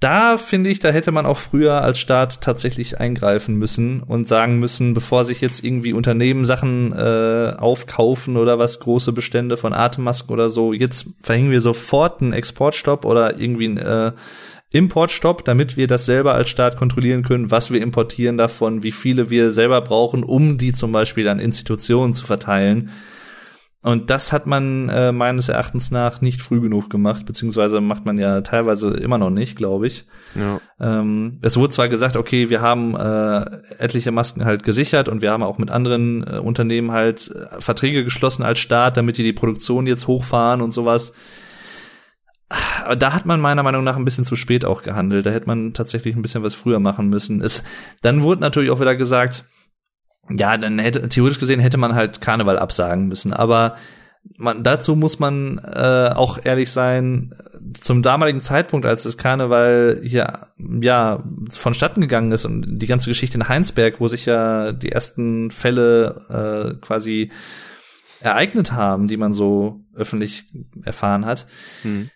Da finde ich, da hätte man auch früher als Staat tatsächlich eingreifen müssen und sagen müssen, bevor sich jetzt irgendwie Unternehmen Sachen äh, aufkaufen oder was, große Bestände von Atemmasken oder so, jetzt verhängen wir sofort einen Exportstopp oder irgendwie einen äh, Importstopp, damit wir das selber als Staat kontrollieren können, was wir importieren davon, wie viele wir selber brauchen, um die zum Beispiel an Institutionen zu verteilen und das hat man äh, meines Erachtens nach nicht früh genug gemacht, beziehungsweise macht man ja teilweise immer noch nicht, glaube ich. Ja. Ähm, es wurde zwar gesagt, okay, wir haben äh, etliche Masken halt gesichert und wir haben auch mit anderen äh, Unternehmen halt äh, Verträge geschlossen als Staat, damit die die Produktion jetzt hochfahren und sowas. Aber da hat man meiner Meinung nach ein bisschen zu spät auch gehandelt. Da hätte man tatsächlich ein bisschen was früher machen müssen. Es, dann wurde natürlich auch wieder gesagt, ja, dann hätte theoretisch gesehen hätte man halt Karneval absagen müssen, aber man, dazu muss man äh, auch ehrlich sein, zum damaligen Zeitpunkt, als das Karneval hier ja vonstatten gegangen ist und die ganze Geschichte in Heinsberg, wo sich ja die ersten Fälle äh, quasi ereignet haben, die man so öffentlich erfahren hat, hm.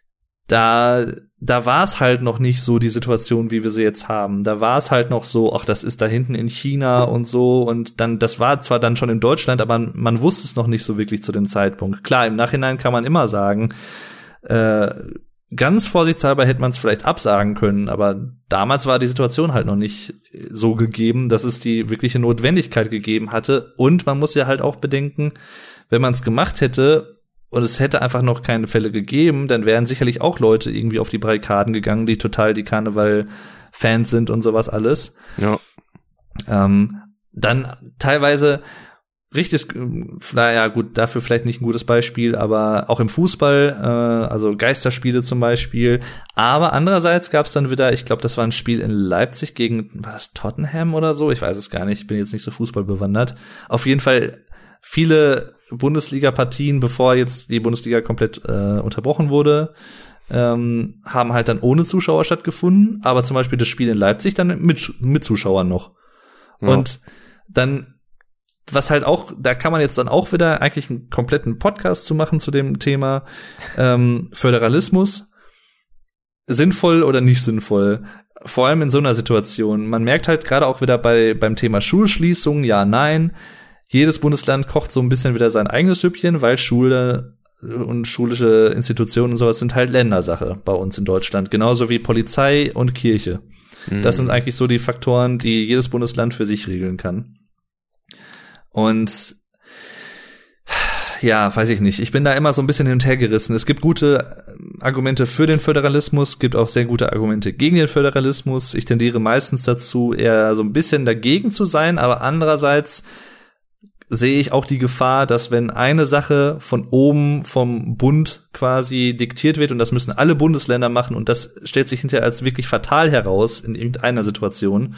Da da war es halt noch nicht so die Situation, wie wir sie jetzt haben. Da war es halt noch so, ach, das ist da hinten in China und so und dann, das war zwar dann schon in Deutschland, aber man, wusste es noch nicht so wirklich zu dem Zeitpunkt. Klar, im Nachhinein kann man immer sagen, äh, ganz vorsichtshalber hätte man es vielleicht absagen können, aber damals war die Situation halt noch nicht so gegeben, dass es die wirkliche Notwendigkeit gegeben hatte. Und man muss ja halt auch bedenken, wenn man es gemacht hätte und es hätte einfach noch keine Fälle gegeben, dann wären sicherlich auch Leute irgendwie auf die Barrikaden gegangen, die total die Karneval-Fans sind und sowas alles. Ja. Ähm, dann teilweise richtig, naja gut, dafür vielleicht nicht ein gutes Beispiel, aber auch im Fußball, äh, also Geisterspiele zum Beispiel. Aber andererseits gab es dann wieder, ich glaube, das war ein Spiel in Leipzig gegen, war das Tottenham oder so? Ich weiß es gar nicht, ich bin jetzt nicht so Fußball bewandert. Auf jeden Fall viele Bundesliga-Partien, bevor jetzt die Bundesliga komplett äh, unterbrochen wurde, ähm, haben halt dann ohne Zuschauer stattgefunden, aber zum Beispiel das Spiel in Leipzig dann mit, mit Zuschauern noch. Ja. Und dann, was halt auch, da kann man jetzt dann auch wieder eigentlich einen kompletten Podcast zu machen zu dem Thema ähm, Föderalismus. Sinnvoll oder nicht sinnvoll? vor allem in so einer Situation. Man merkt halt gerade auch wieder bei beim Thema Schulschließung, ja, nein. Jedes Bundesland kocht so ein bisschen wieder sein eigenes Süppchen, weil Schule und schulische Institutionen und sowas sind halt Ländersache bei uns in Deutschland. Genauso wie Polizei und Kirche. Mhm. Das sind eigentlich so die Faktoren, die jedes Bundesland für sich regeln kann. Und ja, weiß ich nicht. Ich bin da immer so ein bisschen hin und her gerissen. Es gibt gute Argumente für den Föderalismus, gibt auch sehr gute Argumente gegen den Föderalismus. Ich tendiere meistens dazu, eher so ein bisschen dagegen zu sein, aber andererseits sehe ich auch die Gefahr, dass wenn eine Sache von oben vom Bund quasi diktiert wird und das müssen alle Bundesländer machen und das stellt sich hinterher als wirklich fatal heraus in irgendeiner Situation,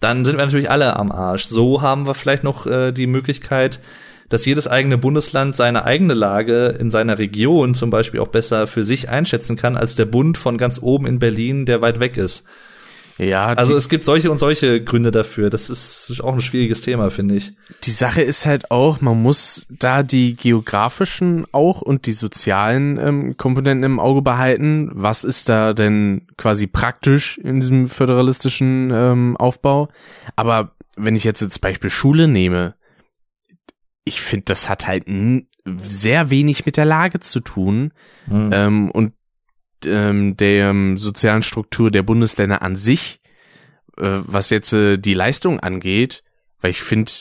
dann sind wir natürlich alle am Arsch. So haben wir vielleicht noch äh, die Möglichkeit, dass jedes eigene Bundesland seine eigene Lage in seiner Region zum Beispiel auch besser für sich einschätzen kann als der Bund von ganz oben in Berlin, der weit weg ist. Ja, also es gibt solche und solche Gründe dafür. Das ist auch ein schwieriges Thema, finde ich. Die Sache ist halt auch, man muss da die geografischen auch und die sozialen ähm, Komponenten im Auge behalten. Was ist da denn quasi praktisch in diesem föderalistischen ähm, Aufbau? Aber wenn ich jetzt das Beispiel Schule nehme, ich finde, das hat halt sehr wenig mit der Lage zu tun. Mhm. Ähm, und ähm, der ähm, sozialen Struktur der Bundesländer an sich, äh, was jetzt äh, die Leistung angeht, weil ich finde,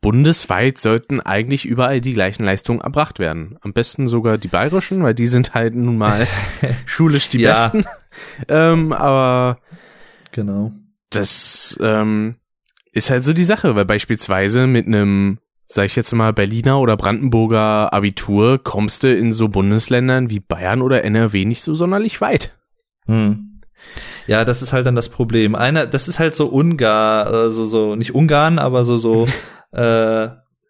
bundesweit sollten eigentlich überall die gleichen Leistungen erbracht werden. Am besten sogar die bayerischen, weil die sind halt nun mal schulisch die ja. besten. ähm, aber genau. Das ähm, ist halt so die Sache, weil beispielsweise mit einem sag ich jetzt mal, Berliner oder Brandenburger Abitur kommst du in so Bundesländern wie Bayern oder NRW nicht so sonderlich weit. Hm. Ja, das ist halt dann das Problem. Einer, das ist halt so Ungar, äh, so, so, nicht Ungarn, aber so, so, äh,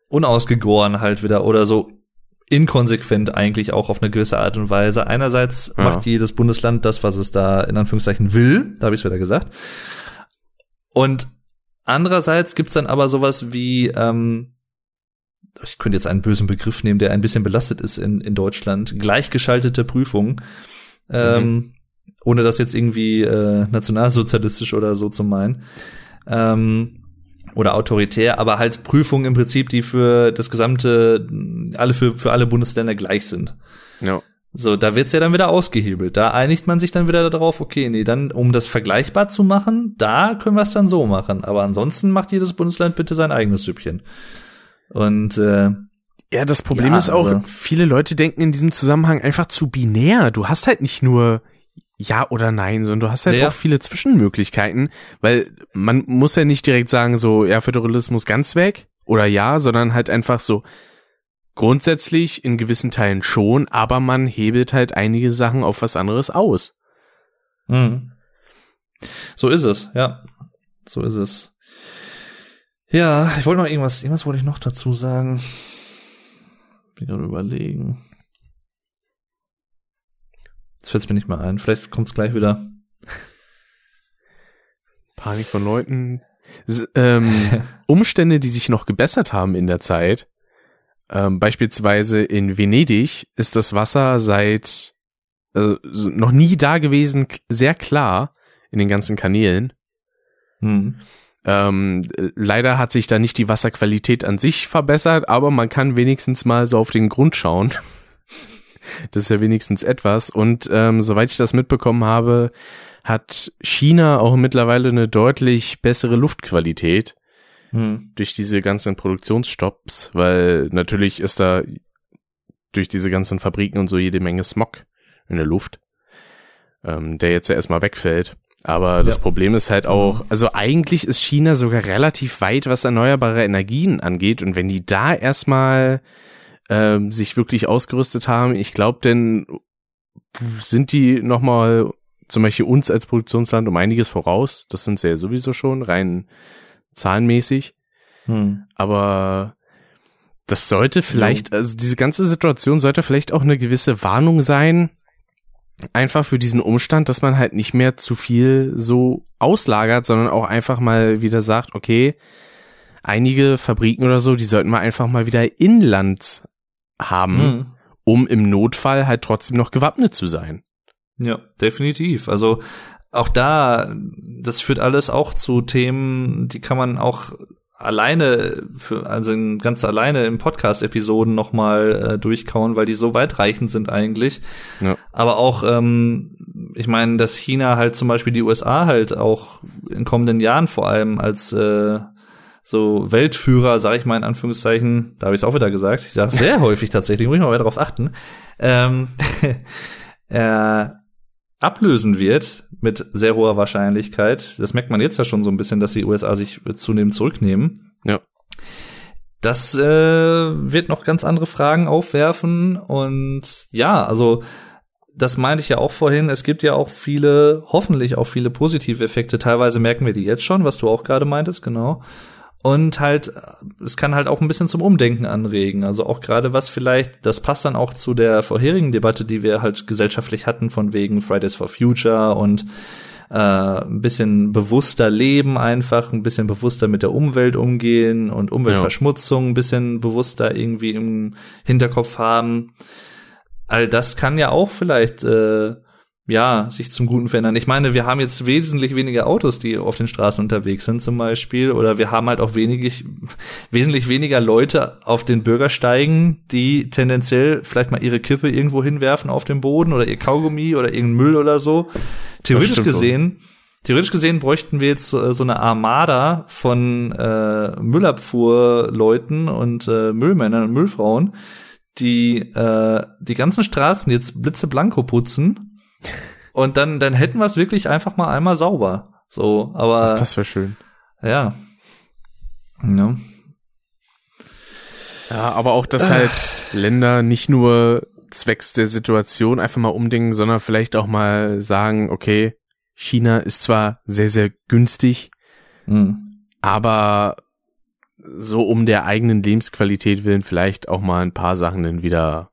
unausgegoren halt wieder oder so inkonsequent eigentlich auch auf eine gewisse Art und Weise. Einerseits ja. macht jedes Bundesland das, was es da in Anführungszeichen will, da habe ich es wieder gesagt. Und andererseits gibt's dann aber sowas wie ähm, ich könnte jetzt einen bösen Begriff nehmen, der ein bisschen belastet ist in, in Deutschland, gleichgeschaltete Prüfung. Ähm, mhm. ohne das jetzt irgendwie äh, nationalsozialistisch oder so zu meinen. Ähm, oder autoritär, aber halt Prüfungen im Prinzip, die für das gesamte, alle für, für alle Bundesländer gleich sind. Ja. So, da wird's ja dann wieder ausgehebelt. Da einigt man sich dann wieder darauf, okay, nee, dann, um das vergleichbar zu machen, da können wir es dann so machen. Aber ansonsten macht jedes Bundesland bitte sein eigenes Süppchen. Und äh, ja, das Problem ja, ist auch, also, viele Leute denken in diesem Zusammenhang einfach zu binär. Du hast halt nicht nur ja oder nein, sondern du hast halt ja. auch viele Zwischenmöglichkeiten, weil man muss ja nicht direkt sagen, so, ja, Föderalismus ganz weg oder ja, sondern halt einfach so grundsätzlich in gewissen Teilen schon, aber man hebelt halt einige Sachen auf was anderes aus. Mhm. So ist es, ja. So ist es. Ja, ich wollte noch irgendwas, irgendwas wollte ich noch dazu sagen. Bin gerade überlegen. Das fällt mir nicht mal ein. Vielleicht kommt es gleich wieder. Panik von Leuten. ähm, Umstände, die sich noch gebessert haben in der Zeit. Ähm, beispielsweise in Venedig ist das Wasser seit also noch nie da gewesen, sehr klar in den ganzen Kanälen. Hm. Ähm, leider hat sich da nicht die Wasserqualität an sich verbessert, aber man kann wenigstens mal so auf den Grund schauen. das ist ja wenigstens etwas. Und ähm, soweit ich das mitbekommen habe, hat China auch mittlerweile eine deutlich bessere Luftqualität hm. durch diese ganzen Produktionsstopps, weil natürlich ist da durch diese ganzen Fabriken und so jede Menge Smog in der Luft, ähm, der jetzt ja erstmal wegfällt. Aber das ja. Problem ist halt auch, mhm. also eigentlich ist China sogar relativ weit, was erneuerbare Energien angeht. Und wenn die da erstmal ähm, sich wirklich ausgerüstet haben, ich glaube, denn sind die nochmal zum Beispiel uns als Produktionsland um einiges voraus. Das sind sie ja sowieso schon, rein zahlenmäßig. Hm. Aber das sollte vielleicht, also diese ganze Situation sollte vielleicht auch eine gewisse Warnung sein, einfach für diesen Umstand, dass man halt nicht mehr zu viel so auslagert, sondern auch einfach mal wieder sagt, okay, einige Fabriken oder so, die sollten wir einfach mal wieder inland haben, mhm. um im Notfall halt trotzdem noch gewappnet zu sein. Ja, definitiv. Also auch da, das führt alles auch zu Themen, die kann man auch alleine für also in, ganz alleine im Podcast Episoden noch mal äh, durchkauen, weil die so weitreichend sind eigentlich. Ja. Aber auch ähm, ich meine, dass China halt zum Beispiel die USA halt auch in kommenden Jahren vor allem als äh, so Weltführer, sage ich mal in Anführungszeichen, da habe ich es auch wieder gesagt. Ich sage sehr häufig tatsächlich, muss ich mal wieder darauf achten. Ähm, äh, ablösen wird mit sehr hoher Wahrscheinlichkeit. Das merkt man jetzt ja schon so ein bisschen, dass die USA sich zunehmend zurücknehmen. Ja. Das äh, wird noch ganz andere Fragen aufwerfen und ja, also das meinte ich ja auch vorhin, es gibt ja auch viele, hoffentlich auch viele positive Effekte. Teilweise merken wir die jetzt schon, was du auch gerade meintest, genau. Und halt, es kann halt auch ein bisschen zum Umdenken anregen. Also auch gerade was vielleicht, das passt dann auch zu der vorherigen Debatte, die wir halt gesellschaftlich hatten, von wegen Fridays for Future und äh, ein bisschen bewusster leben einfach, ein bisschen bewusster mit der Umwelt umgehen und Umweltverschmutzung ein bisschen bewusster irgendwie im Hinterkopf haben. All das kann ja auch vielleicht äh, ja, sich zum Guten verändern. Ich meine, wir haben jetzt wesentlich weniger Autos, die auf den Straßen unterwegs sind zum Beispiel, oder wir haben halt auch wenig, wesentlich weniger Leute auf den Bürgersteigen, die tendenziell vielleicht mal ihre Kippe irgendwo hinwerfen auf den Boden oder ihr Kaugummi oder irgendein Müll oder so. Theoretisch gesehen, so. theoretisch gesehen bräuchten wir jetzt äh, so eine Armada von äh, Müllabfuhrleuten und äh, Müllmännern und Müllfrauen, die äh, die ganzen Straßen jetzt blitzeblanko putzen und dann, dann hätten wir es wirklich einfach mal einmal sauber. So, aber. Ach, das wäre schön. Ja. Ja. Ja, aber auch, dass halt Länder nicht nur zwecks der Situation einfach mal umdenken, sondern vielleicht auch mal sagen, okay, China ist zwar sehr, sehr günstig, mhm. aber so um der eigenen Lebensqualität willen vielleicht auch mal ein paar Sachen dann wieder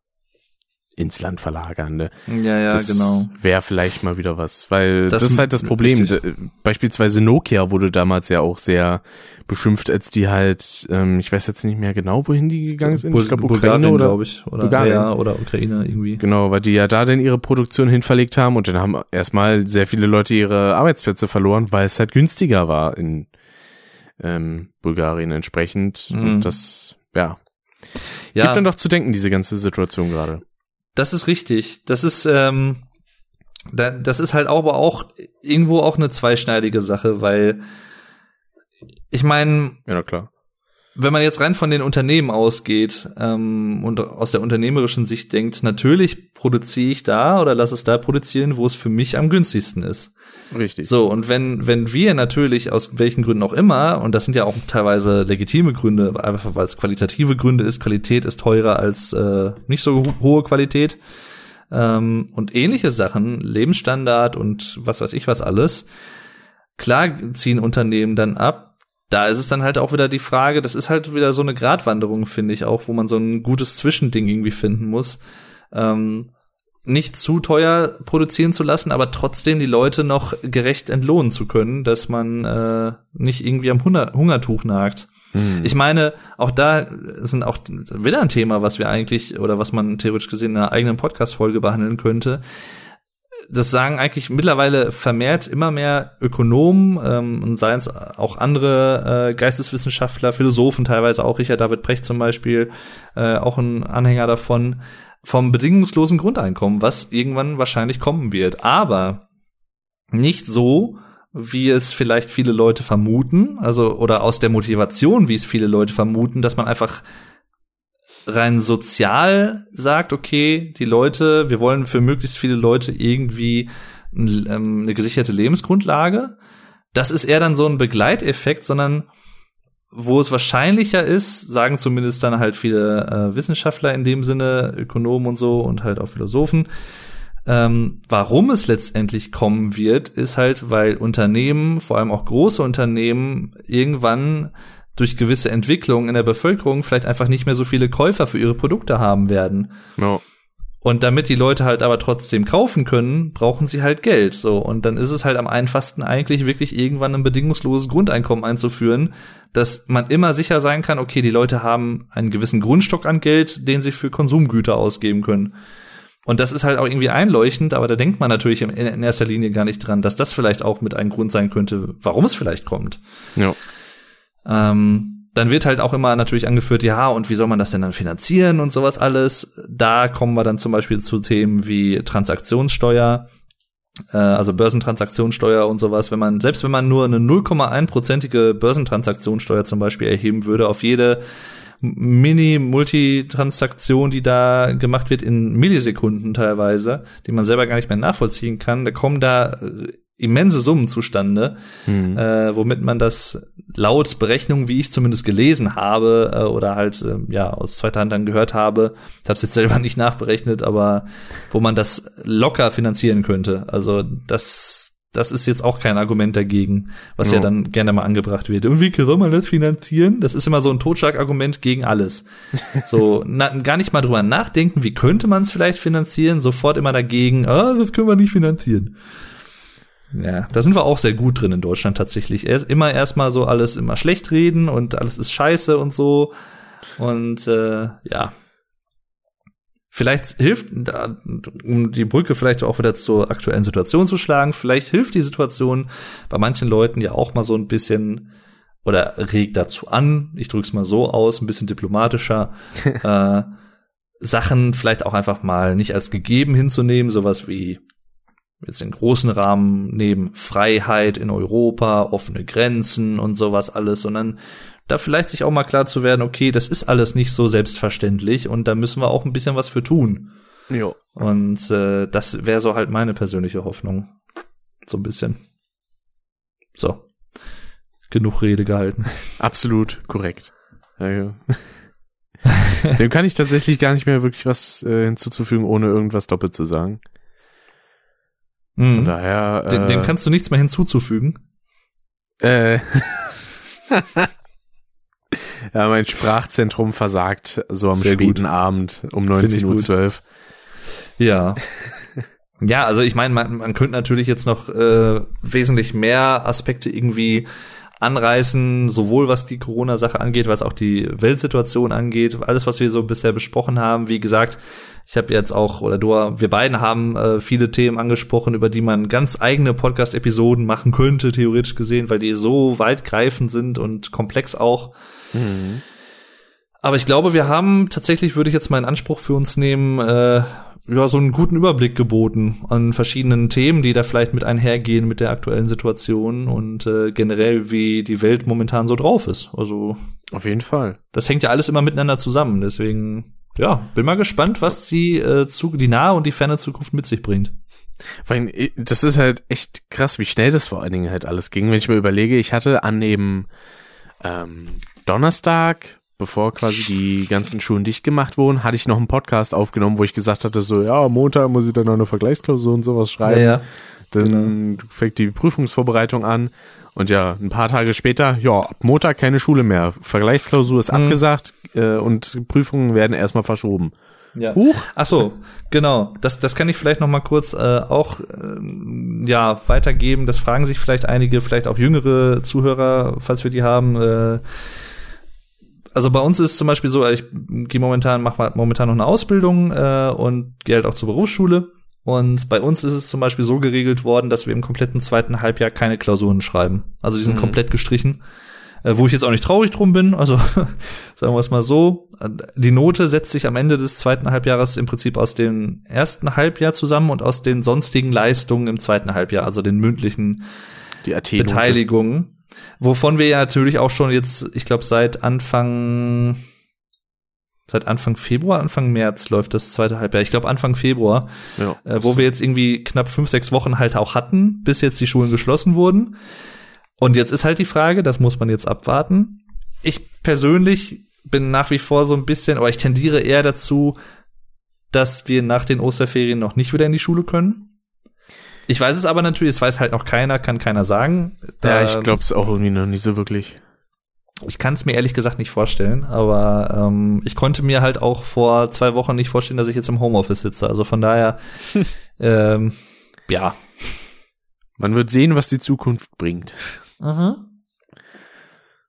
ins Land verlagern. Ne? Ja, ja, das genau. Wäre vielleicht mal wieder was, weil das, das ist halt das Problem. Richtig. Beispielsweise Nokia wurde damals ja auch sehr beschimpft, als die halt, ähm, ich weiß jetzt nicht mehr genau, wohin die gegangen sind. ich glaube Ukraine oder glaube ich oder Bulgarien. Ja, oder Ukraine irgendwie. Genau, weil die ja da dann ihre Produktion hinverlegt haben und dann haben erstmal sehr viele Leute ihre Arbeitsplätze verloren, weil es halt günstiger war in ähm, Bulgarien entsprechend. Mhm. Und das, ja. Ja. Gibt dann doch zu denken, diese ganze Situation gerade. Das ist richtig. Das ist, ähm, da, das ist halt aber auch irgendwo auch eine zweischneidige Sache, weil ich meine, ja, klar. Wenn man jetzt rein von den Unternehmen ausgeht ähm, und aus der unternehmerischen Sicht denkt, natürlich produziere ich da oder lass es da produzieren, wo es für mich am günstigsten ist. Richtig. So, und wenn, wenn wir natürlich aus welchen Gründen auch immer, und das sind ja auch teilweise legitime Gründe, einfach weil es qualitative Gründe ist, Qualität ist teurer als äh, nicht so hohe Qualität ähm, und ähnliche Sachen, Lebensstandard und was weiß ich was alles, klar ziehen Unternehmen dann ab. Da ist es dann halt auch wieder die Frage, das ist halt wieder so eine Gratwanderung, finde ich auch, wo man so ein gutes Zwischending irgendwie finden muss. Ähm, nicht zu teuer produzieren zu lassen, aber trotzdem die Leute noch gerecht entlohnen zu können, dass man äh, nicht irgendwie am Hunger Hungertuch nagt. Hm. Ich meine, auch da sind auch wieder ein Thema, was wir eigentlich oder was man theoretisch gesehen in einer eigenen Podcast-Folge behandeln könnte. Das sagen eigentlich mittlerweile vermehrt immer mehr Ökonomen ähm, und seien es auch andere äh, Geisteswissenschaftler, Philosophen teilweise auch Richard David Precht zum Beispiel, äh, auch ein Anhänger davon, vom bedingungslosen Grundeinkommen, was irgendwann wahrscheinlich kommen wird. Aber nicht so, wie es vielleicht viele Leute vermuten, also oder aus der Motivation, wie es viele Leute vermuten, dass man einfach rein sozial sagt, okay, die Leute, wir wollen für möglichst viele Leute irgendwie ähm, eine gesicherte Lebensgrundlage. Das ist eher dann so ein Begleiteffekt, sondern wo es wahrscheinlicher ist, sagen zumindest dann halt viele äh, Wissenschaftler in dem Sinne, Ökonomen und so und halt auch Philosophen, ähm, warum es letztendlich kommen wird, ist halt, weil Unternehmen, vor allem auch große Unternehmen, irgendwann durch gewisse Entwicklungen in der Bevölkerung vielleicht einfach nicht mehr so viele Käufer für ihre Produkte haben werden. No. Und damit die Leute halt aber trotzdem kaufen können, brauchen sie halt Geld. So. Und dann ist es halt am einfachsten eigentlich wirklich irgendwann ein bedingungsloses Grundeinkommen einzuführen, dass man immer sicher sein kann, okay, die Leute haben einen gewissen Grundstock an Geld, den sie für Konsumgüter ausgeben können. Und das ist halt auch irgendwie einleuchtend, aber da denkt man natürlich in erster Linie gar nicht dran, dass das vielleicht auch mit einem Grund sein könnte, warum es vielleicht kommt. Ja. Ähm, dann wird halt auch immer natürlich angeführt, ja, und wie soll man das denn dann finanzieren und sowas alles. Da kommen wir dann zum Beispiel zu Themen wie Transaktionssteuer, äh, also Börsentransaktionssteuer und sowas. Wenn man, selbst wenn man nur eine 0,1-prozentige Börsentransaktionssteuer zum Beispiel erheben würde auf jede Mini-Multitransaktion, die da gemacht wird in Millisekunden teilweise, die man selber gar nicht mehr nachvollziehen kann, da kommen da immense Summen zustande, mhm. äh, womit man das laut Berechnungen, wie ich zumindest gelesen habe äh, oder halt äh, ja aus zweiter Hand dann gehört habe, ich habe es jetzt selber nicht nachberechnet, aber wo man das locker finanzieren könnte. Also das das ist jetzt auch kein Argument dagegen, was ja, ja dann gerne mal angebracht wird. Und wie soll man das finanzieren? Das ist immer so ein Totschlagargument gegen alles. so, na, gar nicht mal drüber nachdenken, wie könnte man es vielleicht finanzieren, sofort immer dagegen, ah, das können wir nicht finanzieren. Ja, da sind wir auch sehr gut drin in Deutschland tatsächlich. Erst, immer erstmal so alles immer schlecht reden und alles ist scheiße und so. Und äh, ja, Vielleicht hilft, um die Brücke vielleicht auch wieder zur aktuellen Situation zu schlagen, vielleicht hilft die Situation bei manchen Leuten ja auch mal so ein bisschen oder regt dazu an, ich drücke es mal so aus, ein bisschen diplomatischer, äh, Sachen vielleicht auch einfach mal nicht als gegeben hinzunehmen, sowas wie jetzt in großen Rahmen neben Freiheit in Europa, offene Grenzen und sowas alles, sondern da vielleicht sich auch mal klar zu werden, okay, das ist alles nicht so selbstverständlich und da müssen wir auch ein bisschen was für tun. Jo. Und äh, das wäre so halt meine persönliche Hoffnung. So ein bisschen. So. Genug Rede gehalten. Absolut korrekt. Ja, ja. Dem kann ich tatsächlich gar nicht mehr wirklich was äh, hinzuzufügen, ohne irgendwas doppelt zu sagen. Mhm. Von daher. Äh, dem, dem kannst du nichts mehr hinzuzufügen. Äh. ja, mein Sprachzentrum versagt so am Sehr späten gut. Abend um 19.12 Uhr. Ja. ja, also ich meine, man, man könnte natürlich jetzt noch äh, wesentlich mehr Aspekte irgendwie anreißen, sowohl was die Corona-Sache angeht, was auch die Weltsituation angeht, alles, was wir so bisher besprochen haben. Wie gesagt, ich habe jetzt auch, oder du, wir beiden haben äh, viele Themen angesprochen, über die man ganz eigene Podcast-Episoden machen könnte, theoretisch gesehen, weil die so weitgreifend sind und komplex auch. Mhm. Aber ich glaube, wir haben tatsächlich, würde ich jetzt mal in Anspruch für uns nehmen, äh, ja, so einen guten Überblick geboten an verschiedenen Themen, die da vielleicht mit einhergehen mit der aktuellen Situation und äh, generell, wie die Welt momentan so drauf ist. Also auf jeden Fall. Das hängt ja alles immer miteinander zusammen. Deswegen, ja, bin mal gespannt, was die, äh, zu, die nahe und die ferne Zukunft mit sich bringt. Vor allem, das ist halt echt krass, wie schnell das vor allen Dingen halt alles ging. Wenn ich mir überlege, ich hatte an dem ähm, Donnerstag, bevor quasi die ganzen Schulen dicht gemacht wurden, hatte ich noch einen Podcast aufgenommen, wo ich gesagt hatte, so, ja, Montag muss ich dann noch eine Vergleichsklausur und sowas schreiben. Ja, ja. Dann genau. fängt die Prüfungsvorbereitung an. Und ja, ein paar Tage später, ja, ab Montag keine Schule mehr. Vergleichsklausur ist mhm. abgesagt äh, und Prüfungen werden erstmal verschoben. Ja. Huch. Ach so, genau. Das, das kann ich vielleicht noch mal kurz äh, auch äh, ja weitergeben. Das fragen sich vielleicht einige, vielleicht auch jüngere Zuhörer, falls wir die haben. Äh, also bei uns ist zum Beispiel so, ich gehe momentan, mache momentan noch eine Ausbildung äh, und gehe halt auch zur Berufsschule. Und bei uns ist es zum Beispiel so geregelt worden, dass wir im kompletten zweiten Halbjahr keine Klausuren schreiben. Also die sind mhm. komplett gestrichen äh, wo ich jetzt auch nicht traurig drum bin. Also sagen wir es mal so. Die Note setzt sich am Ende des zweiten Halbjahres im Prinzip aus dem ersten Halbjahr zusammen und aus den sonstigen Leistungen im zweiten Halbjahr, also den mündlichen die Beteiligungen. Wovon wir ja natürlich auch schon jetzt, ich glaube, seit Anfang seit Anfang Februar, Anfang März läuft das zweite Halbjahr. Ich glaube Anfang Februar, ja. äh, wo wir jetzt irgendwie knapp fünf, sechs Wochen halt auch hatten, bis jetzt die Schulen geschlossen wurden. Und jetzt ist halt die Frage, das muss man jetzt abwarten. Ich persönlich bin nach wie vor so ein bisschen, aber ich tendiere eher dazu, dass wir nach den Osterferien noch nicht wieder in die Schule können. Ich weiß es aber natürlich, es weiß halt noch keiner, kann keiner sagen. Da, ja, ich glaube es auch irgendwie noch nicht so wirklich. Ich kann es mir ehrlich gesagt nicht vorstellen, aber ähm, ich konnte mir halt auch vor zwei Wochen nicht vorstellen, dass ich jetzt im Homeoffice sitze. Also von daher, ähm, ja. Man wird sehen, was die Zukunft bringt. Aha.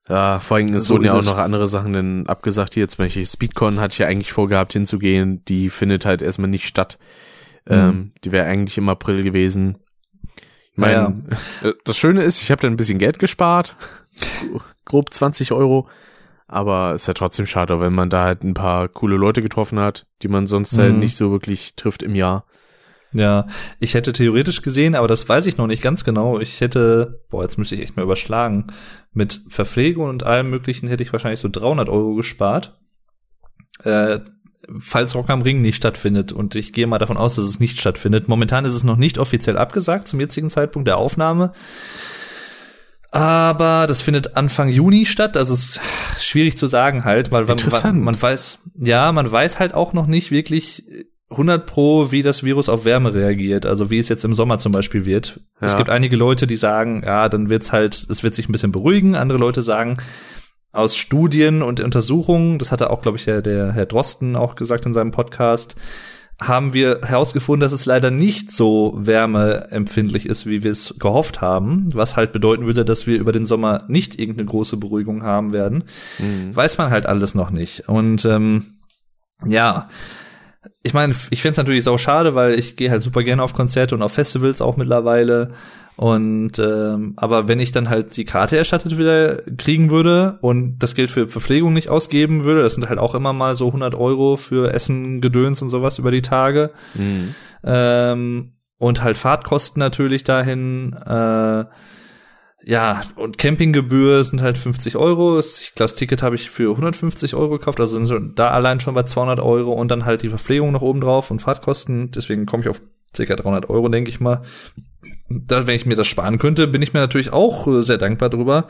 Ja, vor allem es so wurden ja auch noch andere Sachen denn abgesagt. Hier zum Beispiel Speedcon hatte ich ja eigentlich vorgehabt hinzugehen. Die findet halt erstmal nicht statt. Mhm. Ähm, die wäre eigentlich im April gewesen. Ich mein, ja. Äh, das Schöne ist, ich habe da ein bisschen Geld gespart. Grob 20 Euro. Aber ist ja trotzdem schade, wenn man da halt ein paar coole Leute getroffen hat, die man sonst halt mhm. halt nicht so wirklich trifft im Jahr. Ja, ich hätte theoretisch gesehen, aber das weiß ich noch nicht ganz genau. Ich hätte, boah, jetzt müsste ich echt mal überschlagen. Mit Verpflegung und allem Möglichen hätte ich wahrscheinlich so 300 Euro gespart. Äh, falls Rock am Ring nicht stattfindet. Und ich gehe mal davon aus, dass es nicht stattfindet. Momentan ist es noch nicht offiziell abgesagt zum jetzigen Zeitpunkt der Aufnahme. Aber das findet Anfang Juni statt. Also es ist schwierig zu sagen halt, weil man, man weiß, ja, man weiß halt auch noch nicht wirklich 100 pro, wie das Virus auf Wärme reagiert. Also wie es jetzt im Sommer zum Beispiel wird. Ja. Es gibt einige Leute, die sagen, ja, dann wird's halt, es wird sich ein bisschen beruhigen. Andere Leute sagen, aus Studien und Untersuchungen, das hatte auch, glaube ich, der, der Herr Drosten auch gesagt in seinem Podcast, haben wir herausgefunden, dass es leider nicht so wärmeempfindlich ist, wie wir es gehofft haben, was halt bedeuten würde, dass wir über den Sommer nicht irgendeine große Beruhigung haben werden. Mhm. Weiß man halt alles noch nicht. Und ähm, ja, ich meine, ich find's natürlich sau schade, weil ich gehe halt super gerne auf Konzerte und auf Festivals auch mittlerweile. Und ähm, aber wenn ich dann halt die Karte erstattet wieder kriegen würde und das Geld für Verpflegung nicht ausgeben würde, das sind halt auch immer mal so 100 Euro für Essen, Gedöns und sowas über die Tage. Mhm. Ähm, und halt Fahrtkosten natürlich dahin. Äh, ja, und Campinggebühr sind halt 50 Euro. Ich glaube, das Ticket habe ich für 150 Euro gekauft, also da allein schon bei 200 Euro und dann halt die Verpflegung noch oben drauf und Fahrtkosten. Deswegen komme ich auf circa 300 Euro, denke ich mal. Da, wenn ich mir das sparen könnte, bin ich mir natürlich auch äh, sehr dankbar drüber.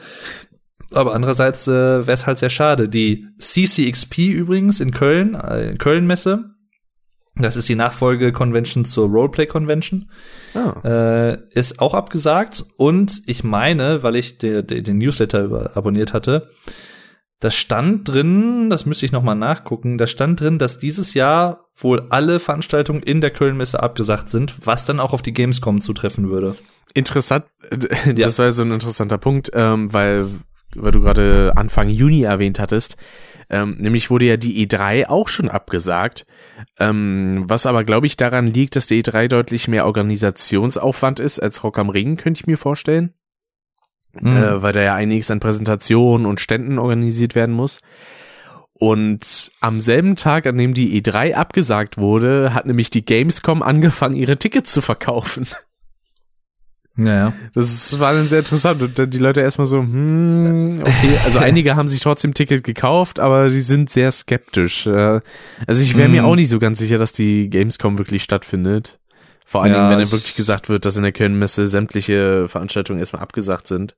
Aber andererseits äh, wäre es halt sehr schade. Die CCXP übrigens in Köln, äh, in Köln Messe, das ist die Nachfolge-Convention zur Roleplay-Convention. Oh. Äh, ist auch abgesagt. Und ich meine, weil ich de, de, den Newsletter über, abonniert hatte, da stand drin, das müsste ich noch mal nachgucken, da stand drin, dass dieses Jahr wohl alle Veranstaltungen in der Köln-Messe abgesagt sind, was dann auch auf die Gamescom zutreffen würde. Interessant, das ja. war so ein interessanter Punkt, ähm, weil, weil du gerade Anfang Juni erwähnt hattest. Ähm, nämlich wurde ja die E3 auch schon abgesagt, ähm, was aber, glaube ich, daran liegt, dass die E3 deutlich mehr Organisationsaufwand ist als Rock am Ring, könnte ich mir vorstellen. Mhm. Äh, weil da ja einiges an Präsentationen und Ständen organisiert werden muss. Und am selben Tag, an dem die E3 abgesagt wurde, hat nämlich die Gamescom angefangen, ihre Tickets zu verkaufen. Naja. Das war dann sehr interessant und dann die Leute erstmal so, hm, okay, also einige haben sich trotzdem Ticket gekauft, aber die sind sehr skeptisch. Also ich wäre mir mhm. auch nicht so ganz sicher, dass die Gamescom wirklich stattfindet. Vor allen ja, Dingen, wenn dann wirklich gesagt wird, dass in der Köln-Messe sämtliche Veranstaltungen erstmal abgesagt sind.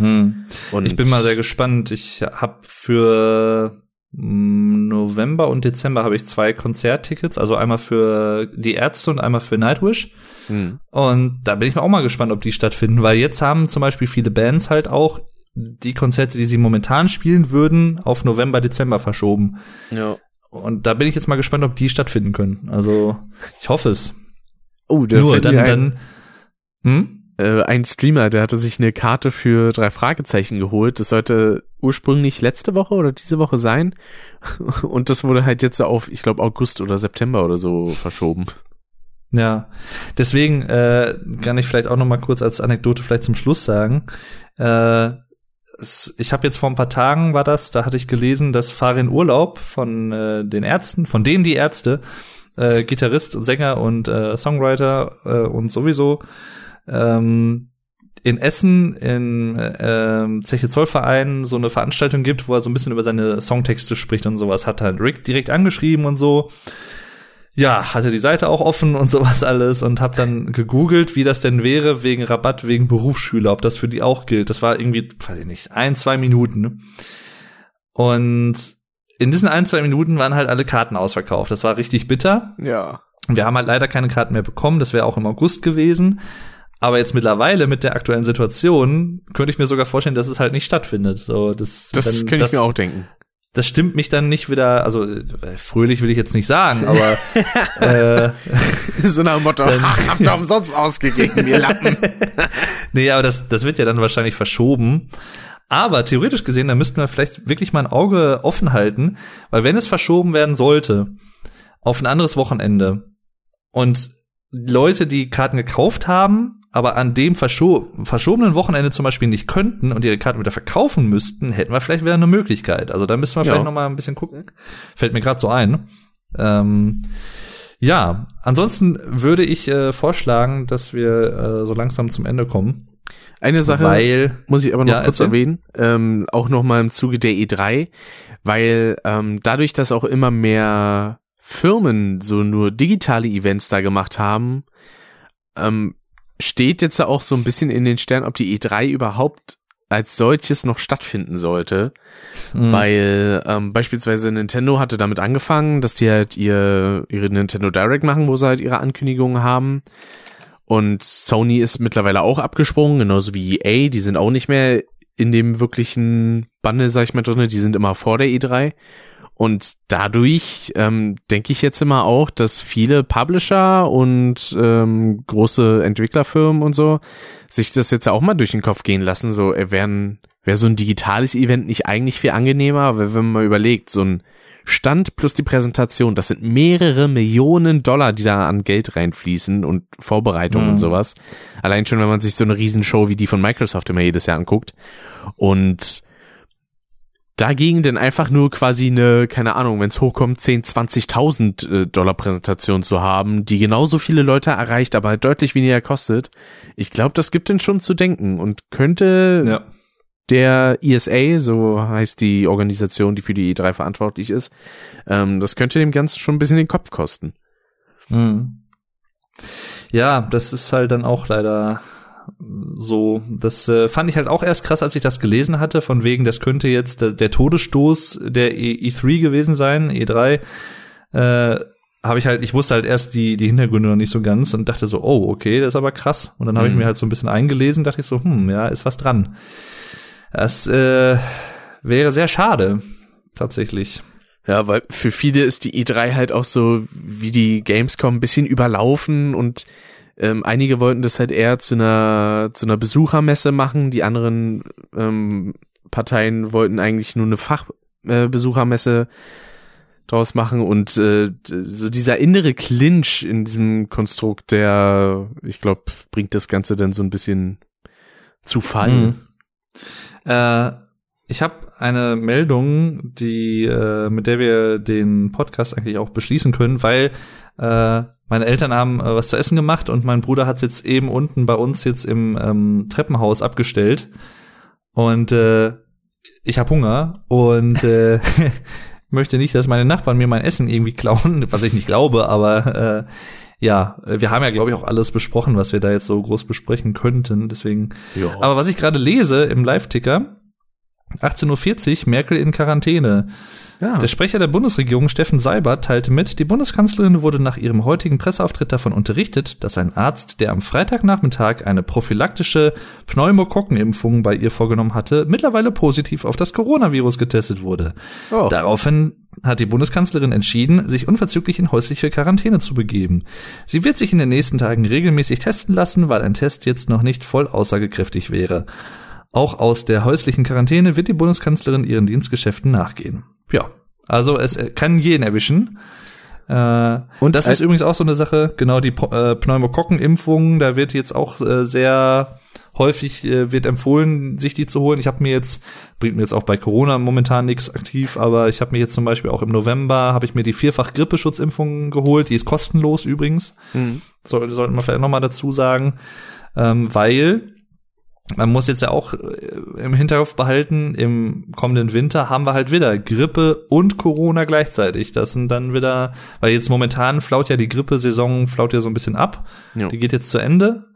Hm. Und ich bin mal sehr gespannt. Ich habe für hm, November und Dezember habe ich zwei Konzerttickets, also einmal für die Ärzte und einmal für Nightwish. Mhm. Und da bin ich auch mal gespannt, ob die stattfinden, weil jetzt haben zum Beispiel viele Bands halt auch die Konzerte, die sie momentan spielen würden, auf November, Dezember verschoben. Ja. Und da bin ich jetzt mal gespannt, ob die stattfinden können. Also, ich hoffe es. Oh, der Nur dann, dann, hm? Äh, ein Streamer, der hatte sich eine Karte für drei Fragezeichen geholt. Das sollte ursprünglich letzte Woche oder diese Woche sein. Und das wurde halt jetzt auf, ich glaube, August oder September oder so verschoben. Ja, deswegen äh, kann ich vielleicht auch noch mal kurz als Anekdote vielleicht zum Schluss sagen. Äh, ich habe jetzt vor ein paar Tagen war das, da hatte ich gelesen, dass Farin Urlaub von äh, den Ärzten, von denen die Ärzte, äh, Gitarrist Sänger und äh, Songwriter äh, und sowieso ähm, in Essen in äh, Zeche Zollverein so eine Veranstaltung gibt, wo er so ein bisschen über seine Songtexte spricht und sowas, hat halt Rick direkt angeschrieben und so ja, hatte die Seite auch offen und sowas alles und habe dann gegoogelt, wie das denn wäre wegen Rabatt wegen Berufsschüler, ob das für die auch gilt. Das war irgendwie, weiß ich nicht, ein, zwei Minuten. Und in diesen ein, zwei Minuten waren halt alle Karten ausverkauft. Das war richtig bitter. Ja. Wir haben halt leider keine Karten mehr bekommen. Das wäre auch im August gewesen. Aber jetzt mittlerweile mit der aktuellen Situation könnte ich mir sogar vorstellen, dass es halt nicht stattfindet. So, das das dann, könnte ich mir auch denken das stimmt mich dann nicht wieder, also äh, fröhlich will ich jetzt nicht sagen, aber äh, so nach dem Motto, dann, ach, habt ihr umsonst ausgegeben, ihr Lappen. nee, aber das, das wird ja dann wahrscheinlich verschoben. Aber theoretisch gesehen, da müssten wir vielleicht wirklich mal ein Auge offen halten, weil wenn es verschoben werden sollte auf ein anderes Wochenende und Leute, die Karten gekauft haben, aber an dem verscho verschobenen Wochenende zum Beispiel nicht könnten und ihre Karten wieder verkaufen müssten, hätten wir vielleicht wieder eine Möglichkeit. Also da müssen wir vielleicht ja. noch mal ein bisschen gucken. Fällt mir gerade so ein. Ähm, ja, ansonsten würde ich äh, vorschlagen, dass wir äh, so langsam zum Ende kommen. Eine Sache weil, muss ich aber noch ja, kurz erwähnen, ähm, auch noch mal im Zuge der E3, weil ähm, dadurch, dass auch immer mehr Firmen so nur digitale Events da gemacht haben, ähm, steht jetzt auch so ein bisschen in den Sternen, ob die E3 überhaupt als solches noch stattfinden sollte, mhm. weil ähm, beispielsweise Nintendo hatte damit angefangen, dass die halt ihr ihre Nintendo Direct machen, wo sie halt ihre Ankündigungen haben. Und Sony ist mittlerweile auch abgesprungen, genauso wie EA, die sind auch nicht mehr in dem wirklichen Bundle, sag ich mal, drinne, die sind immer vor der E3. Und dadurch ähm, denke ich jetzt immer auch, dass viele Publisher und ähm, große Entwicklerfirmen und so sich das jetzt auch mal durch den Kopf gehen lassen. So, äh, wäre so ein digitales Event nicht eigentlich viel angenehmer, wenn man mal überlegt, so ein Stand plus die Präsentation, das sind mehrere Millionen Dollar, die da an Geld reinfließen und Vorbereitungen mhm. und sowas. Allein schon, wenn man sich so eine Riesenshow wie die von Microsoft immer jedes Jahr anguckt. Und dagegen denn einfach nur quasi eine, keine Ahnung, wenn es hochkommt, 10, 20.000 äh, Dollar Präsentation zu haben, die genauso viele Leute erreicht, aber halt deutlich weniger kostet. Ich glaube, das gibt denn schon zu denken und könnte ja. der ESA, so heißt die Organisation, die für die E3 verantwortlich ist, ähm, das könnte dem Ganzen schon ein bisschen den Kopf kosten. Mhm. Ja, das ist halt dann auch leider so, das äh, fand ich halt auch erst krass, als ich das gelesen hatte, von wegen, das könnte jetzt der, der Todesstoß der e E3 gewesen sein, E3. Äh, habe ich halt, ich wusste halt erst die, die Hintergründe noch nicht so ganz und dachte so, oh, okay, das ist aber krass. Und dann habe mhm. ich mir halt so ein bisschen eingelesen, dachte ich so, hm, ja, ist was dran. Das äh, wäre sehr schade, tatsächlich. Ja, weil für viele ist die E3 halt auch so wie die Gamescom ein bisschen überlaufen und ähm, einige wollten das halt eher zu einer, zu einer Besuchermesse machen, die anderen ähm, Parteien wollten eigentlich nur eine Fachbesuchermesse äh, draus machen und äh, so dieser innere Clinch in diesem Konstrukt, der, ich glaube, bringt das Ganze dann so ein bisschen zu Fall. Mhm. Äh, ich habe eine Meldung, die äh, mit der wir den Podcast eigentlich auch beschließen können, weil äh, meine Eltern haben äh, was zu essen gemacht und mein Bruder hat es jetzt eben unten bei uns jetzt im ähm, Treppenhaus abgestellt. Und äh, ich habe Hunger und äh, möchte nicht, dass meine Nachbarn mir mein Essen irgendwie klauen, was ich nicht glaube, aber äh, ja, wir haben ja, glaube ich, auch alles besprochen, was wir da jetzt so groß besprechen könnten. Deswegen. Jo. Aber was ich gerade lese im Live-Ticker, 18.40 Uhr, Merkel in Quarantäne. Ja. Der Sprecher der Bundesregierung, Steffen Seibert, teilte mit, die Bundeskanzlerin wurde nach ihrem heutigen Presseauftritt davon unterrichtet, dass ein Arzt, der am Freitagnachmittag eine prophylaktische Pneumokokkenimpfung bei ihr vorgenommen hatte, mittlerweile positiv auf das Coronavirus getestet wurde. Oh. Daraufhin hat die Bundeskanzlerin entschieden, sich unverzüglich in häusliche Quarantäne zu begeben. Sie wird sich in den nächsten Tagen regelmäßig testen lassen, weil ein Test jetzt noch nicht voll aussagekräftig wäre. Auch aus der häuslichen Quarantäne wird die Bundeskanzlerin ihren Dienstgeschäften nachgehen. Ja, also es kann jeden erwischen. Äh, und das ist übrigens auch so eine Sache, genau die äh, Pneumokokkenimpfung, da wird jetzt auch äh, sehr häufig äh, wird empfohlen, sich die zu holen. Ich habe mir jetzt, bringt mir jetzt auch bei Corona momentan nichts aktiv, aber ich habe mir jetzt zum Beispiel auch im November, habe ich mir die vierfach Grippeschutzimpfung geholt, die ist kostenlos übrigens. Mhm. Soll, sollten wir vielleicht nochmal dazu sagen, ähm, weil man muss jetzt ja auch äh, im Hinterkopf behalten, im kommenden Winter haben wir halt wieder Grippe und Corona gleichzeitig. Das sind dann wieder, weil jetzt momentan flaut ja die Grippesaison, flaut ja so ein bisschen ab. Jo. Die geht jetzt zu Ende.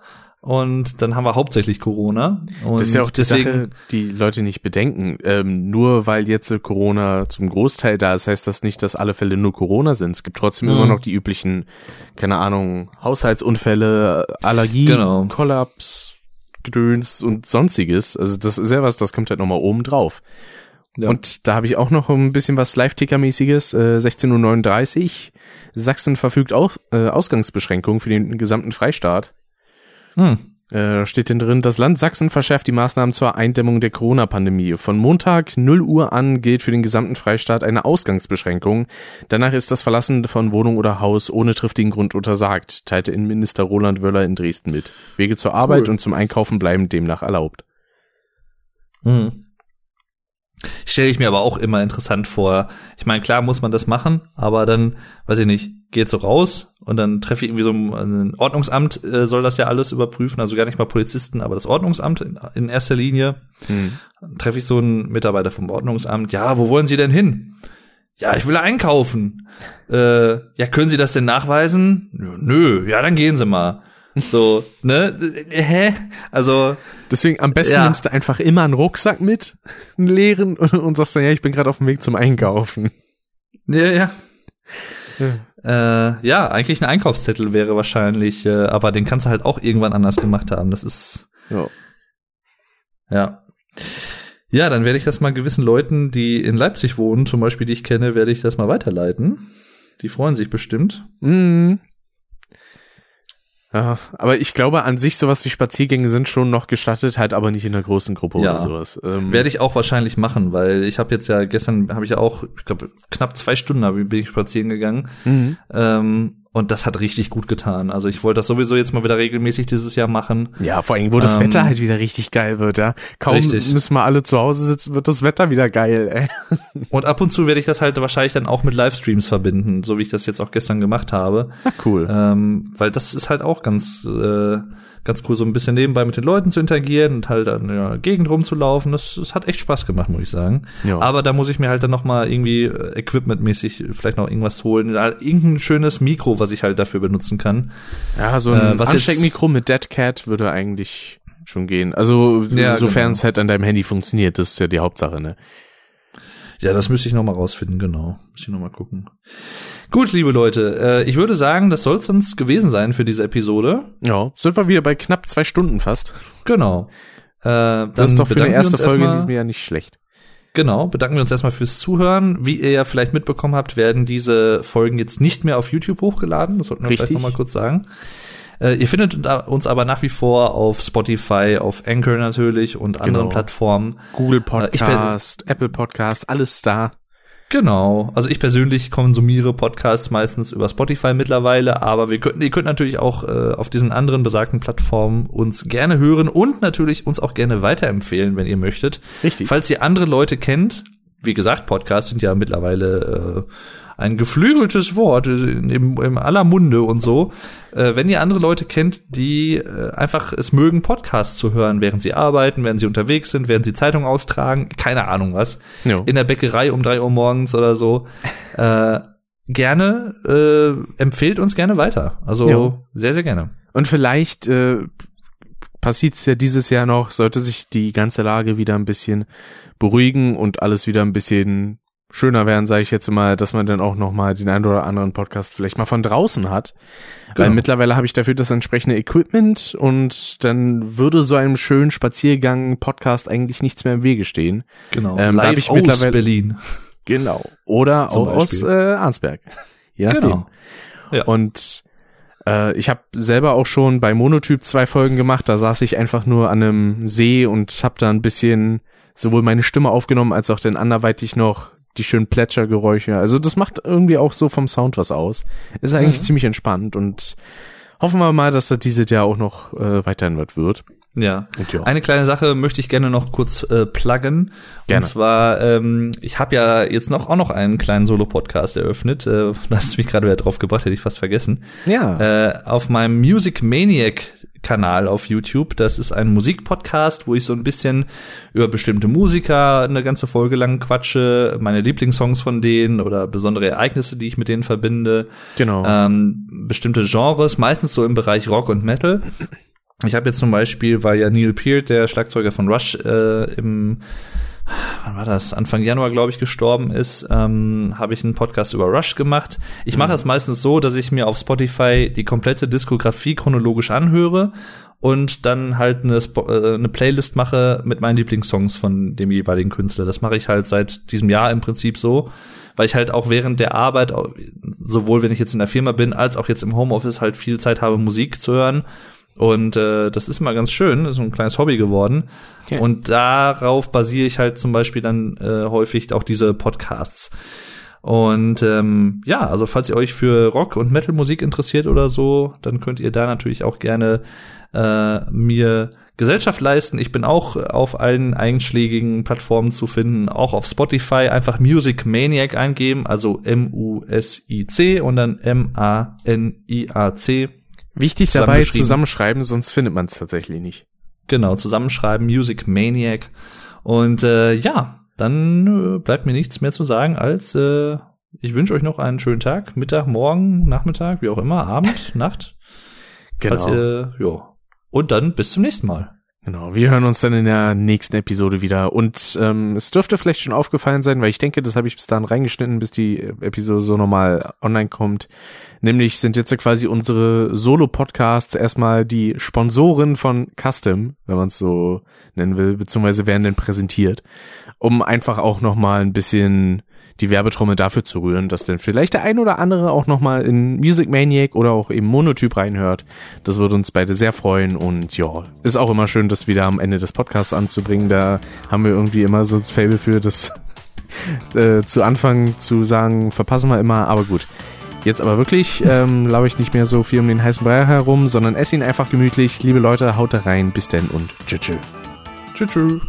Und dann haben wir hauptsächlich Corona. Und das ist ja auch die deswegen, Sache, die Leute nicht bedenken. Ähm, nur weil jetzt Corona zum Großteil da ist, heißt das nicht, dass alle Fälle nur Corona sind. Es gibt trotzdem mhm. immer noch die üblichen, keine Ahnung, Haushaltsunfälle, Allergie, genau. Kollaps, Gedöns und sonstiges. Also das ist ja was, das kommt halt nochmal oben drauf. Ja. Und da habe ich auch noch ein bisschen was Live-Ticker-mäßiges. Äh, 16.39 Uhr. Sachsen verfügt auch äh, Ausgangsbeschränkungen für den gesamten Freistaat. Hm. Äh, steht denn drin, das Land Sachsen verschärft die Maßnahmen zur Eindämmung der Corona-Pandemie. Von Montag 0 Uhr an gilt für den gesamten Freistaat eine Ausgangsbeschränkung. Danach ist das Verlassen von Wohnung oder Haus ohne triftigen Grund untersagt, teilte Innenminister Roland Wöller in Dresden mit. Wege zur Arbeit cool. und zum Einkaufen bleiben demnach erlaubt. Hm. Stelle ich mir aber auch immer interessant vor. Ich meine, klar muss man das machen, aber dann, weiß ich nicht, geht so raus und dann treffe ich irgendwie so ein Ordnungsamt, äh, soll das ja alles überprüfen, also gar nicht mal Polizisten, aber das Ordnungsamt in, in erster Linie. Hm. Treffe ich so einen Mitarbeiter vom Ordnungsamt, ja, wo wollen Sie denn hin? Ja, ich will einkaufen. Äh, ja, können Sie das denn nachweisen? Nö, ja, dann gehen Sie mal. So, ne? Hä? Also. Deswegen am besten ja. nimmst du einfach immer einen Rucksack mit, einen leeren, und, sagst dann, ja, ich bin gerade auf dem Weg zum Einkaufen. Ja, ja. Ja. Äh, ja, eigentlich ein Einkaufszettel wäre wahrscheinlich, äh, aber den kannst du halt auch irgendwann anders gemacht haben. Das ist. Ja. Ja. Ja, dann werde ich das mal gewissen Leuten, die in Leipzig wohnen, zum Beispiel, die ich kenne, werde ich das mal weiterleiten. Die freuen sich bestimmt. Mhm. Ja, aber ich glaube an sich sowas wie Spaziergänge sind schon noch gestattet, halt aber nicht in einer großen Gruppe ja. oder sowas. Ähm, Werde ich auch wahrscheinlich machen, weil ich habe jetzt ja gestern habe ich ja auch, ich glaube knapp zwei Stunden bin ich spazieren gegangen. Mhm. Ähm, und das hat richtig gut getan. Also ich wollte das sowieso jetzt mal wieder regelmäßig dieses Jahr machen. Ja, vor allem, wo das ähm, Wetter halt wieder richtig geil wird, ja. Kaum richtig. müssen wir alle zu Hause sitzen, wird das Wetter wieder geil, ey. Und ab und zu werde ich das halt wahrscheinlich dann auch mit Livestreams verbinden, so wie ich das jetzt auch gestern gemacht habe. Na cool. Ähm, weil das ist halt auch ganz äh, ganz cool, so ein bisschen nebenbei mit den Leuten zu interagieren und halt an der Gegend rumzulaufen. Das, das hat echt Spaß gemacht, muss ich sagen. Ja. Aber da muss ich mir halt dann noch mal irgendwie äh, equipmentmäßig vielleicht noch irgendwas holen. Irgendein schönes Mikro, was ich halt dafür benutzen kann. Ja, so ein äh, Ansteckmikro mit Dead Cat würde eigentlich schon gehen. Also ja, sofern genau. es halt an deinem Handy funktioniert, das ist ja die Hauptsache, ne? Ja, das müsste ich noch mal rausfinden, genau. Muss ich noch mal gucken. Gut, liebe Leute, äh, ich würde sagen, das soll es uns gewesen sein für diese Episode. Ja, sind wir wieder bei knapp zwei Stunden fast. Genau. Äh, das ist doch für eine erste Folge in diesem Jahr nicht schlecht. Genau, bedanken wir uns erstmal fürs Zuhören. Wie ihr ja vielleicht mitbekommen habt, werden diese Folgen jetzt nicht mehr auf YouTube hochgeladen. Das sollten wir Richtig. vielleicht nochmal kurz sagen. Äh, ihr findet uns aber nach wie vor auf Spotify, auf Anchor natürlich und anderen genau. Plattformen. Google Podcast, äh, Apple Podcast, alles da. Genau. Also ich persönlich konsumiere Podcasts meistens über Spotify mittlerweile, aber wir könnten, ihr könnt natürlich auch äh, auf diesen anderen besagten Plattformen uns gerne hören und natürlich uns auch gerne weiterempfehlen, wenn ihr möchtet. Richtig. Falls ihr andere Leute kennt, wie gesagt, Podcasts sind ja mittlerweile äh, ein geflügeltes Wort im, im aller Munde und so. Äh, wenn ihr andere Leute kennt, die äh, einfach es mögen, Podcasts zu hören, während sie arbeiten, während sie unterwegs sind, während sie Zeitung austragen, keine Ahnung was, jo. in der Bäckerei um drei Uhr morgens oder so, äh, gerne, äh, empfehlt uns gerne weiter. Also jo. sehr, sehr gerne. Und vielleicht äh, passiert's ja dieses Jahr noch, sollte sich die ganze Lage wieder ein bisschen beruhigen und alles wieder ein bisschen schöner werden, sage ich jetzt mal, dass man dann auch noch mal den einen oder anderen Podcast vielleicht mal von draußen hat. Genau. Weil mittlerweile habe ich dafür das entsprechende Equipment und dann würde so einem schönen Spaziergang Podcast eigentlich nichts mehr im Wege stehen. Genau. Ähm, Live ich aus mittlerweile, Berlin. Genau. Oder auch aus äh, Arnsberg. Je nachdem. Genau. Ja. Und äh, ich habe selber auch schon bei Monotyp zwei Folgen gemacht. Da saß ich einfach nur an einem See und habe da ein bisschen sowohl meine Stimme aufgenommen als auch dann anderweitig noch die schönen Plätschergeräusche. Also das macht irgendwie auch so vom Sound was aus. Ist eigentlich mhm. ziemlich entspannt und hoffen wir mal, dass das dieses Jahr auch noch äh, weiterhin wird. Ja. ja. Eine kleine Sache möchte ich gerne noch kurz äh, pluggen. Gerne. Und zwar, ähm, ich habe ja jetzt noch auch noch einen kleinen Solo-Podcast eröffnet. Äh, da hast du mich gerade wieder drauf gebracht, hätte ich fast vergessen. Ja. Äh, auf meinem Music Maniac Kanal auf YouTube. Das ist ein Musikpodcast, wo ich so ein bisschen über bestimmte Musiker eine ganze Folge lang quatsche, meine Lieblingssongs von denen oder besondere Ereignisse, die ich mit denen verbinde. Genau. Ähm, bestimmte Genres, meistens so im Bereich Rock und Metal. Ich habe jetzt zum Beispiel, weil ja Neil Peart, der Schlagzeuger von Rush, äh, im wann war das? Anfang Januar, glaube ich, gestorben ist, ähm, habe ich einen Podcast über Rush gemacht. Ich mache mhm. es meistens so, dass ich mir auf Spotify die komplette Diskografie chronologisch anhöre und dann halt eine, Sp äh, eine Playlist mache mit meinen Lieblingssongs von dem jeweiligen Künstler. Das mache ich halt seit diesem Jahr im Prinzip so, weil ich halt auch während der Arbeit, sowohl wenn ich jetzt in der Firma bin, als auch jetzt im Homeoffice halt viel Zeit habe, Musik zu hören Und äh, das ist immer ganz schön, ist so ein kleines Hobby geworden. Okay. Und darauf basiere ich halt zum Beispiel dann äh, häufig auch diese Podcasts. Und ähm, ja, also falls ihr euch für Rock- und Metal-Musik interessiert oder so, dann könnt ihr da natürlich auch gerne äh, mir Gesellschaft leisten. Ich bin auch auf allen einschlägigen Plattformen zu finden, auch auf Spotify. Einfach Music Maniac eingeben, also M-U-S-I-C und dann M-A-N-I-A-C. Wichtig dabei zusammenschreiben, sonst findet man es tatsächlich nicht. Genau, zusammenschreiben, Music Maniac. Und äh, ja, dann äh, bleibt mir nichts mehr zu sagen, als äh, ich wünsche euch noch einen schönen Tag, Mittag, Morgen, Nachmittag, wie auch immer, Abend, Nacht. Genau. Falls ihr, ja, und dann bis zum nächsten Mal. Genau, wir hören uns dann in der nächsten Episode wieder. Und ähm, es dürfte vielleicht schon aufgefallen sein, weil ich denke, das habe ich bis dahin reingeschnitten, bis die Episode so normal online kommt. Nämlich sind jetzt quasi unsere Solo-Podcasts erstmal die Sponsoren von Custom, wenn man es so nennen will, beziehungsweise werden dann präsentiert, um einfach auch nochmal ein bisschen die Werbetrommel dafür zu rühren, dass dann vielleicht der ein oder andere auch nochmal in Music Maniac oder auch im Monotyp reinhört. Das würde uns beide sehr freuen und ja, ist auch immer schön, das wieder am Ende des Podcasts anzubringen. Da haben wir irgendwie immer so ein Fable für das äh, zu Anfang zu sagen, verpassen wir immer, aber gut. Jetzt aber wirklich, ähm, laufe ich nicht mehr so viel um den heißen Brei herum, sondern esse ihn einfach gemütlich. Liebe Leute, haut da rein. Bis denn und tschüss. Tschüss. Tschüss.